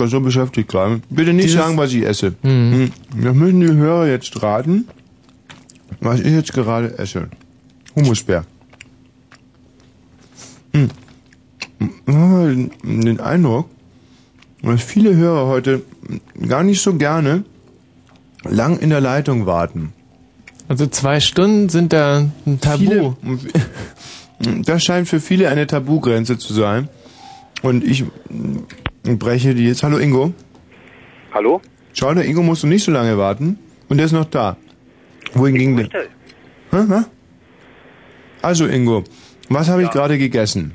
War so beschäftigt gerade. Bitte nicht Dieses- sagen, was ich esse. Mhm. Hm. Das müssen die Hörer jetzt raten, was ich jetzt gerade esse. Humusbär. Hm. Ich habe den- den Eindruck, dass viele Hörer heute gar nicht so gerne lang in der Leitung warten. Also zwei Stunden sind da ein Tabu. Viele, das scheint für viele eine Tabugrenze zu sein. Und ich mm, breche die jetzt. Hallo Ingo. Hallo? Schau, der Ingo musst du nicht so lange warten. Und der ist noch da. Wohin ging der? Hä, hä? Also Ingo, was habe ich gerade gegessen?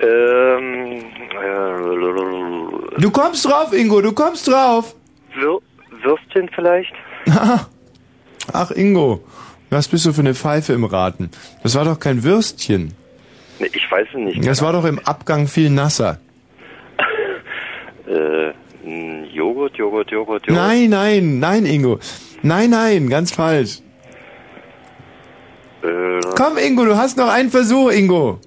Ähm, äh, Du kommst drauf, Ingo, du kommst drauf. Würstchen vielleicht? Ach Ingo, was bist du für eine Pfeife im Raten? Das war doch kein Würstchen. Nee, ich weiß es nicht. Das war doch im Abgang viel nasser. Äh, Joghurt, Joghurt, Joghurt, Joghurt. Nein, nein, nein, Ingo. Nein, nein, ganz falsch. Äh, Komm, Ingo, du hast noch einen Versuch, Ingo.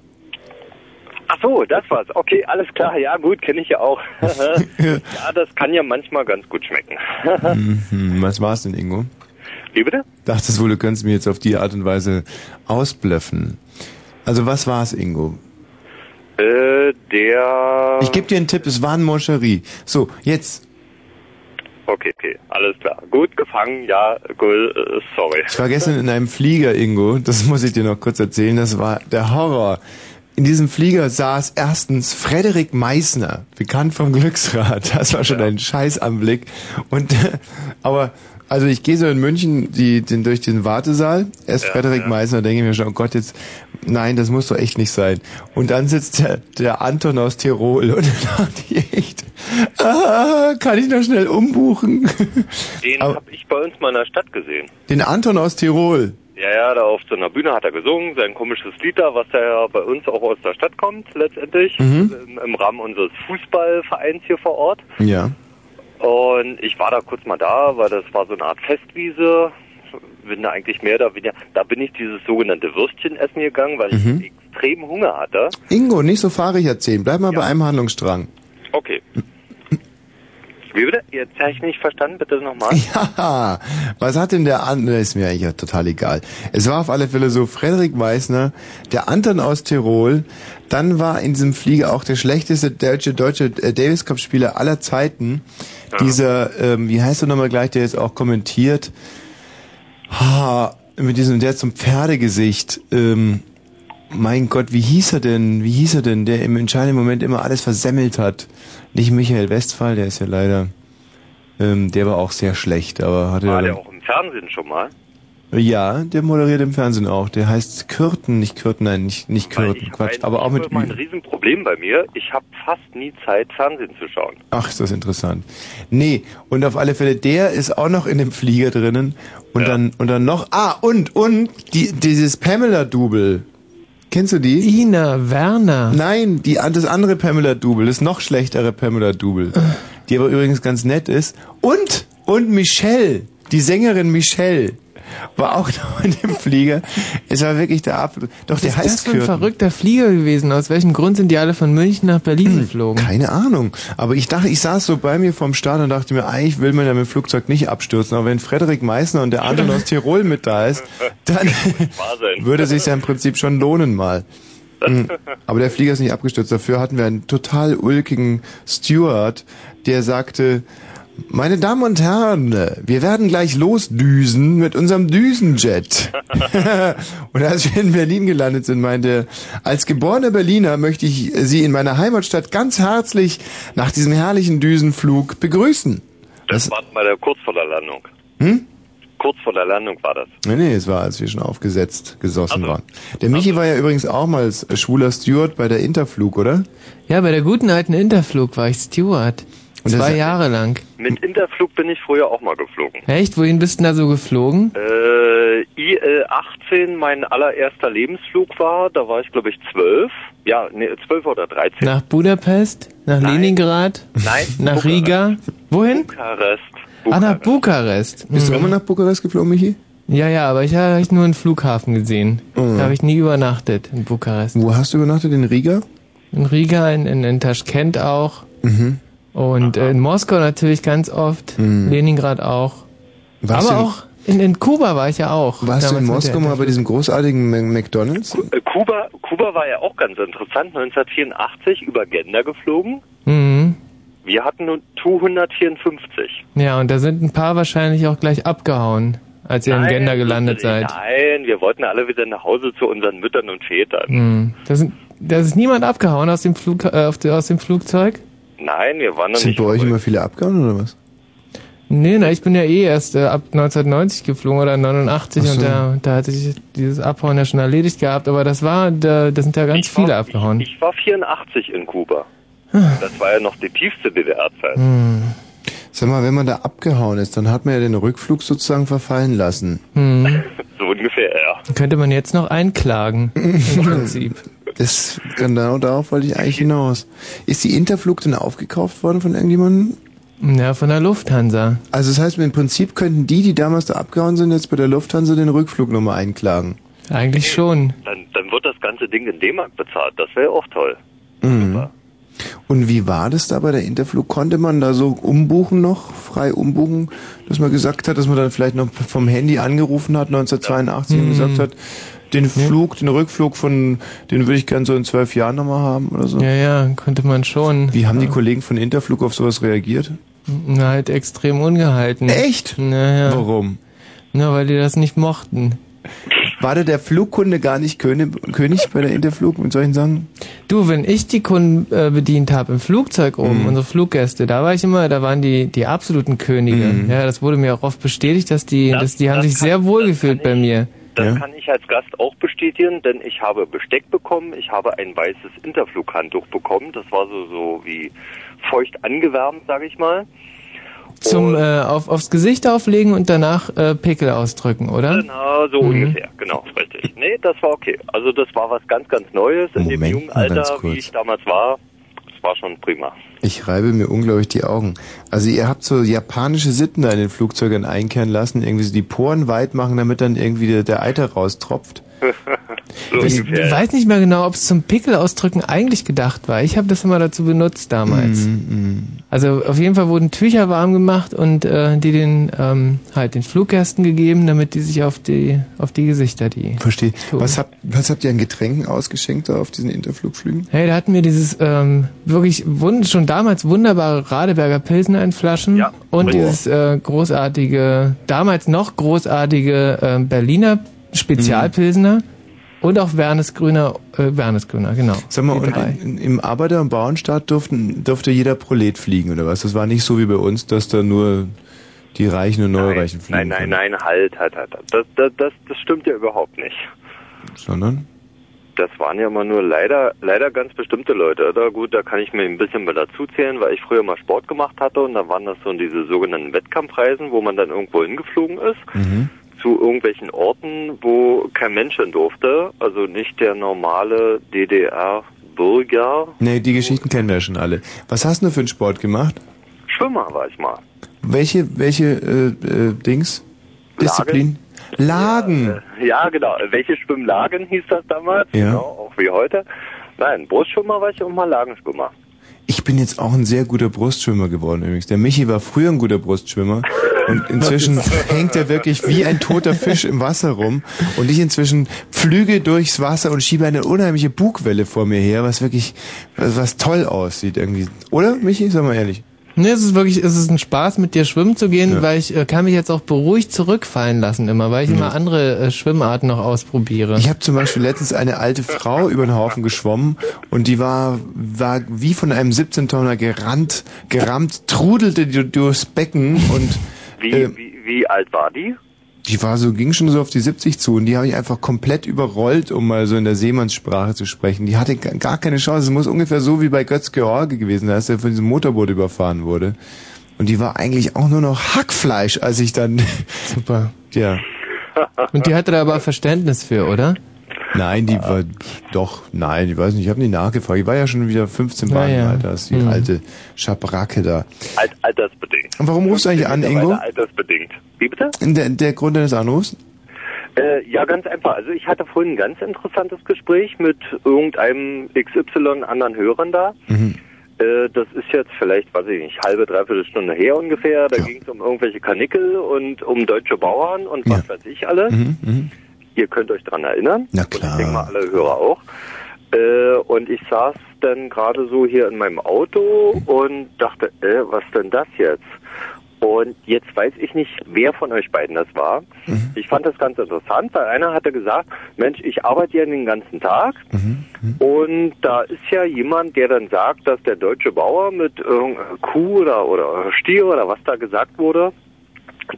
ach so, das war's. Okay, alles klar. Ja, gut, kenne ich ja auch. ja, das kann ja manchmal ganz gut schmecken. Mhm, was war's denn, Ingo? Wie bitte? Dachtest wohl, du könntest mir jetzt auf die Art und Weise ausblöffen. Also was war's, Ingo? Äh, der... Ich gebe dir einen Tipp, es war ein Moncherie. So, jetzt. Okay, okay, alles klar. Gut gefangen, ja, gut, äh, sorry. Ich war gestern in einem Flieger, Ingo. Das muss ich dir noch kurz erzählen. Das war der Horror. In diesem Flieger saß erstens Frederik Meissner, bekannt vom Glücksrad. Das war schon ein Scheißanblick. Und, äh, aber, also ich gehe so in München die, den, durch den Wartesaal. Er ist Frederik Meissner, denke ich mir schon, oh Gott, jetzt, nein, das muss doch echt nicht sein. Und dann sitzt der, der Anton aus Tirol und dann dachte ich echt, ah, kann ich noch schnell umbuchen? Den habe ich bei uns mal in der Stadt gesehen. Den Anton aus Tirol. Ja, ja, da auf so einer Bühne hat er gesungen, sein komisches Lied da, was da ja bei uns auch aus der Stadt kommt, letztendlich, Mhm. im, im Rahmen unseres Fußballvereins hier vor Ort. Ja. Und ich war da kurz mal da, weil das war so eine Art Festwiese. Bin da eigentlich mehr oder weniger, da bin ich dieses sogenannte Würstchen essen gegangen, weil ich Mhm. extrem Hunger hatte. Ingo, nicht so fahrig erzählen. Bleib mal bei einem Handlungsstrang. Wie bitte? Jetzt habe ich nicht verstanden, bitte nochmal. Ja, was hat denn der andere? Ist mir eigentlich ja total egal. Es war auf alle Fälle so, Frederik Meissner, der Anton aus Tirol, dann war in diesem Flieger auch der schlechteste deutsche, deutsche äh, Davis Cup Spieler aller Zeiten. Dieser, ähm, wie heißt er nochmal gleich, der jetzt auch kommentiert, ha, mit diesem, der zum Pferdegesicht, ähm, mein Gott, wie hieß er denn? Wie hieß er denn, der im entscheidenden Moment immer alles versemmelt hat? Nicht Michael Westphal, der ist ja leider, ähm, der war auch sehr schlecht, aber hatte War ja, der auch im Fernsehen schon mal? ja, der moderiert im Fernsehen auch. Der heißt Kürten, nicht Kürten, nein, nicht nicht Kürten, Quatsch, aber auch mit Das ist ein Riesenproblem bei mir. Ich habe fast nie Zeit, Fernsehen zu schauen. Ach, ist das interessant. Nee, und auf alle Fälle, der ist auch noch in dem Flieger drinnen. Und dann, und dann noch, ah, und, und, die, dieses Pamela-Double. Kennst du die? Ina, Werner. Nein, die, das andere Pamela-Double, das noch schlechtere Pamela-Double. Die aber übrigens ganz nett ist. Und, und Michelle, die Sängerin Michelle, war auch noch in dem Flieger. Es war wirklich der absolute, doch der ist das heißt für ein verrückter Flieger gewesen? Aus welchem Grund sind die alle von München nach Berlin geflogen? Keine Ahnung. Aber ich dachte, ich saß so bei mir vom Start und dachte mir, eigentlich will man ja mit dem Flugzeug nicht abstürzen. Aber wenn Frederik Meissner und der Anton aus Tirol mit da ist, dann würde es sich ja im Prinzip schon lohnen mal. Mhm. Aber der Flieger ist nicht abgestürzt. Dafür hatten wir einen total ulkigen Steward, der sagte, meine Damen und Herren, wir werden gleich losdüsen mit unserem Düsenjet. und als wir in Berlin gelandet sind, meinte er, als geborener Berliner möchte ich Sie in meiner Heimatstadt ganz herzlich nach diesem herrlichen Düsenflug begrüßen. Das war mal der kurz vor der Landung. Hm? Kurz vor der Landung war das. Nee, nee, es war, als wir schon aufgesetzt gesossen waren. Der Michi war ja übrigens auch mal als schwuler Steward bei der Interflug, oder? Ja, bei der guten alten Interflug war ich Steward. Und Zwei das- Jahre lang. Mit Interflug bin ich früher auch mal geflogen. Echt? Wohin bist du denn da so geflogen? Äh, IL-18 mein allererster Lebensflug war, da war ich glaube ich zwölf. Ja, nee, zwölf oder dreizehn. Nach Budapest? Nach Leningrad? Nein, Nach Riga? Wohin? Bukarest. Ah, nach Bukarest. Bist du Mhm. immer nach Bukarest geflogen, Michi? Ja, ja, aber ich habe ich nur einen Flughafen gesehen. Da habe ich nie übernachtet in Bukarest. Wo hast du übernachtet? In Riga? In Riga, in, in, in Taschkent auch. Mhm. Und äh, in Moskau natürlich ganz oft, Leningrad auch. Warst Aber in- auch in, in Kuba war ich ja auch. Warst du in Moskau mal bei diesem großartigen McDonalds? Äh, Kuba, Kuba war ja auch ganz interessant. 1984 über Gender geflogen. Mhm. Wir hatten nur Tu-154. Ja, und da sind ein paar wahrscheinlich auch gleich abgehauen, als ihr in Nein, Gender gelandet seid. Nein, wir wollten alle wieder nach Hause zu unseren Müttern und Vätern. Mhm. Da, sind, da ist niemand abgehauen aus dem, Flug, äh, aus dem Flugzeug? Nein, wir waren noch Sind nicht. bei euch immer viele abgehauen oder was? Nee, na, ich bin ja eh erst äh, ab 1990 geflogen oder 89 Ach so. und da, da hatte sich dieses Abhauen ja schon erledigt gehabt, aber das war, da, da sind ja ganz viele abgehauen. Ich war 84 in Kuba. Ah. Das war ja noch die tiefste DDR-Zeit. Hm. Sag mal, wenn man da abgehauen ist, dann hat man ja den Rückflug sozusagen verfallen lassen. Hm. So ungefähr, ja. Könnte man jetzt noch einklagen, im Prinzip. Das, genau darauf wollte ich eigentlich hinaus. Ist die Interflug denn aufgekauft worden von irgendjemandem? Ja, von der Lufthansa. Also das heißt, im Prinzip könnten die, die damals da abgehauen sind, jetzt bei der Lufthansa den Rückflug nochmal einklagen. Eigentlich schon. Dann, dann wird das ganze Ding in D-Mark bezahlt. Das wäre auch toll. Mhm. Und wie war das da bei der Interflug? Konnte man da so umbuchen noch, frei umbuchen, dass man gesagt hat, dass man dann vielleicht noch vom Handy angerufen hat 1982 und Mhm. gesagt hat, den Flug, den Rückflug von, den würde ich gern so in zwölf Jahren nochmal haben oder so? Ja, ja, konnte man schon. Wie haben die Kollegen von Interflug auf sowas reagiert? Na, halt extrem ungehalten. Echt? Naja. Warum? Na, weil die das nicht mochten. War da der Flugkunde gar nicht König, König bei der Interflug mit solchen Sachen? Du, wenn ich die Kunden äh, bedient habe im Flugzeug oben, Mhm. unsere Fluggäste, da war ich immer, da waren die die absoluten Könige. Mhm. Ja, das wurde mir auch oft bestätigt, dass die, dass die haben sich sehr wohl gefühlt bei mir. Das kann ich als Gast auch bestätigen, denn ich habe Besteck bekommen, ich habe ein weißes Interflughandtuch bekommen. Das war so, so wie feucht angewärmt, sage ich mal. Zum äh, auf, aufs Gesicht auflegen und danach äh, Pickel ausdrücken, oder? Genau, so Mhm. ungefähr, genau, richtig. Nee, das war okay. Also das war was ganz, ganz Neues in dem Moment jungen Alter, wie ich damals war. War schon prima. Ich reibe mir unglaublich die Augen. Also ihr habt so japanische Sitten da in den Flugzeugern einkehren lassen, irgendwie so die Poren weit machen, damit dann irgendwie der, der Eiter raustropft. So Ich ungefähr. weiß nicht mehr genau, ob es zum Pickel ausdrücken eigentlich gedacht war. Ich habe das immer dazu benutzt damals. Mhm, Also auf jeden Fall wurden Tücher warm gemacht und äh, die den ähm, halt den Fluggästen gegeben, damit die sich auf die auf die Gesichter die. Verstehe. Was habt, was habt ihr an Getränken ausgeschenkt da auf diesen Interflugflügen? Hey, da hatten wir dieses ähm, wirklich wund schon damals wunderbare Radeberger Pilsner in Flaschen und Boah. dieses äh, großartige, damals noch großartige äh, Berliner Spezialpilsner und auch Wernesgrüner, äh, Wernesgrüner, genau. Sag mal, und in, im Arbeiter- und Bauernstaat durften, durfte jeder Prolet fliegen, oder was? Das war nicht so wie bei uns, dass da nur die Reichen und Neureichen fliegen Nein, nein, nein, halt, halt, halt. Das, das, das, das stimmt ja überhaupt nicht. Sondern? Das waren ja immer nur leider, leider ganz bestimmte Leute. Da gut, da kann ich mir ein bisschen mal dazu zählen, weil ich früher mal Sport gemacht hatte und da waren das so diese sogenannten Wettkampfreisen, wo man dann irgendwo hingeflogen ist Mhm. Zu irgendwelchen Orten, wo kein Mensch hin durfte, also nicht der normale DDR-Bürger. Nee, die Geschichten kennen wir ja schon alle. Was hast du für einen Sport gemacht? Schwimmer war ich mal. Welche, welche äh, äh, Dings? Disziplin? Lagen. Ja, genau. Welche Schwimmlagen hieß das damals? Ja. Genau, auch wie heute. Nein, Brustschwimmer war ich und mal Lagenschwimmer. Ich bin jetzt auch ein sehr guter Brustschwimmer geworden übrigens. Der Michi war früher ein guter Brustschwimmer und inzwischen hängt er wirklich wie ein toter Fisch im Wasser rum und ich inzwischen pflüge durchs Wasser und schiebe eine unheimliche Bugwelle vor mir her, was wirklich was, was toll aussieht irgendwie. Oder Michi, sag mal ehrlich. Nee, es ist wirklich, es ist ein Spaß, mit dir schwimmen zu gehen, weil ich äh, kann mich jetzt auch beruhigt zurückfallen lassen immer, weil ich immer andere äh, Schwimmarten noch ausprobiere. Ich habe zum Beispiel letztens eine alte Frau über den Haufen geschwommen und die war, war wie von einem 17-Tonner gerannt, gerammt, trudelte durchs Becken und Wie, äh, wie, wie alt war die? Die war so, ging schon so auf die 70 zu und die habe ich einfach komplett überrollt, um mal so in der Seemannssprache zu sprechen. Die hatte ga- gar keine Chance. Es muss ungefähr so wie bei Götz George gewesen sein, als er von diesem Motorboot überfahren wurde. Und die war eigentlich auch nur noch Hackfleisch, als ich dann... Super. Ja. Und die hatte da aber Verständnis für, oder? Nein, die war doch, nein, ich weiß nicht, ich habe nie nachgefragt. Die war ja schon wieder 15 Na Mal ja. alt, das ist die Mhm. alte Schabracke da. Alt, altersbedingt. Und warum rufst du eigentlich an, Ingo? Altersbedingt. Wie bitte? Der, der Grund deines Anrufs? Äh, ja, ganz einfach. Also ich hatte vorhin ein ganz interessantes Gespräch mit irgendeinem XY anderen Hörern da. Mhm. Äh, das ist jetzt vielleicht, weiß ich nicht, halbe, dreiviertel Stunde her ungefähr. Da ging es um irgendwelche Kanickel und um deutsche Bauern und was weiß ich alles. Mhm. Ihr könnt euch dran erinnern. Na Und ich denke mal, alle Hörer auch. Äh, und ich saß dann gerade so hier in meinem Auto und dachte, äh, was denn das jetzt? Und jetzt weiß ich nicht, wer von euch beiden das war. Ich fand das ganz interessant, weil einer hatte gesagt, Mensch, ich arbeite ja den ganzen Tag und da ist ja jemand, der dann sagt, dass der deutsche Bauer mit irgendeiner Kuh oder, oder Stier oder was da gesagt wurde,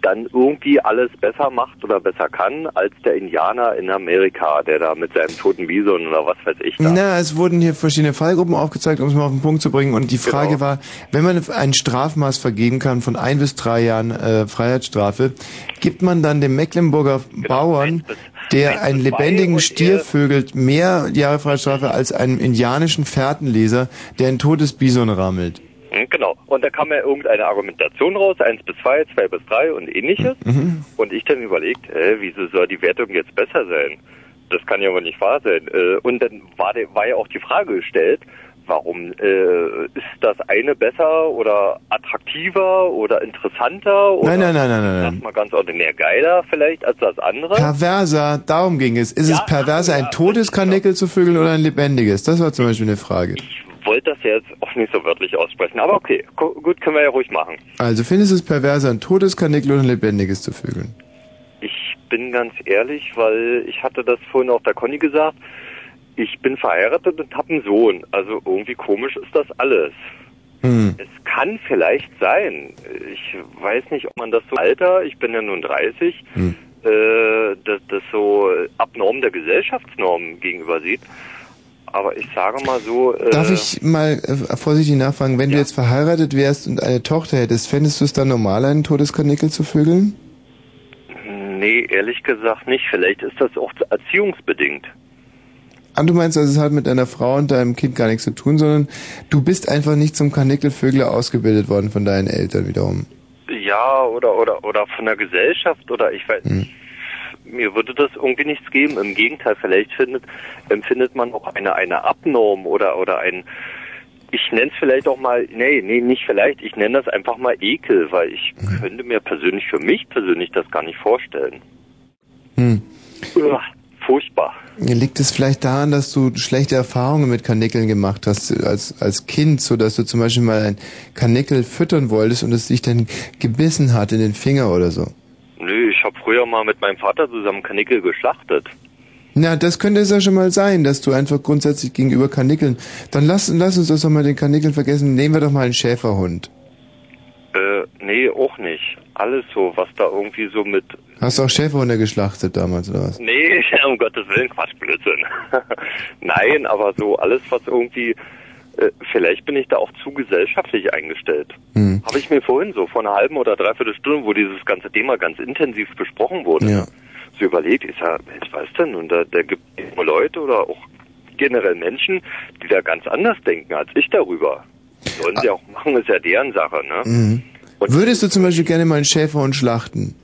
dann irgendwie alles besser macht oder besser kann als der Indianer in Amerika, der da mit seinem toten Bison oder was weiß ich da. Na, es wurden hier verschiedene Fallgruppen aufgezeigt, um es mal auf den Punkt zu bringen. Und die Frage Genau. war, wenn man ein Strafmaß vergeben kann von ein bis drei Jahren äh, Freiheitsstrafe, gibt man dann dem Mecklenburger Genau, Bauern, der einen lebendigen Stier vögelt, mehr Jahre Freiheitsstrafe als einem indianischen Fährtenleser, der ein totes Bison rammelt. Hm, Genau. Und da kam ja irgendeine Argumentation raus, eins bis zwei, zwei bis drei und ähnliches. Mhm. Und ich dann überlegt, äh, wieso soll die Wertung jetzt besser sein? Das kann ja wohl nicht wahr sein. Äh, und dann war, der, war ja auch die Frage gestellt, warum äh, ist das eine besser oder attraktiver oder interessanter oder Nein, nein, nein, nein, nein, sag nein. mal ganz ordinär geiler vielleicht als das andere? Perverser, darum ging es. Ist es perverser, ein totes Kanickel zu vögeln oder ein lebendiges? Das war zum Beispiel eine Frage. Ich wollte das ja jetzt auch nicht so wörtlich aussprechen, aber okay, Gu- gut, können wir ja ruhig machen. Also findest du es perverser, ein totes Kanickel oder ein lebendiges zu vögeln? Ich bin ganz ehrlich, weil ich hatte das vorhin auch der Conny gesagt. Ich bin verheiratet und habe einen Sohn. Also irgendwie komisch ist das alles. Hm. Es kann vielleicht sein. Ich weiß nicht, ob man das so Alter, ich bin ja nun 30, Hm. äh, das, das so abnorm der Gesellschaftsnorm gegenüber sieht. Aber ich sage mal so. Äh, Darf ich mal äh, vorsichtig nachfragen, wenn du jetzt verheiratet wärst und eine Tochter hättest, fändest du es dann normal, ein totes Kanickel zu vögeln? Nee, ehrlich gesagt nicht. Vielleicht ist das auch erziehungsbedingt. Ah, du meinst, also es hat mit deiner Frau und deinem Kind gar nichts zu tun, sondern du bist einfach nicht zum Kanickelvögler ausgebildet worden von deinen Eltern wiederum. Ja, oder, oder, oder von der Gesellschaft oder ich weiß nicht. Mir würde das irgendwie nichts geben. Im Gegenteil, vielleicht findet, empfindet man auch eine, eine Abnorm oder, oder ein, ich nenne es vielleicht auch mal, nee, nee, nicht vielleicht, ich nenne das einfach mal Ekel, weil ich könnte mir persönlich, für mich persönlich das gar nicht vorstellen. Hm. Uah, furchtbar. Liegt es vielleicht daran, dass du schlechte Erfahrungen mit Kanickeln gemacht hast als, als Kind, so dass du zum Beispiel mal ein Kanickel füttern wolltest und es dich dann gebissen hat in den Finger oder so? Nö, ich habe früher mal mit meinem Vater zusammen Kanickel geschlachtet. Na, das könnte es ja schon mal sein, dass du einfach grundsätzlich gegenüber Kanickeln. Dann lass, lass uns das doch mal den Kanickeln vergessen. Nehmen wir doch mal einen Schäferhund. Äh, nee, auch nicht. Alles so, was da irgendwie so mit Hast du auch Schäferhunde geschlachtet damals oder was? Nee, um Gottes Willen, Quatsch, Blödsinn. Nein, aber so alles, was irgendwie, äh, vielleicht bin ich da auch zu gesellschaftlich eingestellt. Hm. Habe ich mir vorhin so vor einer halben oder dreiviertel Stunde, wo dieses ganze Thema ganz intensiv besprochen wurde, Ja. so überlegt, ich sag, Mensch, was denn? Und da, da gibt es Leute oder auch generell Menschen, die da ganz anders denken als ich darüber. Sollen sie auch machen, ist ja deren Sache, ne? Mhm. Würdest du zum Beispiel gerne mal einen Schäferhund schlachten?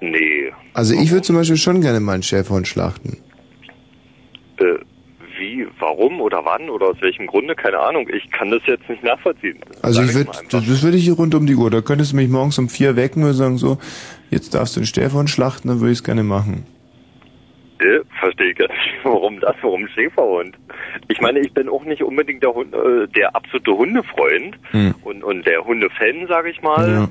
Nee. Also ich würde zum Beispiel schon gerne mal einen Schäferhund schlachten. Äh, warum oder wann oder aus welchem Grunde, keine Ahnung. Ich kann das jetzt nicht nachvollziehen. Also Sag ich würde, das, würde ich hier rund um die Uhr. Da könntest du mich morgens um vier wecken und sagen so, jetzt darfst du einen Schäferhund schlachten, dann würde ich es gerne machen. Äh, verstehe ich jetzt nicht. Warum das? Warum Schäferhund? Ich meine, ich bin auch nicht unbedingt der, Hund, äh, der absolute Hundefreund Hm. und, und der Hundefan, sage ich mal.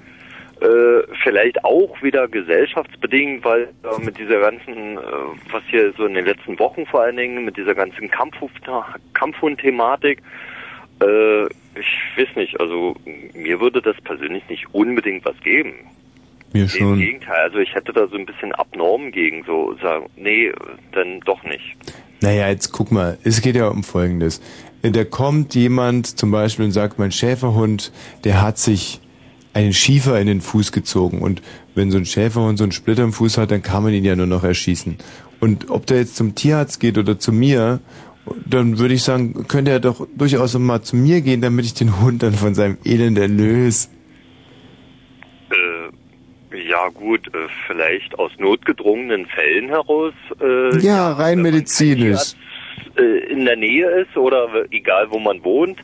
Äh, vielleicht auch wieder gesellschaftsbedingt, weil äh, mit dieser ganzen, äh, was hier so in den letzten Wochen vor allen Dingen, mit dieser ganzen Kampfhund- Kampfhund-Thematik, äh, ich weiß nicht, also mir würde das persönlich nicht unbedingt was geben. Mir Im schon. Gegenteil, also ich hätte da so ein bisschen Abnorm gegen, so sagen, nee, dann doch nicht. Naja, jetzt guck mal, es geht ja um Folgendes. Da kommt jemand zum Beispiel und sagt, mein Schäferhund, der hat sich einen Schiefer in den Fuß gezogen. Und wenn so ein Schäferhund so einen Splitter im Fuß hat, dann kann man ihn ja nur noch erschießen. Und ob der jetzt zum Tierarzt geht oder zu mir, dann würde ich sagen, könnte er doch durchaus mal zu mir gehen, damit ich den Hund dann von seinem Elend erlöse. Äh, ja gut, äh, vielleicht aus notgedrungenen Fällen heraus. Äh, Ja, rein medizinisch. äh, in der Nähe ist oder egal wo man wohnt,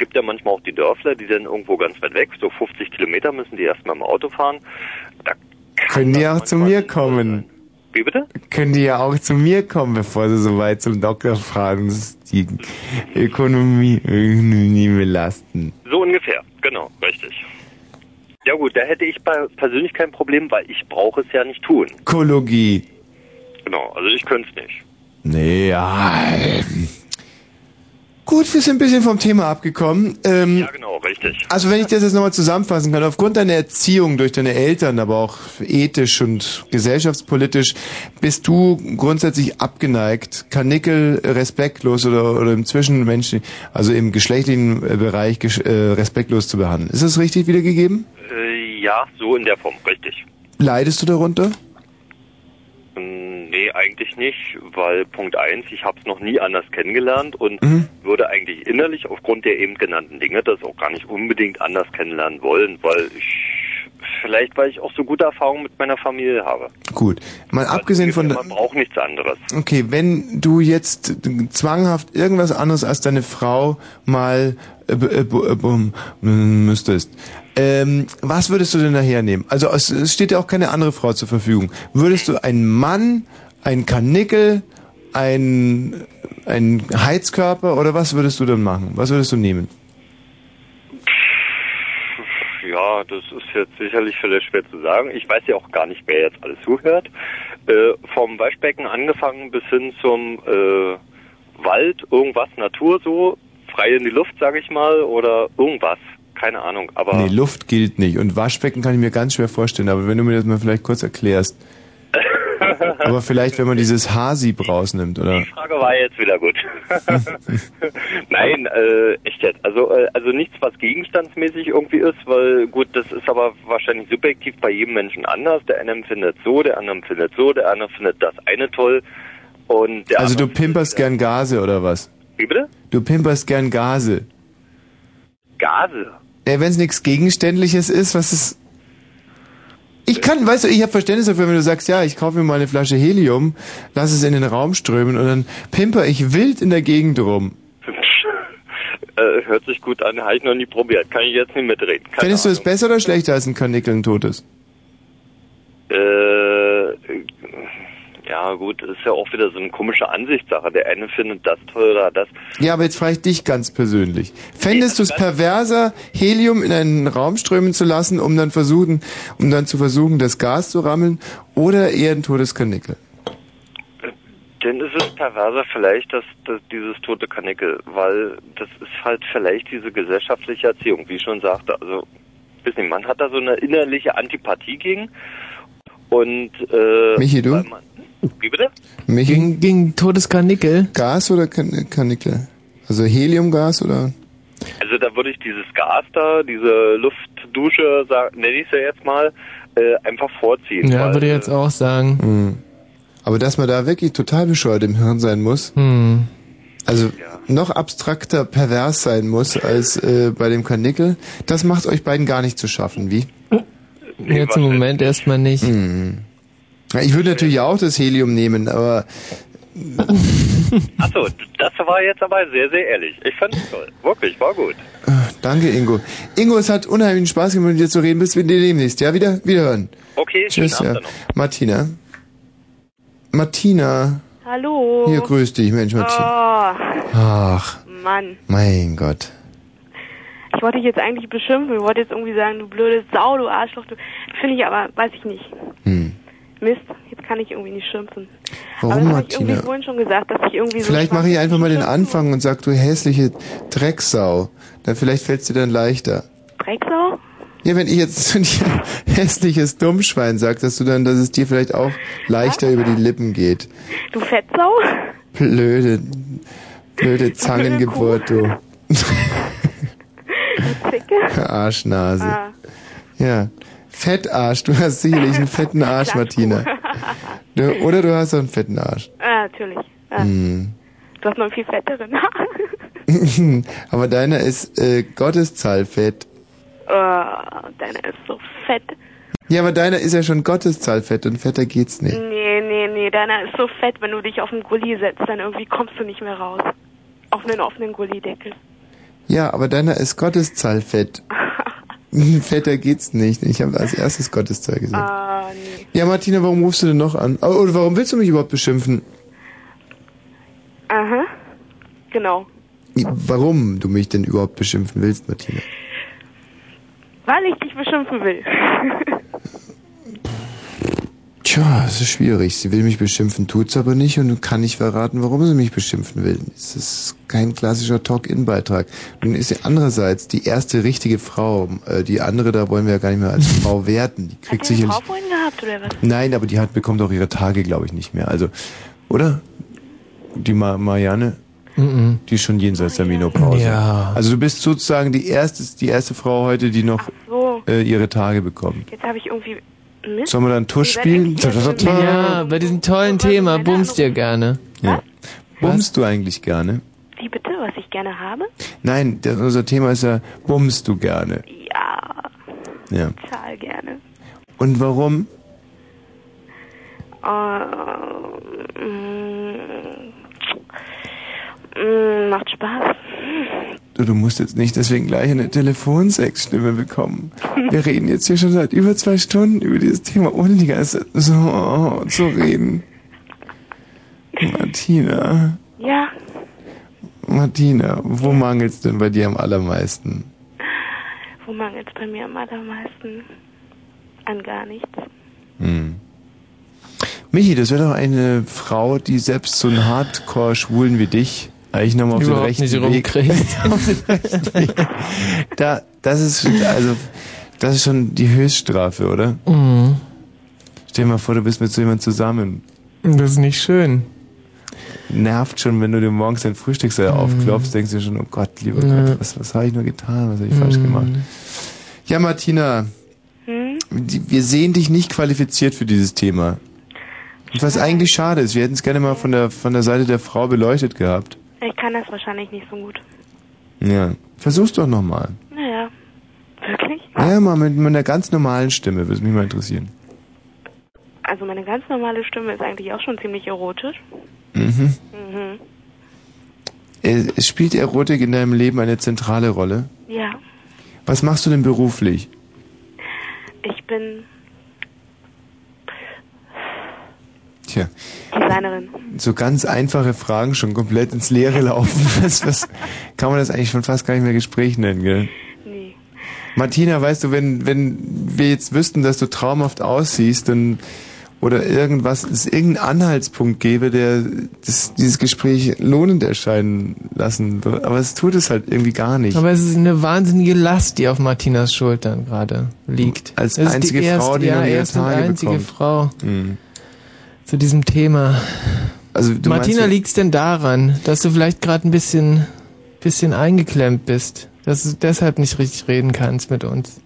gibt ja manchmal auch die Dörfler, die dann irgendwo ganz weit weg, so 50 Kilometer müssen die erstmal im Auto fahren. Da Können die auch zu mir kommen? Wie bitte? Können die ja auch zu mir kommen, bevor sie so weit zum Doktor fahren. Das ist die Ökonomie, Ökonomie belasten. So ungefähr, genau, richtig. Ja gut, da hätte ich persönlich kein Problem, weil ich brauche es ja nicht tun. Ökologie. Genau, also ich könnte es nicht. Nee, ja. Gut, wir sind ein bisschen vom Thema abgekommen. Ähm, Ja genau, richtig. Also wenn ich das jetzt nochmal zusammenfassen kann, aufgrund deiner Erziehung durch deine Eltern, aber auch ethisch und gesellschaftspolitisch, bist du grundsätzlich abgeneigt, Karnickel respektlos oder, oder im Zwischenmenschen, also im geschlechtlichen äh, Bereich äh, respektlos zu behandeln. Ist das richtig wiedergegeben? Äh, ja, so in der Form, richtig. Leidest du darunter? Nee, eigentlich nicht, weil Punkt eins, ich habe es noch nie anders kennengelernt und Mhm. würde eigentlich innerlich aufgrund der eben genannten Dinge das auch gar nicht unbedingt anders kennenlernen wollen, weil ich vielleicht, weil ich auch so gute Erfahrungen mit meiner Familie habe. Gut. Mal abgesehen von... Man braucht nichts anderes. Okay, wenn du jetzt zwanghaft irgendwas anderes als deine Frau mal äh, äh, äh, müsstest, ähm, was würdest du denn daher nehmen? Also es, steht ja auch keine andere Frau zur Verfügung. Würdest du einen Mann, einen Karnickel, ein, ein Heizkörper oder was würdest du dann machen? Was würdest du nehmen? Ja, das ist jetzt sicherlich vielleicht schwer zu sagen. Ich weiß ja auch gar nicht, wer jetzt alles zuhört. Äh, vom Waschbecken angefangen bis hin zum äh, Wald, irgendwas, Natur so, frei in die Luft, sage ich mal, oder irgendwas. Keine Ahnung, aber Nee, Luft gilt nicht. Und Waschbecken kann ich mir ganz schwer vorstellen, aber wenn du mir das mal vielleicht kurz erklärst. aber vielleicht, wenn man dieses Haarsieb rausnimmt, oder? die Frage war jetzt wieder gut. Nein, äh, echt jetzt. Also, äh, also nichts, was gegenstandsmäßig irgendwie ist, weil gut, das ist aber wahrscheinlich subjektiv bei jedem Menschen anders. Der eine empfindet so, der andere empfindet so, der andere findet das eine toll. Und der Also du pimperst gern Gase oder was? Wie bitte? Du pimperst gern Gase. Gase. Ja, wenn es nichts Gegenständliches ist, was ist... Ich kann, weißt du, ich habe Verständnis dafür, wenn du sagst, ja, ich kaufe mir mal eine Flasche Helium, lass es in den Raum strömen und dann pimper ich wild in der Gegend rum. Äh, hört sich gut an, habe ich noch nie probiert. Kann ich jetzt nicht mitreden. Keine Findest du es besser oder schlechter als ein Karnickel ein totes? Äh, ja gut, ist ja auch wieder so eine komische Ansichtssache. Der eine findet das toll oder das. Ja, aber jetzt frage ich dich ganz persönlich. Fändest du es perverser, Helium in einen Raum strömen zu lassen, um dann versuchen, um dann zu versuchen, das Gas zu rammeln, oder eher ein totes Karnickel? Denn ist es perverser vielleicht, dass, dass dieses tote Kanickel, weil das ist halt vielleicht diese gesellschaftliche Erziehung, wie ich schon sagte. Also, weiß nicht, man hat da so eine innerliche Antipathie gegen. Und, äh, Michi, du? Man, wie bitte? Michi? Gegen, gegen totes Karnickel? Gas oder Karnickel? Also Heliumgas oder? Also da würde ich dieses Gas da, diese Luftdusche, nenne ich es ja jetzt mal, äh, einfach vorziehen. Ja, weil, würde ich jetzt auch sagen. Hm. Aber dass man da wirklich total bescheuert im Hirn sein muss, Hm. also noch abstrakter pervers sein muss als äh, bei dem Karnickel, das macht euch beiden gar nicht zu schaffen, wie? Jetzt im Moment erstmal nicht. Hm. Ich würde natürlich auch das Helium nehmen, aber Achso, das war jetzt aber sehr, sehr ehrlich. Ich fand es toll. Wirklich, war gut. danke Ingo. Ingo, es hat unheimlichen Spaß gemacht, mit dir zu reden. Bis wir demnächst, ja, wieder, wiederhören. Okay, Tschüss, schönen ja. Abend noch. Martina. Martina. Hallo. Hier, grüß dich, Mensch, Martina. Oh, Ach, Mann. mein Gott. Ich wollte dich jetzt eigentlich beschimpfen. Ich wollte jetzt irgendwie sagen, du blöde Sau, du Arschloch. Du finde ich aber, weiß ich nicht. Hm. Mist, jetzt kann ich irgendwie nicht schimpfen. Warum, aber das habe ich Martina? vorhin schon gesagt, dass ich irgendwie so... Vielleicht mache ich einfach mal den Anfang und sag, du hässliche Drecksau. Dann vielleicht fällt's dir dann leichter. Drecksau? Ja, wenn ich jetzt zu dir hässliches Dummschwein sag, dass du dann, dass es dir vielleicht auch leichter über die Lippen geht. Du Fettsau? Blöde, blöde Zangengeburt, du. Zicke? Arschnase. Ah. Ja. Fettarsch, du hast sicherlich einen fetten Arsch, Martina. Du, oder du hast auch einen fetten Arsch. Ah, natürlich. Ah. Hm. Du hast noch einen viel fetteren. Aber deiner ist äh, Gotteszahlfett. oh, deiner ist so fett. Ja, aber deiner ist ja schon Gotteszahlfett und fetter geht's nicht. Nee, nee, nee, deiner ist so fett, wenn du dich auf den Gully setzt, dann irgendwie kommst du nicht mehr raus. Auf einen offenen Gullideckel. Ja, aber deiner ist Gotteszahlfett. Fetter geht's nicht. Ich habe als erstes Gotteszahl gesagt. Ah, nee. Ja, Martina, warum rufst du denn noch an? Oh, Oder warum willst du mich überhaupt beschimpfen? Aha. Genau. Warum du mich denn überhaupt beschimpfen willst, Martina? Weil ich dich beschimpfen will. Tja, es ist schwierig. Sie will mich beschimpfen, tut's aber nicht und kann nicht verraten, warum sie mich beschimpfen will. Es ist kein klassischer Talk-In-Beitrag. Nun ist sie andererseits die erste richtige Frau. Äh, Die andere, da wollen wir ja gar nicht mehr als Frau werten. Die kriegt Hat die eine sicherlich... Frau vorhin gehabt, oder was? Nein, aber die hat bekommt auch ihre Tage, glaube ich, nicht mehr. Also, oder? Die Ma Marianne? Die ist schon jenseits der Menopause. Ja. Also du bist sozusagen die erste, die erste Frau heute, die noch so. äh, ihre Tage bekommt. Jetzt habe ich irgendwie Mist. Sollen wir dann Tusch spielen? Ja, bei diesem tollen Thema bummst dir gerne. Ja. Bummst du eigentlich gerne? Wie bitte, was ich gerne habe? Nein, das, unser Thema ist ja, bummst du gerne? Ja, Ja. total gerne. Und warum? Äh, mm, mm, macht Spaß. Du, du musst jetzt nicht deswegen gleich eine Telefonsexstimme bekommen. Wir reden jetzt hier schon seit über zwei Stunden über dieses Thema, ohne die ganze Zeit so zu reden. Martina, Ja, Martina, wo mangelt's denn bei dir am allermeisten? wo mangelt es bei mir am allermeisten? An gar nichts. Hm. Michi, das wäre doch eine Frau, die selbst so einen Hardcore-Schwulen wie dich eigentlich nochmal auf den rechten nicht Weg... auf den rechten Weg. Da, das ist, also, das ist schon die Höchststrafe, oder? Mhm. Stell dir mal vor, du bist mit so jemandem zusammen. Das ist nicht schön. Nervt schon, wenn du dir morgens dein Frühstücksei aufklopfst, denkst du schon, oh Gott, lieber Ja. Gott, was, was habe ich nur getan, was habe ich falsch Mhm. gemacht? Ja, Martina, die- wir sehen dich nicht qualifiziert für dieses Thema. Und Was eigentlich schade ist, wir hätten es gerne mal von der, von der Seite der Frau beleuchtet gehabt. Ich kann das wahrscheinlich nicht so gut. Ja. Versuch's doch nochmal. Naja, wirklich? Ja, mal mit, mit einer ganz normalen Stimme, würde mich mal interessieren. Also meine ganz normale Stimme ist eigentlich auch schon ziemlich erotisch. Mhm. Mhm. Es spielt Erotik in deinem Leben eine zentrale Rolle. Ja, Was machst du denn beruflich? ich bin Tja, Designerin. so ganz einfache Fragen schon komplett ins Leere laufen. Was, was kann man das eigentlich schon fast gar nicht mehr Gespräch nennen, gell? Nee. Martina, weißt du, wenn, wenn wir jetzt wüssten, dass du traumhaft aussiehst, dann oder irgendwas, es irgendeinen Anhaltspunkt gäbe, der das, dieses Gespräch lohnend erscheinen lassen würde. Aber es tut es halt irgendwie gar nicht. Aber es ist eine wahnsinnige Last, die auf Martinas Schultern gerade liegt. Als Es einzige die erste, Frau, die ja, erste und einzige bekommt. Frau Mhm. Zu diesem Thema. Also du Martina, liegt's denn daran, dass du vielleicht gerade ein bisschen, bisschen eingeklemmt bist, dass du deshalb nicht richtig reden kannst mit uns?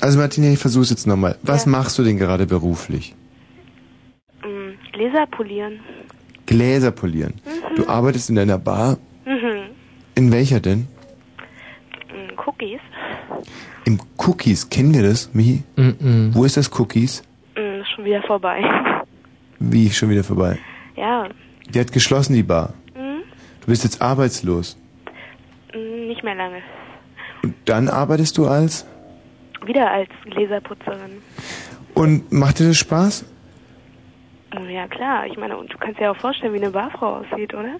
also Martina, ich versuch's jetzt nochmal. Was machst du denn gerade beruflich? Mm, Gläser polieren. Gläser polieren. Du arbeitest in einer Bar. Mhm. In welcher denn? Mm, Cookies. Im Cookies. Kennen wir das, Michi? Wo ist das Cookies? Schon wieder vorbei. Wie, schon wieder vorbei? ja, Die hat geschlossen, die Bar. mm, Du bist jetzt arbeitslos. mm, nicht mehr lange. Und dann arbeitest du als? Wieder als Gläserputzerin. Und macht dir das Spaß? Oh, Ja klar, ich meine, und du kannst dir auch vorstellen, wie eine Barfrau aussieht, oder?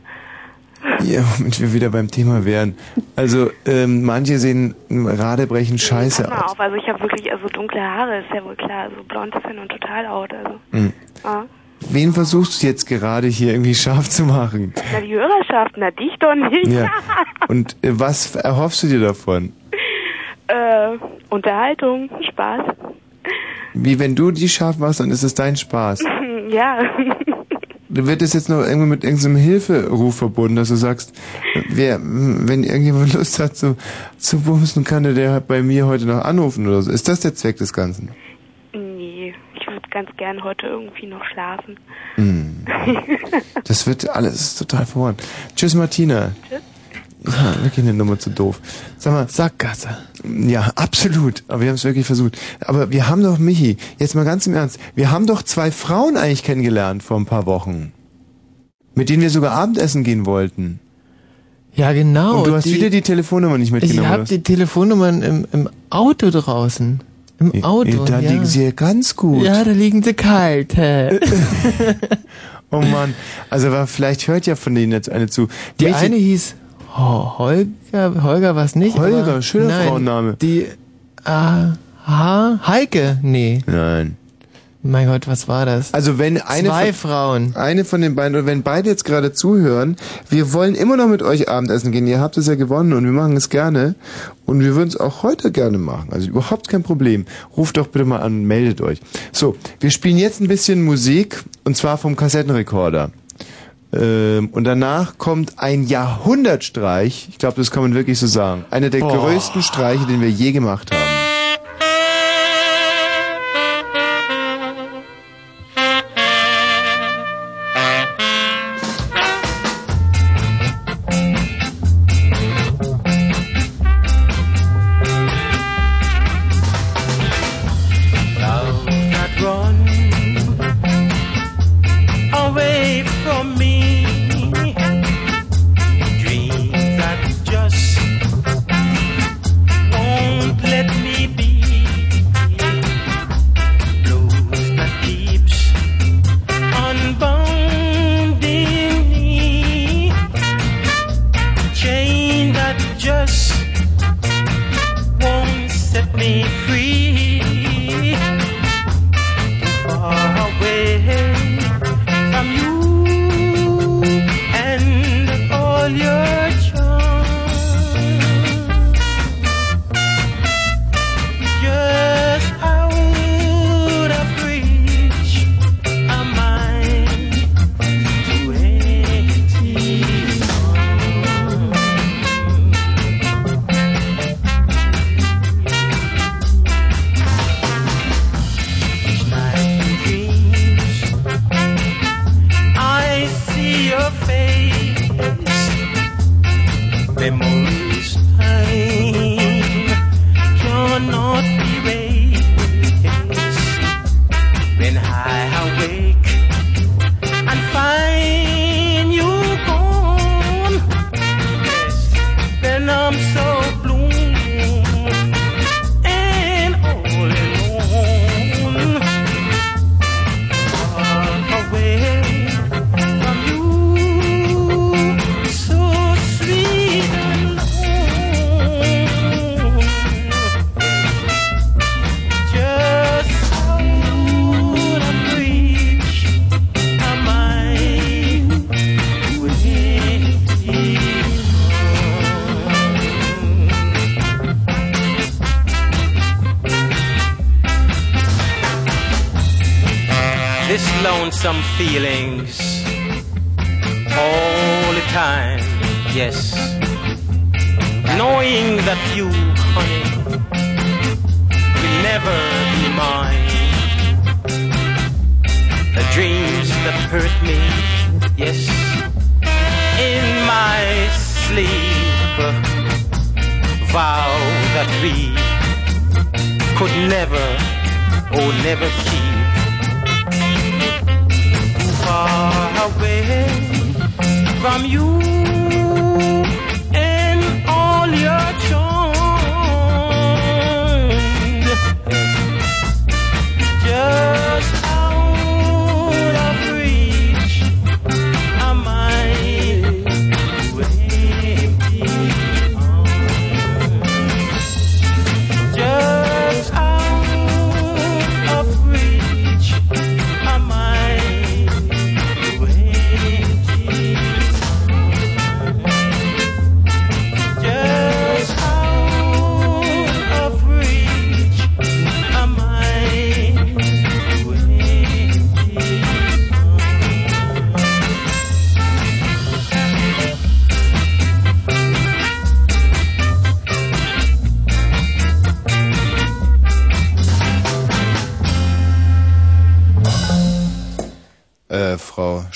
Ja, womit wir wieder beim Thema wären. Also, ähm, manche sehen Radebrechen scheiße Pass mal aus. auf, also ich habe wirklich also dunkle Haare, ist ja wohl klar. Also blond ist ja nun total out, also. Hm. Ah. Wen versuchst du jetzt gerade hier irgendwie scharf zu machen? Na, die Hörerschaft, na dich doch nicht. Ja. Und äh, was erhoffst du dir davon? äh, Unterhaltung, Spaß. Wie wenn du die scharf machst, dann ist es dein Spaß. ja. Wird das jetzt noch irgendwie mit irgendeinem Hilferuf verbunden, dass du sagst, wer, wenn irgendjemand Lust hat zu, zu bumsen, kann der, der bei mir heute noch anrufen oder so. Ist das der Zweck des Ganzen? nee, ich würde ganz gern heute irgendwie noch schlafen. Hm. Das wird alles total verworren. Tschüss, Martina. Tschüss. Wirklich eine Nummer zu doof. Sag mal. Sackgasse. Ja, absolut. Aber wir haben es wirklich versucht. Aber wir haben doch, Michi, jetzt mal ganz im Ernst, wir haben doch zwei Frauen eigentlich kennengelernt vor ein paar Wochen. Mit denen wir sogar Abendessen gehen wollten. Ja, genau. Und du hast die- wieder die Telefonnummer nicht Ich mitgenommen. habe oder die Telefonnummern im, im Auto draußen. Im Auto. da ja. liegen sie ja ganz gut. Ja, da liegen sie kalt. hä. Oh Mann. Also vielleicht hört ja von denen jetzt eine zu. Die Welche- eine hieß Ho- Holger, Holger was nicht? Holger, aber- schöner nein, Frauenname. Die, ah, ha, Heike? Nee. Nein. Mein Gott, was war das? Also wenn eine Zwei von, Frauen. Eine von den beiden, oder wenn beide jetzt gerade zuhören, wir wollen immer noch mit euch Abendessen gehen. Ihr habt es ja gewonnen und wir machen es gerne. Und wir würden es auch heute gerne machen. Also überhaupt kein Problem. Ruft doch bitte mal an und meldet euch. So, wir spielen jetzt ein bisschen Musik und zwar vom Kassettenrekorder. Ähm, und danach kommt ein Jahrhundertstreich. Ich glaube, das kann man wirklich so sagen. Einer der Boah. größten Streiche, den wir je gemacht haben.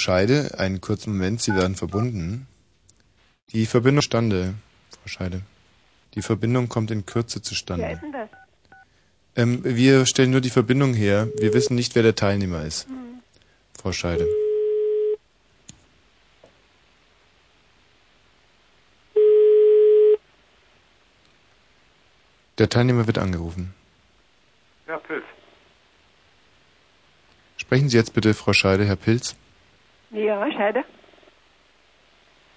Scheide, einen kurzen Moment, Sie werden verbunden. Die Verbindung zustande, Frau Scheide. Die Verbindung kommt in Kürze zustande. Wer ist denn das? Ähm, wir stellen nur die Verbindung her. Wir wissen nicht, wer der Teilnehmer ist. Hm. Frau Scheide. Der Teilnehmer wird angerufen. Herr Pilz. Sprechen Sie jetzt bitte, Frau Scheide, Herr Pilz. Ja, Scheide.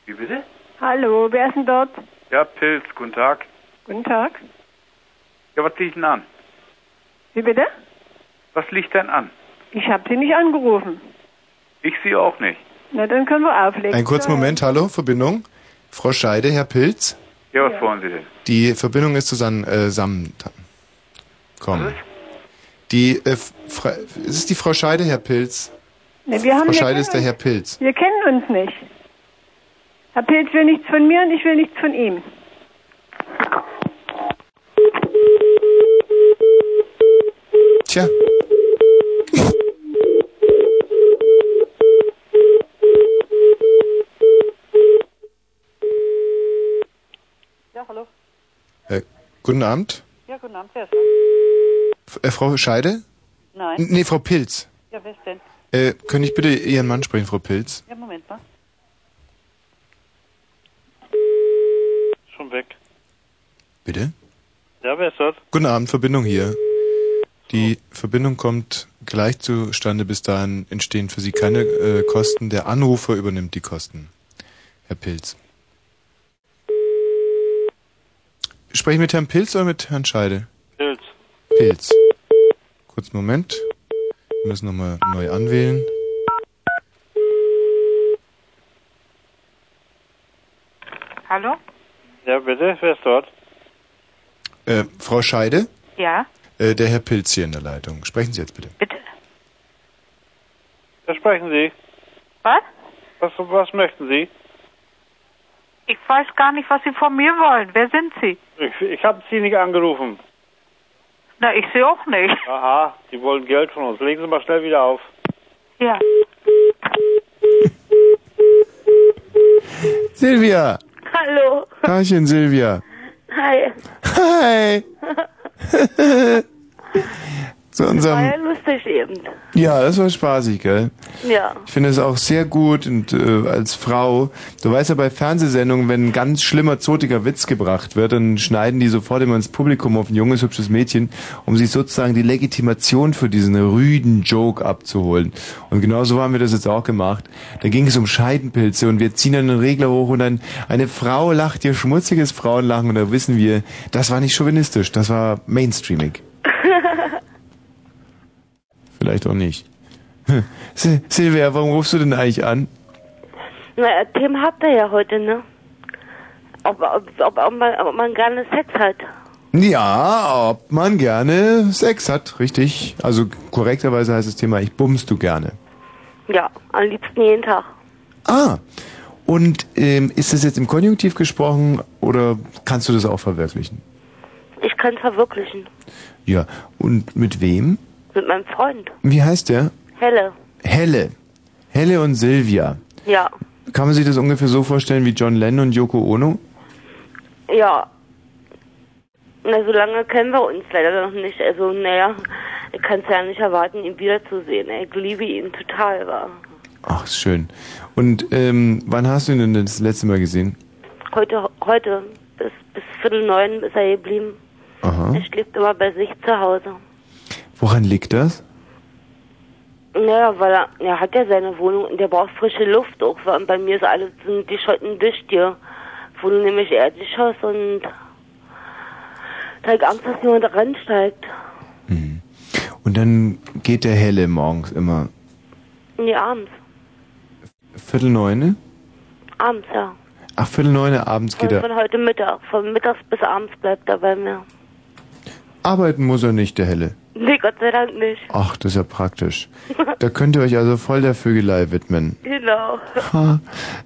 Wie bitte? Hallo, wer ist denn dort? Ja, Pilz, guten Tag. Guten Tag. Ja, was liegt denn an? Wie bitte? Was liegt denn an? Ich habe Sie nicht angerufen. Ich Sie auch nicht. Na, dann können wir auflegen. Einen kurzen Moment, hallo, Verbindung. Frau Scheide, Herr Pilz. Ja, was wollen Sie denn? Die Verbindung ist zusammen. Äh, zusammen Komm. Die, äh, Fra ist es die Frau Scheide, Herr Pilz? Ne, wir haben Frau wir Scheide kennen ist der uns- Herr Pilz. Wir kennen uns nicht. Herr Pilz will nichts von mir und ich will nichts von ihm. Tja. Ja, hallo. Äh, guten Abend. Ja, guten Abend, wer ist da? F äh, Frau Scheide? Nein. N nee, Frau Pilz. Ja, wer ist denn? Äh, könnte ich bitte Ihren Mann sprechen, Frau Pilz? Ja, Moment mal. Schon weg. Bitte? Ja, wer ist das? Guten Abend, Verbindung hier. Die Verbindung kommt gleich zustande. Bis dahin entstehen für Sie keine äh, Kosten. Der Anrufer übernimmt die Kosten. Herr Pilz. Spreche ich mit Herrn Pilz oder mit Herrn Scheide? Pilz. Pilz. Kurzen Moment. Wir müssen nochmal neu anwählen. Hallo? Ja, bitte, wer ist dort? Äh, Frau Scheide? Ja? Äh, der Herr Pilz hier in der Leitung. Sprechen Sie jetzt bitte. Ja, sprechen Sie. Was? Was, was möchten Sie? Ich weiß gar nicht, was Sie von mir wollen. Wer sind Sie? Ich, ich habe Sie nicht angerufen. Na, ich sehe auch nicht. Aha, Sie wollen Geld von uns. Legen Sie mal schnell wieder auf. Ja. Silvia! Hallo. Tagchen, Silvia. Hi. Hi. Zu War ja unserem. lustig eben. Ja, das war spaßig, gell? Ja. Ich finde es auch sehr gut und äh, als Frau, du weißt ja bei Fernsehsendungen, wenn ein ganz schlimmer, zotiger Witz gebracht wird, dann schneiden die sofort immer ins Publikum auf ein junges, hübsches Mädchen, um sich sozusagen die Legitimation für diesen rüden Joke abzuholen. Und genau so haben wir das jetzt auch gemacht. Da ging es um Scheidenpilze und wir ziehen dann den Regler hoch und dann eine Frau lacht ihr schmutziges Frauenlachen und da wissen wir, das war nicht chauvinistisch, das war mainstreamig. Vielleicht auch nicht. Sil- Silvia, warum rufst du denn eigentlich an? Na, Themen habt ihr ja heute, ne? Ob, ob, ob, ob, man, ob man gerne Sex hat. Ja, ob man gerne Sex hat, richtig. Also korrekterweise heißt das Thema, ich bummst du gerne. Ja, am liebsten jeden Tag. Ah, und ähm, ist das jetzt im Konjunktiv gesprochen oder kannst du das auch verwirklichen? Ich kann es verwirklichen. Ja, und mit wem? Mit meinem Freund. Wie heißt der? Helle. Helle. Helle und Silvia. Ja. Kann man sich das ungefähr so vorstellen wie John Lennon und Yoko Ono? Ja. Na, so lange kennen wir uns leider noch nicht. Also, naja, ich kann es ja nicht erwarten, ihn wiederzusehen. Ich liebe ihn total, war. Ach, schön. Und ähm, wann hast du ihn denn das letzte Mal gesehen? Heute, heute, bis, bis Viertel neun ist er geblieben. Aha. Er schläft immer bei sich zu Hause. Woran liegt das? Naja, weil er, er hat ja seine Wohnung und der braucht frische Luft auch. Und bei mir ist alles sind die Schotten dicht hier. Wohne nämlich Erdgeschoss und da ich Angst, dass jemand reinsteigt. Und dann geht der Helle morgens immer. Nee, abends. Viertel neune? Abends, ja. Ach, Viertel neune abends geht Von, er. von heute Mittag. Von mittags bis abends bleibt er bei mir. Arbeiten muss er nicht, der Helle. Nee, Gott sei Dank nicht. Ach, das ist ja praktisch. Da könnt ihr euch also voll der Vögelei widmen. Genau. Ha.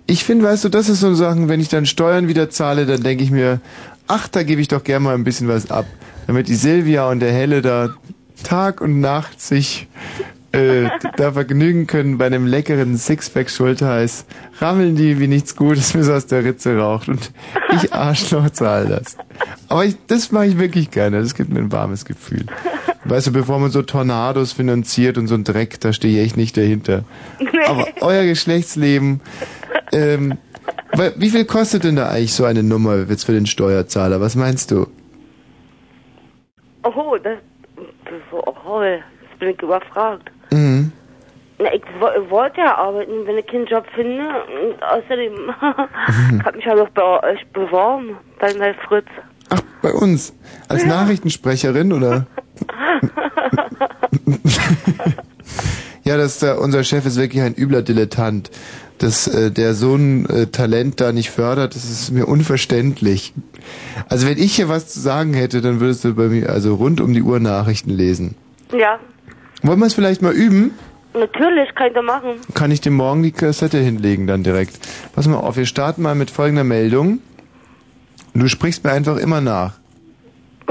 Ich finde, weißt du, das ist so Sachen, wenn ich dann Steuern wieder zahle, dann denke ich mir, ach, da gebe ich doch gerne mal ein bisschen was ab. Damit die Silvia und der Helle da Tag und Nacht sich äh, da vergnügen können bei einem leckeren Sixpack Schulterheiß. Rammeln die wie nichts Gutes, bis aus der Ritze raucht. Und ich Arschloch zahle das. Aber ich, das mache ich wirklich gerne. Das gibt mir ein warmes Gefühl. Weißt du, bevor man so Tornados finanziert und so ein Dreck, da stehe ich echt nicht dahinter. Aber euer Geschlechtsleben, ähm, wie viel kostet denn da eigentlich so eine Nummer jetzt für den Steuerzahler? Was meinst du? Oh, das, das ist so, oh, jetzt bin ich überfragt. Mhm. Na, ich wo- wollte ja arbeiten, wenn ich keinen Job finde. Und außerdem, ich hab mich ja noch bei euch beworben, bei, bei Fritz. Bei uns. Als Nachrichtensprecherin oder? Ja, das, äh, unser Chef ist wirklich ein übler Dilettant. Dass äh, der so ein äh, Talent da nicht fördert, das ist mir unverständlich. Also wenn ich hier was zu sagen hätte, dann würdest du bei mir also rund um die Uhr Nachrichten lesen. Ja, Wollen wir es vielleicht mal üben? natürlich, kann ich da machen. Kann ich dir morgen die Kassette hinlegen dann direkt. Pass mal auf, wir starten mal mit folgender Meldung. Du sprichst mir einfach immer nach.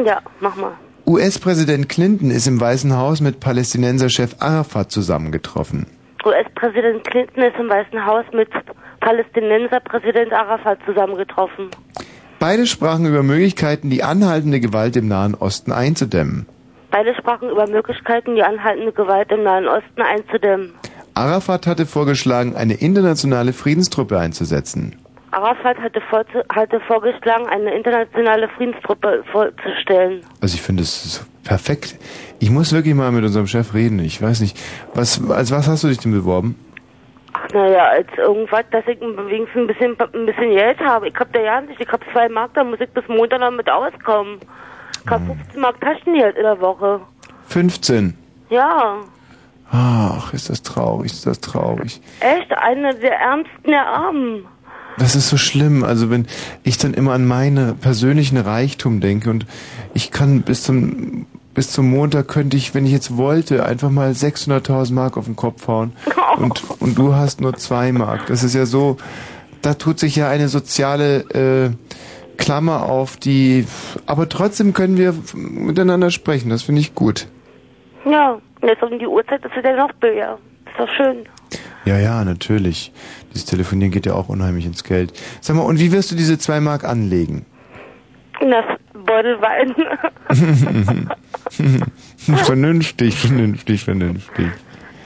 Ja, mach mal. US-Präsident Clinton ist im Weißen Haus mit Palästinenserchef Arafat zusammengetroffen. US-Präsident Clinton ist im Weißen Haus mit Palästinenser-Präsident Arafat zusammengetroffen. Beide sprachen über Möglichkeiten, die anhaltende Gewalt im Nahen Osten einzudämmen. Beide sprachen über Möglichkeiten, die anhaltende Gewalt im Nahen Osten einzudämmen. Arafat hatte vorgeschlagen, eine internationale Friedenstruppe einzusetzen. Arafat hatte, vorzu- hatte vorgeschlagen, eine internationale Friedenstruppe vorzustellen. Also ich finde es perfekt. Ich muss wirklich mal mit unserem Chef reden. Ich weiß nicht, was als was hast du dich denn beworben? Ach, naja, als irgendwas, dass ich wenigstens ein bisschen, ein bisschen Geld habe. Ich hab da ja nicht, ich hab zwei Mark, da muss ich bis Montag noch mit auskommen. Hab 15 Mark Taschengeld in der Woche. 15. Ja, Ach, ist das traurig, ist das traurig. echt, eine der ärmsten der Armen. Das ist so schlimm. Also wenn ich dann immer an meine persönlichen Reichtum denke und ich kann bis zum bis zum Montag könnte ich, wenn ich jetzt wollte, einfach mal 600.000 Mark auf den Kopf hauen und und du hast nur zwei Mark. Das ist ja so, da tut sich ja eine soziale äh, Klammer auf, die, aber trotzdem können wir miteinander sprechen. Das finde ich gut. Ja, und jetzt um die Uhrzeit ist ja noch billiger. Ist doch schön. Ja, ja, natürlich. Dieses Telefonieren geht ja auch unheimlich ins Geld. Sag mal, und wie wirst du diese zwei Mark anlegen? Das Beutel Wein. vernünftig, vernünftig, vernünftig.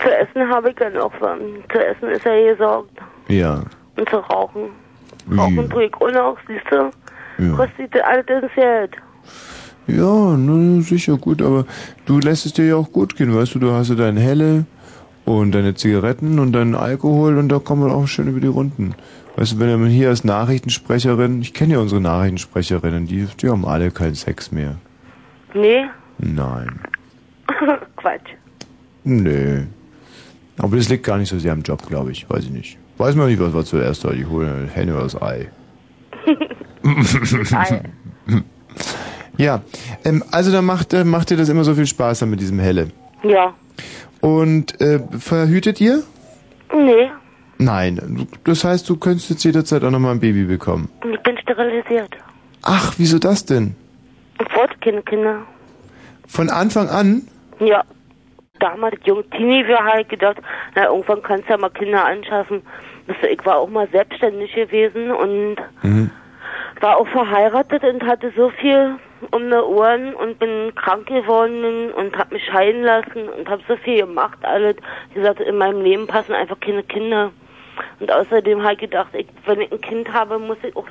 Zu essen habe ich ja noch was. Zu essen ist ja gesorgt. Ja. Und zu rauchen. Rauchen tue ich auch noch, siehst du? Ja. Kostet ins Geld. Ja, na, sicher gut, aber du lässt es dir ja auch gut gehen, weißt du, du hast ja dein Helle und deine Zigaretten und deinen Alkohol und da kommt man auch schön über die Runden. Weißt du, wenn man hier als Nachrichtensprecherin, ich kenne ja unsere Nachrichtensprecherinnen, die, die haben alle keinen Sex mehr. Nee? Nein. Quatsch. Nee. Aber das liegt gar nicht so sehr am Job, glaube ich. Weiß ich nicht. Weiß man nicht, was war zuerst da. Die holen Henne oder das Ei. Ja, ähm, also dann macht, äh, macht dir das immer so viel Spaß dann mit diesem Helle. Ja. Und äh, verhütet ihr? Nee, Nein. Das heißt, du könntest jetzt jederzeit auch nochmal ein Baby bekommen. ich bin sterilisiert. Ach, wieso das denn? Ich wollte keine Kinder. Von Anfang an? Ja. Damals, jung Teenie, wir halt gedacht, na, irgendwann kannst du ja mal Kinder anschaffen. Das- Ich war auch mal selbstständig gewesen und Mhm. War auch verheiratet und hatte so viel um die Ohren und bin krank geworden und hab mich scheiden lassen und hab so viel gemacht, alles. Wie gesagt, in meinem Leben passen einfach keine Kinder. Und außerdem habe ich gedacht, ich, wenn ich ein Kind habe, muss ich auch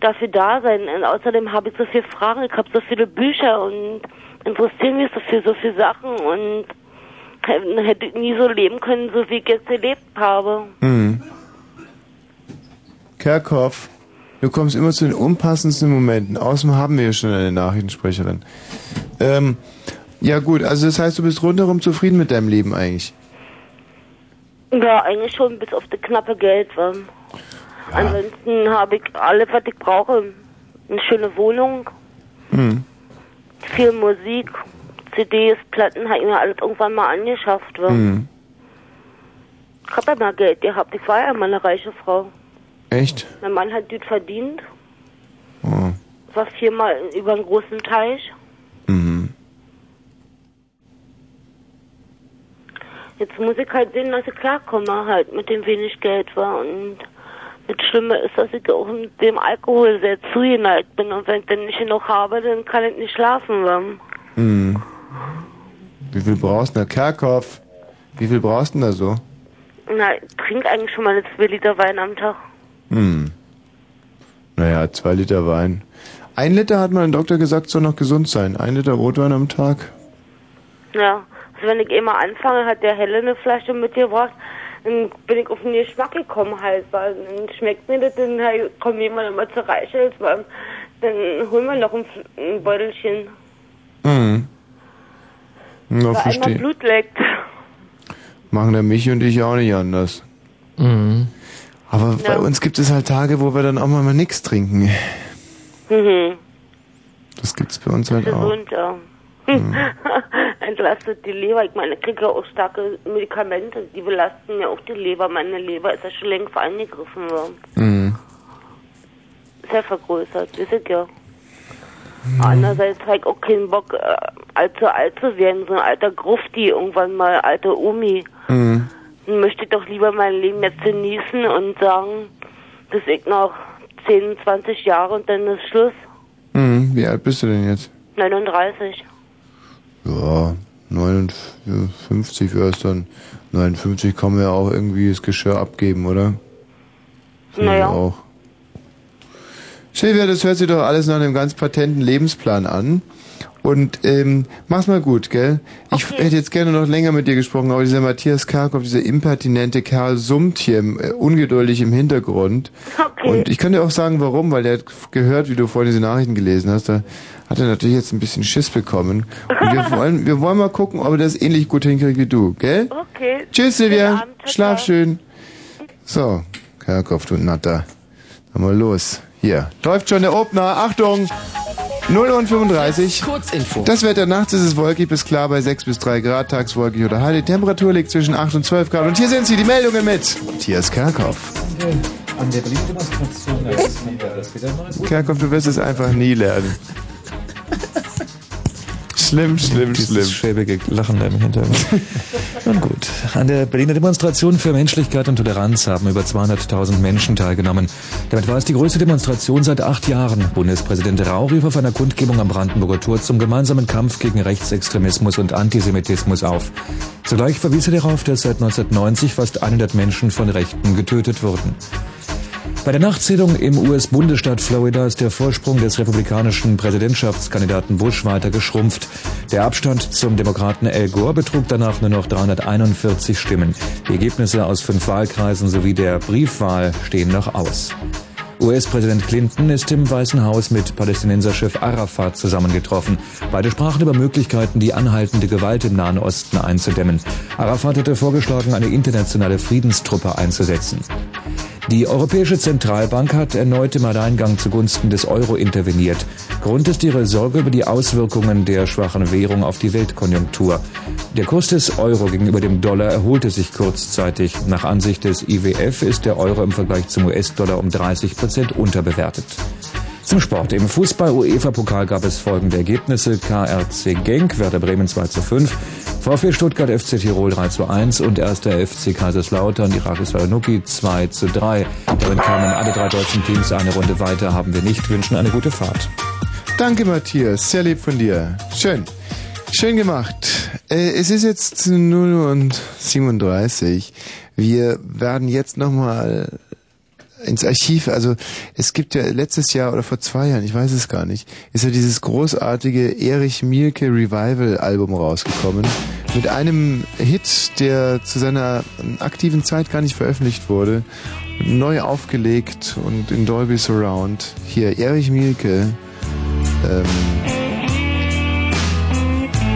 dafür da sein. Und außerdem habe ich so viele Fragen, ich habe so viele Bücher und interessieren mich so viel, so viele Sachen und hätte ich nie so leben können, so wie ich jetzt gelebt habe. Mhm. Kerkhoff, du kommst immer zu den unpassendsten Momenten. Außerdem haben wir ja schon eine Nachrichtensprecherin. Ähm, ja gut, also das heißt, du bist rundherum zufrieden mit deinem Leben eigentlich. Ja, eigentlich schon bis auf das knappe Geld. Wa? Ansonsten habe ich alles, was ich brauche. Eine schöne Wohnung, Hm. viel Musik, CDs, Platten, habe ich mir alles irgendwann mal angeschafft. Hm. Ich habe ja mal Geld gehabt. Ich war ja mal eine reiche Frau. Echt? Mein Mann hat gut verdient, Oh. war viermal über einen großen Teich. Mhm. Jetzt muss ich halt sehen, dass ich klarkomme halt mit dem wenig Geld war. Und das Schlimme ist, dass ich auch mit dem Alkohol sehr zugeneigt bin. Und wenn ich dann nicht genug habe, dann kann ich nicht schlafen. Wa? Hm. Wie viel brauchst du denn, Kerkhoff? Wie viel brauchst du denn da so? Na, ich trinke eigentlich schon mal eine 2 Liter Wein am Tag. Hm. Naja, zwei Liter Wein. Ein Liter hat mein Doktor gesagt, soll noch gesund sein. Ein Liter Rotwein am Tag. Ja, also wenn ich immer anfange, hat der Helle eine Flasche mitgebracht, dann bin ich auf den Geschmack gekommen halt, weil dann schmeckt mir das, dann halt, kommt jemand immer zu Reichels, weil dann holen wir noch ein, F- ein Beutelchen, Mhm. Weil einmal verstehe. Blut leckt. Machen der Michi und ich auch nicht anders. Mhm. Aber bei Ja. uns gibt es halt Tage, wo wir dann auch mal, mal nichts trinken. Mhm. Das gibt's bei uns halt auch. Gesund, ja. Entlastet die Leber. Ich meine, ich kriege ja auch starke Medikamente, die belasten ja auch die Leber. Meine Leber ist ja schon längst eingegriffen worden. Mhm. Ja vergrößert, wisst ihr ja. Andererseits habe ich auch keinen Bock, äh, allzu alt zu werden, so ein alter Grufti, irgendwann mal alte Omi. Mhm. Möchte ich doch lieber mein Leben jetzt genießen und sagen, bis ich noch 10, 20 Jahre und dann ist Schluss. Mhm. Wie alt bist du denn jetzt? 39. Ja, 59 wäre es dann. 59 kann man ja auch irgendwie das Geschirr abgeben, oder? Ich Naja. auch. Silvia, das hört sich doch alles nach einem ganz patenten Lebensplan an. Und ähm, mach's mal gut, gell? Ich hätte jetzt gerne noch länger mit dir gesprochen, aber dieser Matthias Karkow, dieser impertinente Kerl, summt hier äh, ungeduldig im Hintergrund. Und ich kann dir auch sagen, warum, weil der hat gehört, wie du vorhin diese Nachrichten gelesen hast, da hat er natürlich jetzt ein bisschen Schiss bekommen. Und wir wollen, wir wollen mal gucken, ob er das ähnlich gut hinkriegt wie du, gell? Okay. Tschüss, Silvia. Schlaf schön. So, Kerkhoff, du Natter. Dann mal los. Hier, läuft schon der Opener. Achtung! 0 und 35. Kurzinfo. Das Wetter nachts ist es wolkig bis klar bei 6 bis 3 Grad, tags wolkig oder heil. Die Temperatur liegt zwischen 8 und 12 Grad. Und hier sind sie, die Meldungen mit Matthias Kerkhoff. An der wieder das wieder Kerkhoff, du wirst es einfach nie lernen. Schlimm, schlimm, Dieses schlimm. schäbige Lachen da im Hintergrund. Nun gut. An der Berliner Demonstration für Menschlichkeit und Toleranz haben über 200.000 Menschen teilgenommen. Damit war es die größte Demonstration seit acht Jahren. Bundespräsident Rau rief auf einer Kundgebung am Brandenburger Tor zum gemeinsamen Kampf gegen Rechtsextremismus und Antisemitismus auf. Zugleich verwies er darauf, dass seit 1990 fast 100 Menschen von Rechten getötet wurden. Bei der Nachzählung im US-Bundesstaat Florida ist der Vorsprung des republikanischen Präsidentschaftskandidaten Bush weiter geschrumpft. Der Abstand zum Demokraten Al Gore betrug danach nur noch 341 Stimmen. Die Ergebnisse aus fünf Wahlkreisen sowie der Briefwahl stehen noch aus. US-Präsident Clinton ist im Weißen Haus mit Palästinenserchef Arafat zusammengetroffen. Beide sprachen über Möglichkeiten, die anhaltende Gewalt im Nahen Osten einzudämmen. Arafat hatte vorgeschlagen, eine internationale Friedenstruppe einzusetzen. Die Europäische Zentralbank hat erneut im Alleingang zugunsten des Euro interveniert. Grund ist ihre Sorge über die Auswirkungen der schwachen Währung auf die Weltkonjunktur. Der Kurs des Euro gegenüber dem Dollar erholte sich kurzzeitig. Nach Ansicht des IWF ist der Euro im Vergleich zum US-Dollar um 30 Prozent unterbewertet. Zum Sport. Im Fußball-UEFA-Pokal gab es folgende Ergebnisse. KRC Genk, Werder Bremen 2 zu 5, VfB Stuttgart, FC Tirol 3 zu 1 und 1. FC Kaiserslautern, Irakis Saloniki 2 zu 3. Damit kamen alle drei deutschen Teams eine Runde weiter, haben wir nicht, wünschen eine gute Fahrt. Danke, Matthias. Sehr lieb von dir. Schön. Schön gemacht. Äh, es ist jetzt 0 und 37. Wir werden jetzt nochmal ins Archiv, also es gibt ja letztes Jahr oder vor zwei Jahren, ich weiß es gar nicht, ist ja dieses großartige Erich Mielke Revival Album rausgekommen. Mit einem Hit, der zu seiner aktiven Zeit gar nicht veröffentlicht wurde. Neu aufgelegt und in Dolby Surround. Hier, Erich Mielke. Ähm,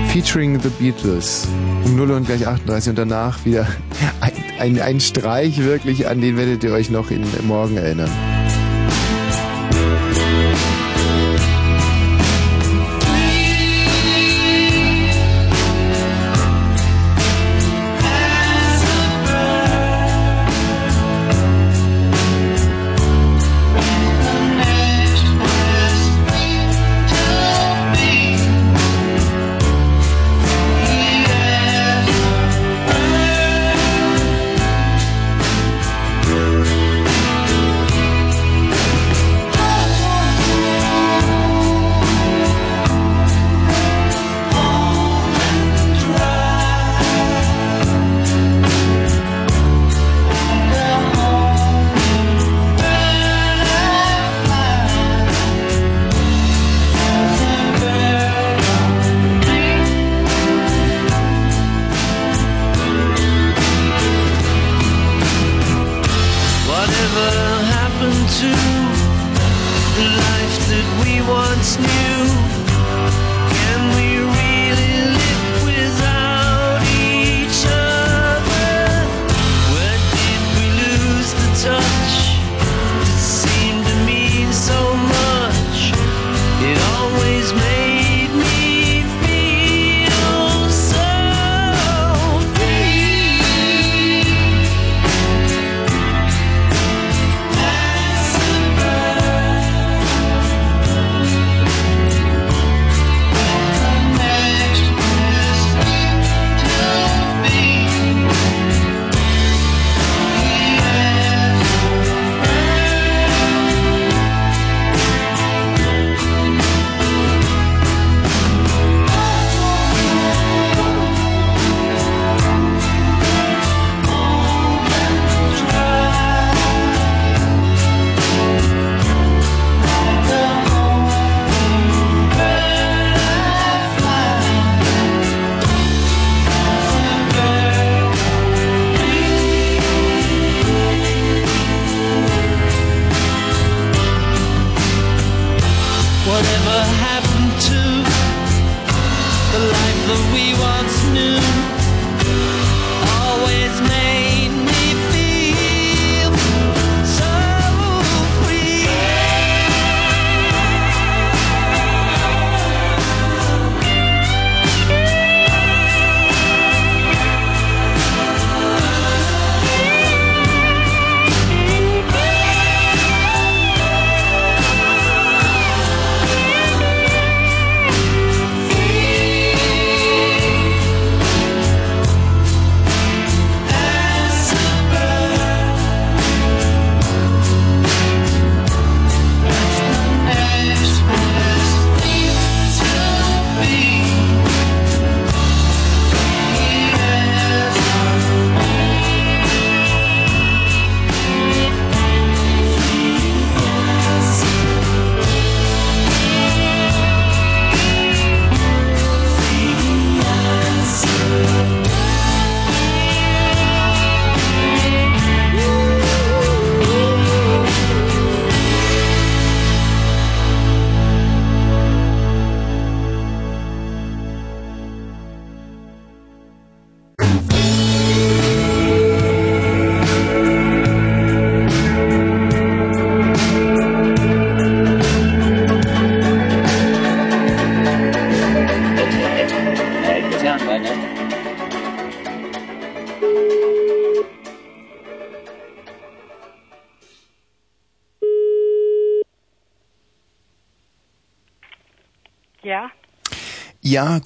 featuring The Beatles. Um 0 und gleich 38 und danach wieder ein, ein, ein Streich wirklich, an den werdet ihr euch noch in, morgen erinnern.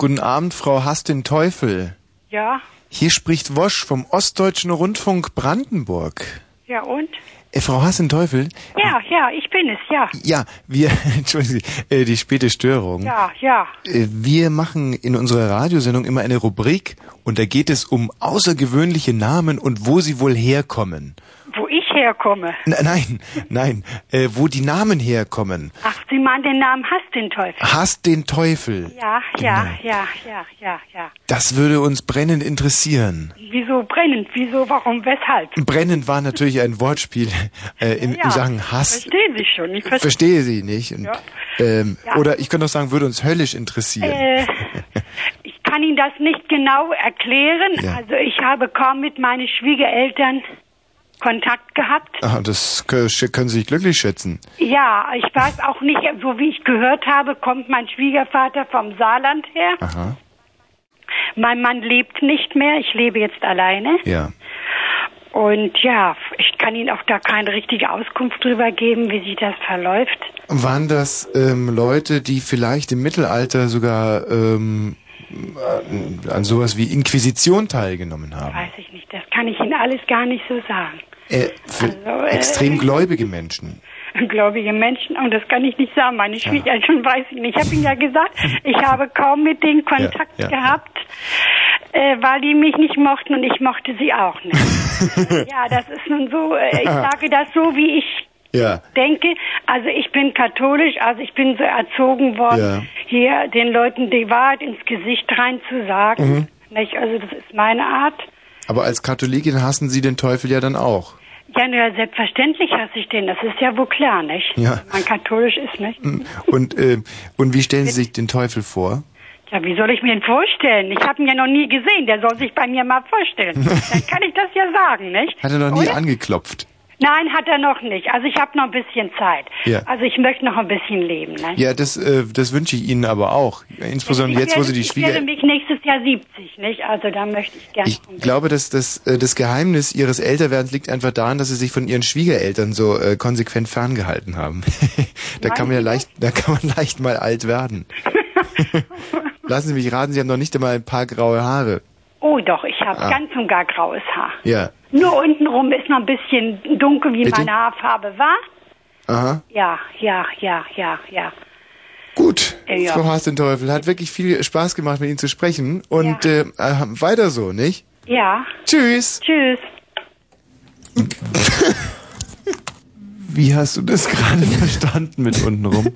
Guten Abend, Frau Hass den Teufel. ja, Hier spricht Wosch vom Ostdeutschen Rundfunk Brandenburg. ja und? Äh, Frau Hass den Teufel? Ja, ja, ich bin es, ja. Ja, wir, entschuldigen Sie, äh, die späte Störung. Ja, ja. Äh, Wir machen in unserer Radiosendung immer eine Rubrik und da geht es um außergewöhnliche Namen und wo sie wohl herkommen. Herkomme. Nein, nein, äh, wo die Namen herkommen. Ach, Sie meinen den Namen Hass den Teufel. Hasst den Teufel. Ja, ja, ja, ja, ja, ja. Das würde uns brennend interessieren. Wieso brennend? Wieso, warum, weshalb? Brennend war natürlich ein Wortspiel äh, in, ja, in Sachen Hass. Verstehen Sie schon. Ich verstehe. Verstehe Sie nicht. Und, Ja. ähm, Ja. Oder ich könnte auch sagen, würde uns höllisch interessieren. Äh, ich kann Ihnen das nicht genau erklären. Also ich habe kaum mit meinen Schwiegereltern Kontakt gehabt. Ah, das kö- können Sie sich glücklich schätzen. Ja, ich weiß auch nicht, so wie ich gehört habe, kommt mein Schwiegervater vom Saarland her. Aha. Mein Mann lebt nicht mehr, ich lebe jetzt alleine. Ja. Und ja, ich kann Ihnen auch da keine richtige Auskunft drüber geben, wie sich das verläuft. Waren das ähm, Leute, die vielleicht im Mittelalter sogar ähm, an- an sowas wie Inquisition teilgenommen haben? Weiß ich nicht, das kann ich Ihnen alles gar nicht so sagen. Äh, für Also, äh, extrem gläubige Menschen. Gläubige Menschen, und das kann ich nicht sagen, meine Schwiegereltern weiß ich nicht. Ich habe Ihnen ja gesagt, ich habe kaum mit denen Kontakt Ja, ja. gehabt, äh, weil die mich nicht mochten und ich mochte sie auch nicht. ja, das ist nun so, äh, ich sage das so, wie ich Ja. denke, also ich bin katholisch, also ich bin so erzogen worden, hier den Leuten die Wahrheit ins Gesicht rein zu sagen. Mhm. Nicht? Also das ist meine Art. Aber als Katholikin hassen Sie den Teufel ja dann auch. Ja, na, selbstverständlich hasse ich den. Das ist ja wohl klar, nicht? Ja. Wenn man katholisch ist, nicht? Und, äh, und wie stellen Sie sich den Teufel vor? Ja, wie soll ich mir ihn vorstellen? Ich habe ihn ja noch nie gesehen. Der soll sich bei mir mal vorstellen. Dann kann ich das ja sagen, nicht? Hat er noch nie Oder? angeklopft? Nein, hat er noch nicht. Also ich habe noch ein bisschen Zeit. Ja. Also ich möchte noch ein bisschen leben, ne? Ja, das, äh, das wünsche ich Ihnen aber auch. Insbesondere jetzt, wo Sie die ich werde Schwieger... mich nächstes Jahr 70, nicht? Also da möchte ich gerne. Ich glaube, dass das, äh, das Geheimnis Ihres Älterwerdens liegt einfach daran, dass Sie sich von Ihren Schwiegereltern so äh, konsequent ferngehalten haben. da kann man ja leicht, da kann man leicht mal alt werden. Lassen Sie mich raten, Sie haben noch nicht einmal ein paar graue Haare. Oh doch, ich habe Ah. ganz und gar graues Haar. Ja. Nur untenrum ist noch ein bisschen dunkel, wie Bitte? meine Haarfarbe war. Aha. Ja, ja, ja, ja, ja. Gut, Äh, ja. Frau Hastenteufel, hat wirklich viel Spaß gemacht, mit Ihnen zu sprechen. Und äh, äh, weiter so, nicht? Ja. Tschüss. Tschüss. Wie hast du das gerade verstanden mit untenrum?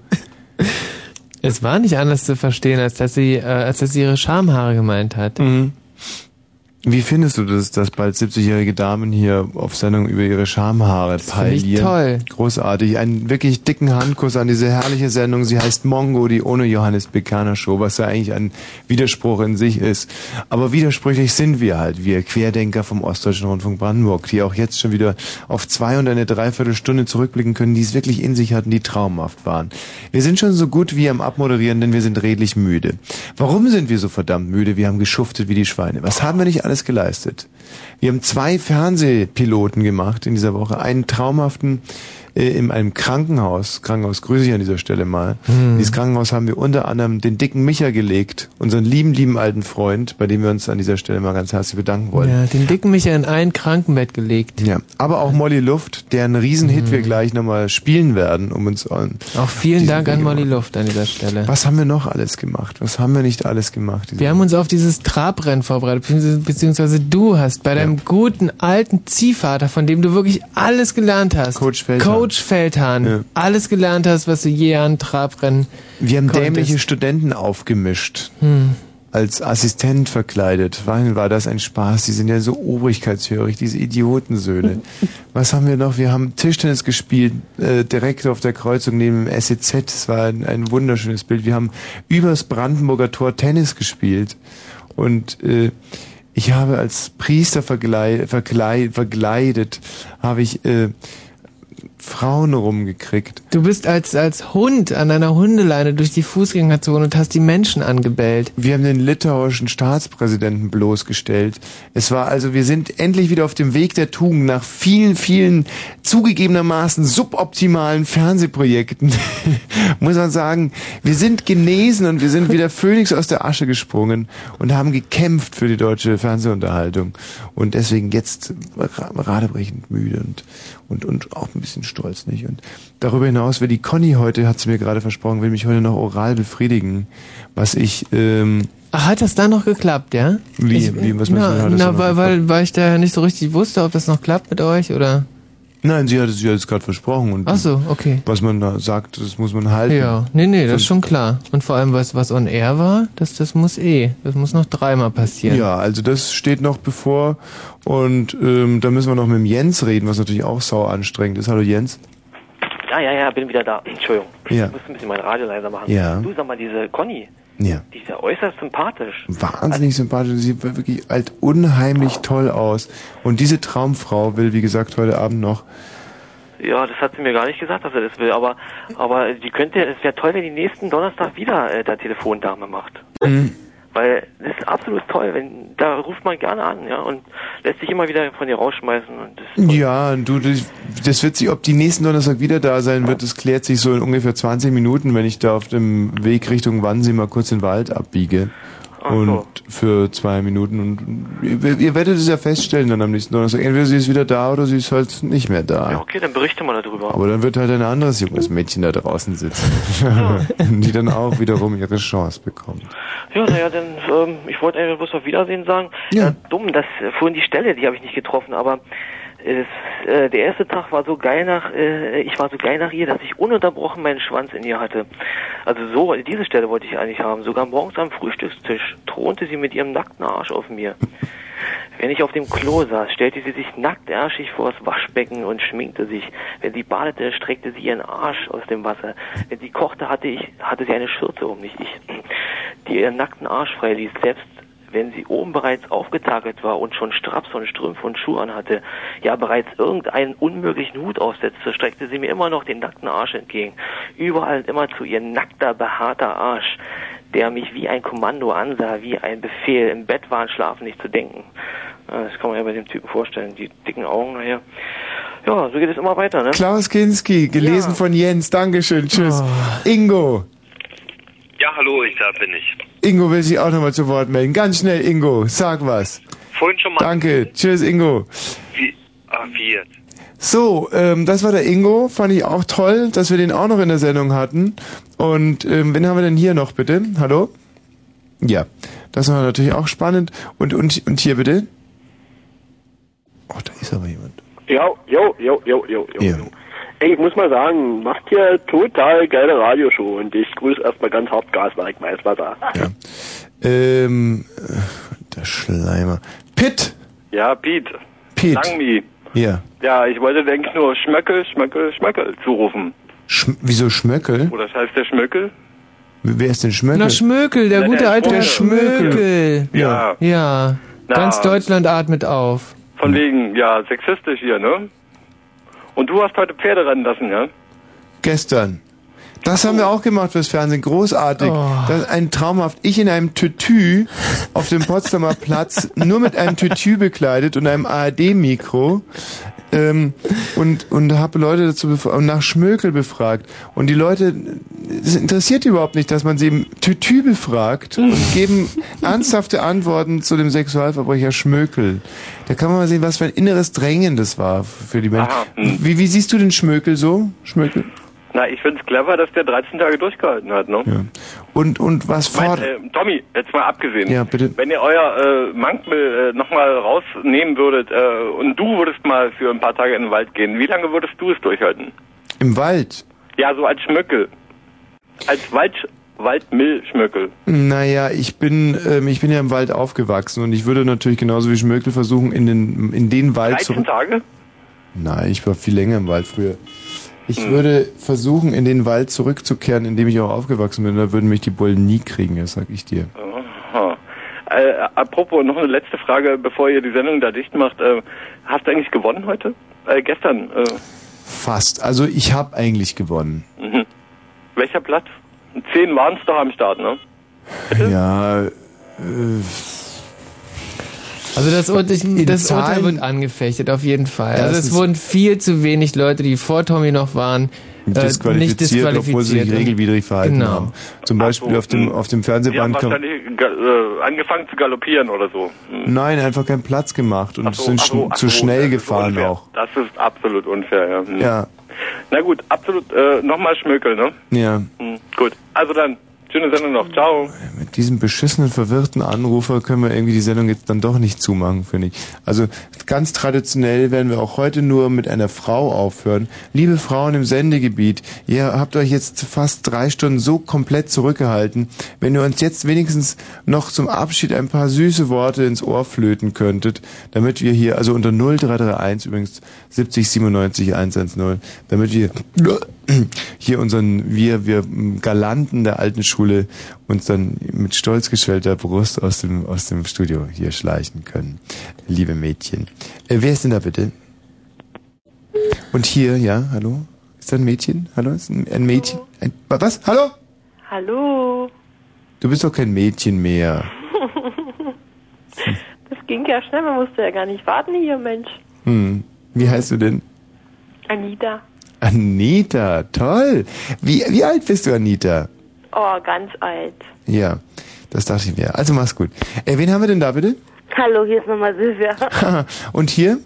Es war nicht anders zu verstehen, als dass sie, äh, als dass sie ihre Schamhaare gemeint hat. Mhm. Wie findest du das, dass bald 70-jährige Damen hier auf Sendung über ihre Schamhaare peilieren? toll. Großartig. Einen wirklich dicken Handkuss an diese herrliche Sendung. Sie heißt Mongo, die ohne Johannes Bekaner Show, was ja eigentlich ein Widerspruch in sich ist. Aber widersprüchlich sind wir halt, wir Querdenker vom Ostdeutschen Rundfunk Brandenburg, die auch jetzt schon wieder auf zwei und eine Dreiviertelstunde zurückblicken können, die es wirklich in sich hatten, die traumhaft waren. Wir sind schon so gut wie am Abmoderieren, denn wir sind redlich müde. Warum sind wir so verdammt müde? Wir haben geschuftet wie die Schweine. Was haben wir nicht alles geleistet? Wir haben zwei Fernsehpiloten gemacht in dieser Woche. Einen traumhaften äh, in einem Krankenhaus. Krankenhaus grüße ich an dieser Stelle mal. Hm. Dieses Krankenhaus haben wir unter anderem den dicken Micha gelegt, unseren lieben, lieben alten Freund, bei dem wir uns an dieser Stelle mal ganz herzlich bedanken wollen. Ja, den dicken Micha in ein Krankenbett gelegt. Ja, aber auch Molly Luft, deren Riesenhit Hm. wir gleich nochmal spielen werden, um uns an. Auch vielen Dank an Molly Luft an dieser Stelle. Was haben wir noch alles gemacht? Was haben wir nicht alles gemacht? Wir haben uns auf dieses Trabrennen vorbereitet, beziehungsweise- du hast bei deinem guten alten Ziehvater, von dem du wirklich alles gelernt hast. Coach Feldhahn. Coach Feldhahn. Alles gelernt hast, was du je an Trabrennen Wir haben konntest. dämliche Studenten aufgemischt. Hm. Als Assistent verkleidet. Wann war das ein Spaß? Die sind ja so obrigkeitshörig, diese Idiotensöhne. Was haben wir noch? Wir haben Tischtennis gespielt, äh, direkt auf der Kreuzung neben dem SEZ. Es war ein, ein wunderschönes Bild. Wir haben übers Brandenburger Tor Tennis gespielt. Und äh, ich habe als Priester verglei- verklei- verkleidet, habe ich äh, Frauen rumgekriegt. Du bist als, als Hund an einer Hundeleine durch die Fußgängerzone und hast die Menschen angebellt. Wir haben den litauischen Staatspräsidenten bloßgestellt. Es war also, wir sind endlich wieder auf dem Weg der Tugend nach vielen, vielen zugegebenermaßen suboptimalen Fernsehprojekten. Muss man sagen, wir sind genesen und wir sind wieder Phönix aus der Asche gesprungen und haben gekämpft für die deutsche Fernsehunterhaltung. Und deswegen jetzt ra- radebrechend müde und, und, und auch ein bisschen stolz, nicht? Und darüber hinaus will die Conny heute, hat sie mir gerade versprochen, will mich heute noch oral befriedigen, was ich, ähm, Ach, hat das da noch geklappt, ja? Wie- ich, wie, was meinst du, na, hat das na, weil, weil, weil ich da nicht so richtig wusste, ob das noch klappt mit euch oder. Nein, sie hat es, es gerade versprochen und Ach so, okay. was man da sagt, das muss man halten. Ja, nee, nee, das ist schon klar. Und vor allem, was, was on air war, das, das muss eh. Das muss noch dreimal passieren. Ja, also das steht noch bevor und ähm, da müssen wir noch mit dem Jens reden, was natürlich auch sau anstrengend ist. Hallo Jens. Ja, ja, ja, bin wieder da. Entschuldigung. Ja. Ich muss ein bisschen mein Radio leiser machen. Ja. Du sag mal, diese Conny, Ja. die ist ja äußerst sympathisch. Wahnsinnig sympathisch, sie sieht wirklich halt unheimlich toll aus. Und diese Traumfrau will, wie gesagt, heute Abend noch. Ja, das hat sie mir gar nicht gesagt, dass er das will, aber aber die könnte, es wäre toll, wenn die nächsten Donnerstag wieder äh, der Telefondame macht. Mhm. Weil das ist absolut toll, wenn da ruft man gerne an, ja, und lässt sich immer wieder von ihr rausschmeißen und das Ja, du, das, das wird sich, ob die nächsten Donnerstag wieder da sein wird, das klärt sich so in ungefähr 20 Minuten, wenn ich da auf dem Weg Richtung Wannsee mal kurz den Wald abbiege. Und für zwei Minuten. Und ihr, ihr werdet es ja feststellen dann am nächsten Donnerstag. Entweder sie ist wieder da oder sie ist halt nicht mehr da. Ja, okay, dann berichte mal darüber. Aber dann wird halt ein anderes junges Mädchen da draußen sitzen, die dann auch wiederum ihre Chance bekommt. Ja, naja, dann, ähm, ich wollte eigentlich bloß auf Wiedersehen sagen. Ja. dumm, das, äh, vorhin die Stelle, die habe ich nicht getroffen, aber es, äh, der erste Tag war so geil nach, äh, ich war so geil nach ihr, dass ich ununterbrochen meinen Schwanz in ihr hatte. Also so, diese Stelle wollte ich eigentlich haben. Sogar morgens am Frühstückstisch thronte sie mit ihrem nackten Arsch auf mir. Wenn ich auf dem Klo saß, stellte sie sich nacktarschig vor das Waschbecken und schminkte sich. Wenn sie badete, streckte sie ihren Arsch aus dem Wasser. Wenn sie kochte, hatte ich, hatte sie eine Schürze um, nicht ich, die ihren nackten Arsch freiließ. Selbst wenn sie oben bereits aufgetakelt war und schon Straps und Strümpfe und Schuhe anhatte, ja bereits irgendeinen unmöglichen Hut aufsetzte, streckte sie mir immer noch den nackten Arsch entgegen. Überall und immer zu ihr nackter, behaarter Arsch, der mich wie ein Kommando ansah, wie ein Befehl, im Bett waren, schlafen nicht zu denken. Ja, Das kann man ja bei dem Typen vorstellen, die dicken Augen nachher. Ja, so geht es immer weiter, ne? Klaus Kinski, gelesen von Jens. Dankeschön. Tschüss. Oh. Ingo. Ja, hallo, ich da bin ich. Ingo will sich auch nochmal zu Wort melden. Ganz schnell, Ingo. Sag was. Vorhin schon mal. Danke. Tschüss, Ingo. Wie, ah, wie jetzt? So, ähm, das war der Ingo. Fand ich auch toll, dass wir den auch noch in der Sendung hatten. Und ähm, wen haben wir denn hier noch, bitte? Hallo? Ja, das war natürlich auch spannend. Und, und, und hier bitte? Oh, da ist aber jemand. Jo, jo, jo, jo, jo, jo. Ja. Ey, ich muss mal sagen, macht hier total geile Radioshow und ich grüße erstmal ganz hart Gaswerk Maiswasser. Ähm, äh, der Schleimer. Pitt! Ja, Piet. Piet. Langmi. Ja. Ja, ich wollte eigentlich nur Schmöckel, Schmöckel, Schmöckel zurufen. Schm wieso Schmöckel? Oder das heißt der Schmöckel? Wer ist denn Schmöckel? Na, Schmökel, der Na, gute der alte Herr Schmökel. Schmökel. Ja. Ja. Na. Ganz Deutschland atmet auf. Von wegen, ja, sexistisch hier, ne? Und du hast heute Pferde rennen lassen, ja? Gestern. Das haben wir auch gemacht fürs Fernsehen. Großartig. Oh. Das ist ein traumhaft. Ich in einem Tütü auf dem Potsdamer Platz, nur mit einem Tütü bekleidet und einem ARD-Mikro. Ähm, und und habe Leute dazu befragt, nach Schmökel befragt. Und die Leute, es interessiert die überhaupt nicht, dass man sie im Tütü befragt und geben ernsthafte Antworten zu dem Sexualverbrecher Schmökel. Da kann man mal sehen, was für ein inneres Drängen das war für die Menschen. Hm. Wie, wie siehst du den Schmökel so? Schmökel? Na, ich find's clever, dass der 13 Tage durchgehalten hat, ne? Ja. Und, und was fordert... äh, Tommy, jetzt mal abgesehen. Ja, bitte. Wenn ihr euer äh, Mankel äh, nochmal rausnehmen würdet äh, und du würdest mal für ein paar Tage in den Wald gehen, wie lange würdest du es durchhalten? Im Wald? Ja, so als Schmöckel. Als Wald, Waldmillschmöckel. Naja, ich bin, ähm, ich bin ja im Wald aufgewachsen und ich würde natürlich genauso wie Schmökel versuchen, in den, in den Wald 13 zurück... Tage? Nein, ich war viel länger im Wald früher. Ich Hm. würde versuchen, in den Wald zurückzukehren, in dem ich auch aufgewachsen bin. Da würden mich die Bullen nie kriegen, das sag ich dir. Aha. Äh, apropos, noch eine letzte Frage, bevor ihr die Sendung da dicht macht. Äh, hast du eigentlich gewonnen heute? Äh, gestern. Äh, Fast. Also ich habe eigentlich gewonnen. mhm. Welcher Platz? Zehn waren es doch am Start, ne? Ja, äh, Also das, Urteil, das Urteil wird angefechtet, auf jeden Fall. Also es wurden viel zu wenig Leute, die vor Tommy noch waren, äh, nicht disqualifiziert, disqualifiziert. obwohl sie sich regelwidrig verhalten Genau. haben. Zum Beispiel auf dem, auf dem Fernsehband kam, äh, angefangen zu galoppieren oder so. Hm. Nein, einfach keinen Platz gemacht und so, sind ach so, ach zu so, schnell gefahren unfair. auch. Das ist absolut unfair, ja. Hm. Ja, Na gut, absolut, äh, nochmal Schmökel, ne? ja. Hm. Gut, also dann, schöne Sendung noch. Ciao. Mit diesem beschissenen, verwirrten Anrufer können wir irgendwie die Sendung jetzt dann doch nicht zumachen, finde ich. Also ganz traditionell werden wir auch heute nur mit einer Frau aufhören. Liebe Frauen im Sendegebiet, ihr habt euch jetzt fast drei Stunden so komplett zurückgehalten. Wenn ihr uns jetzt wenigstens noch zum Abschied ein paar süße Worte ins Ohr flöten könntet, damit wir hier, also unter 0331 übrigens 70 97 110, damit wir hier unseren, wir, wir Galanten der alten Schule uns dann mit stolz geschwellter Brust aus dem, aus dem Studio hier schleichen können. Liebe Mädchen. Äh, wer ist denn da bitte? Und hier, ja, hallo? Ist da ein Mädchen? Hallo? Ist ein, ein Mädchen? Ein, wa- was? Hallo? Hallo. Du bist doch kein Mädchen mehr. Das ging ja schnell, man musste ja gar nicht warten hier, Mensch. Hm. Wie heißt du denn? Anita. Anita, toll. Wie, wie alt bist du, Anita? Oh, ganz alt. Ja, das dachte ich mir. Also mach's gut. Äh, wen haben wir denn da bitte? Hallo, hier ist nochmal Silvia. Und hier?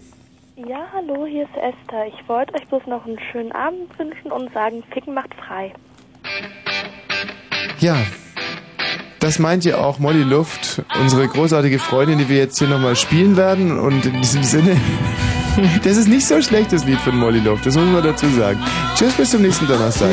Ja, hallo, hier ist Esther. Ich wollte euch bloß noch einen schönen Abend wünschen und sagen, Ficken macht frei. Ja. Das meint ja auch Molly Luft, unsere großartige Freundin, die wir jetzt hier nochmal spielen werden. Und in diesem Sinne, das ist nicht so schlecht, das Lied von Molly Luft, das muss man dazu sagen. Tschüss, bis zum nächsten Donnerstag.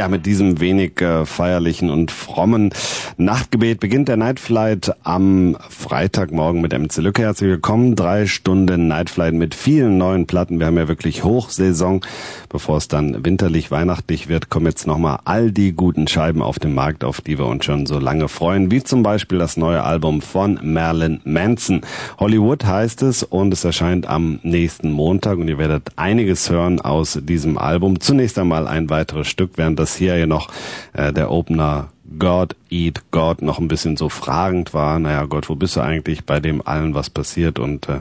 Ja, mit diesem wenig äh, feierlichen und frommen Nachtgebet beginnt der Night Flight am Freitagmorgen mit MC Lücke. Herzlich willkommen. Drei Stunden Night Flight mit vielen neuen Platten. Wir haben ja wirklich Hochsaison. Bevor es dann winterlich, weihnachtlich wird, kommen jetzt nochmal all die guten Scheiben auf den Markt, auf die wir uns schon so lange freuen. Wie zum Beispiel das neue Album von Marilyn Manson. Hollywood heißt es und es erscheint am nächsten Montag und ihr werdet einiges hören aus diesem Album. Zunächst einmal ein weiteres Stück, während das hier ja noch äh, der Opener God Eat God noch ein bisschen so fragend war. Naja, Gott, wo bist du eigentlich bei dem allen, was passiert? Und äh,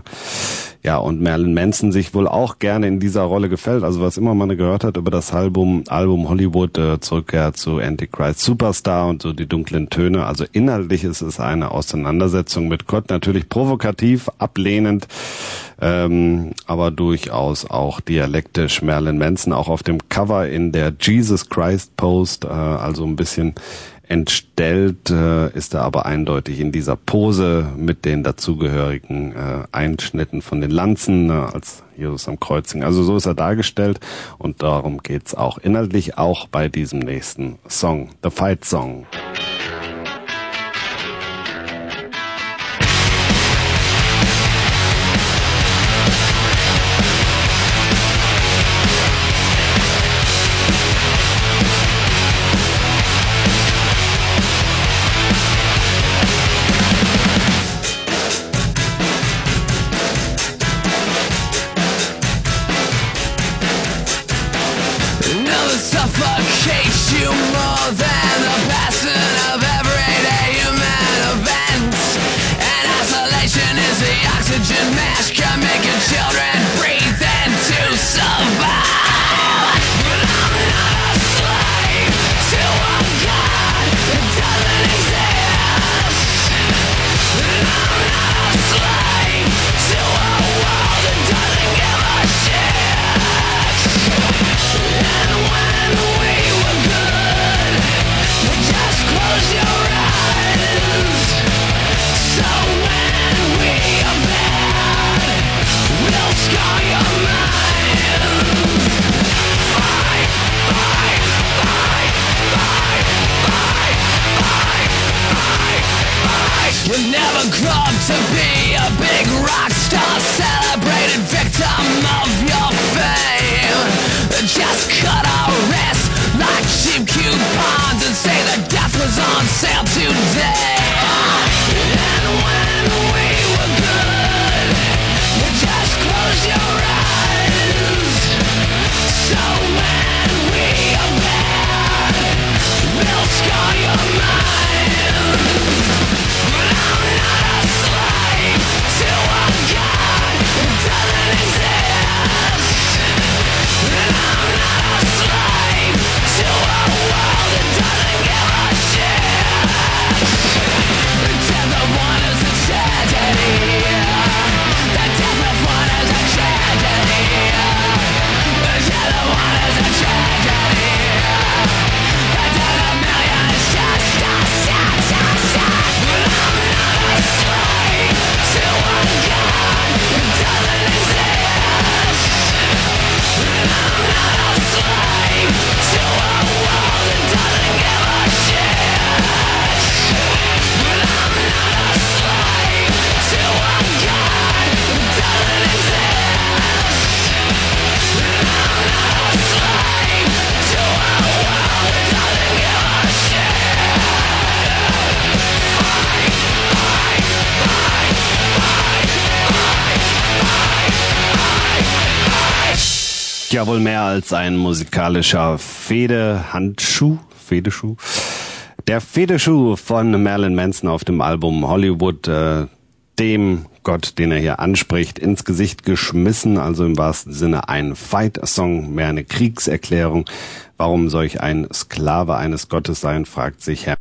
ja, und Marilyn Manson sich wohl auch gerne in dieser Rolle gefällt. Also was immer man gehört hat über das Album, Album Hollywood, äh, Zurückkehr zu Antichrist Superstar und so die dunklen Töne. Also inhaltlich ist es eine Auseinandersetzung mit Gott, natürlich provokativ, ablehnend, ähm, aber durchaus auch dialektisch. Marilyn Manson auch auf dem Cover in der Jesus Christ Post, äh, also ein bisschen entstellt äh, ist er aber eindeutig in dieser Pose mit den dazugehörigen äh, Einschnitten von den Lanzen äh, als Jesus am Kreuzigen. Also so ist er dargestellt und darum geht's auch inhaltlich auch bei diesem nächsten Song, The Fight Song. Up to be a big rock star, celebrated victim of your fame. Just cut our wrists like cheap coupons and say that death was on sale today. Ja, wohl mehr als ein musikalischer Fehdehandschuh, Fedeschuh. Der Fedeschuh von Marilyn Manson auf dem Album Hollywood, äh, dem Gott, den er hier anspricht, ins Gesicht geschmissen, also im wahrsten Sinne ein Fight-Song, mehr eine Kriegserklärung. Warum soll ich ein Sklave eines Gottes sein, fragt sich Herr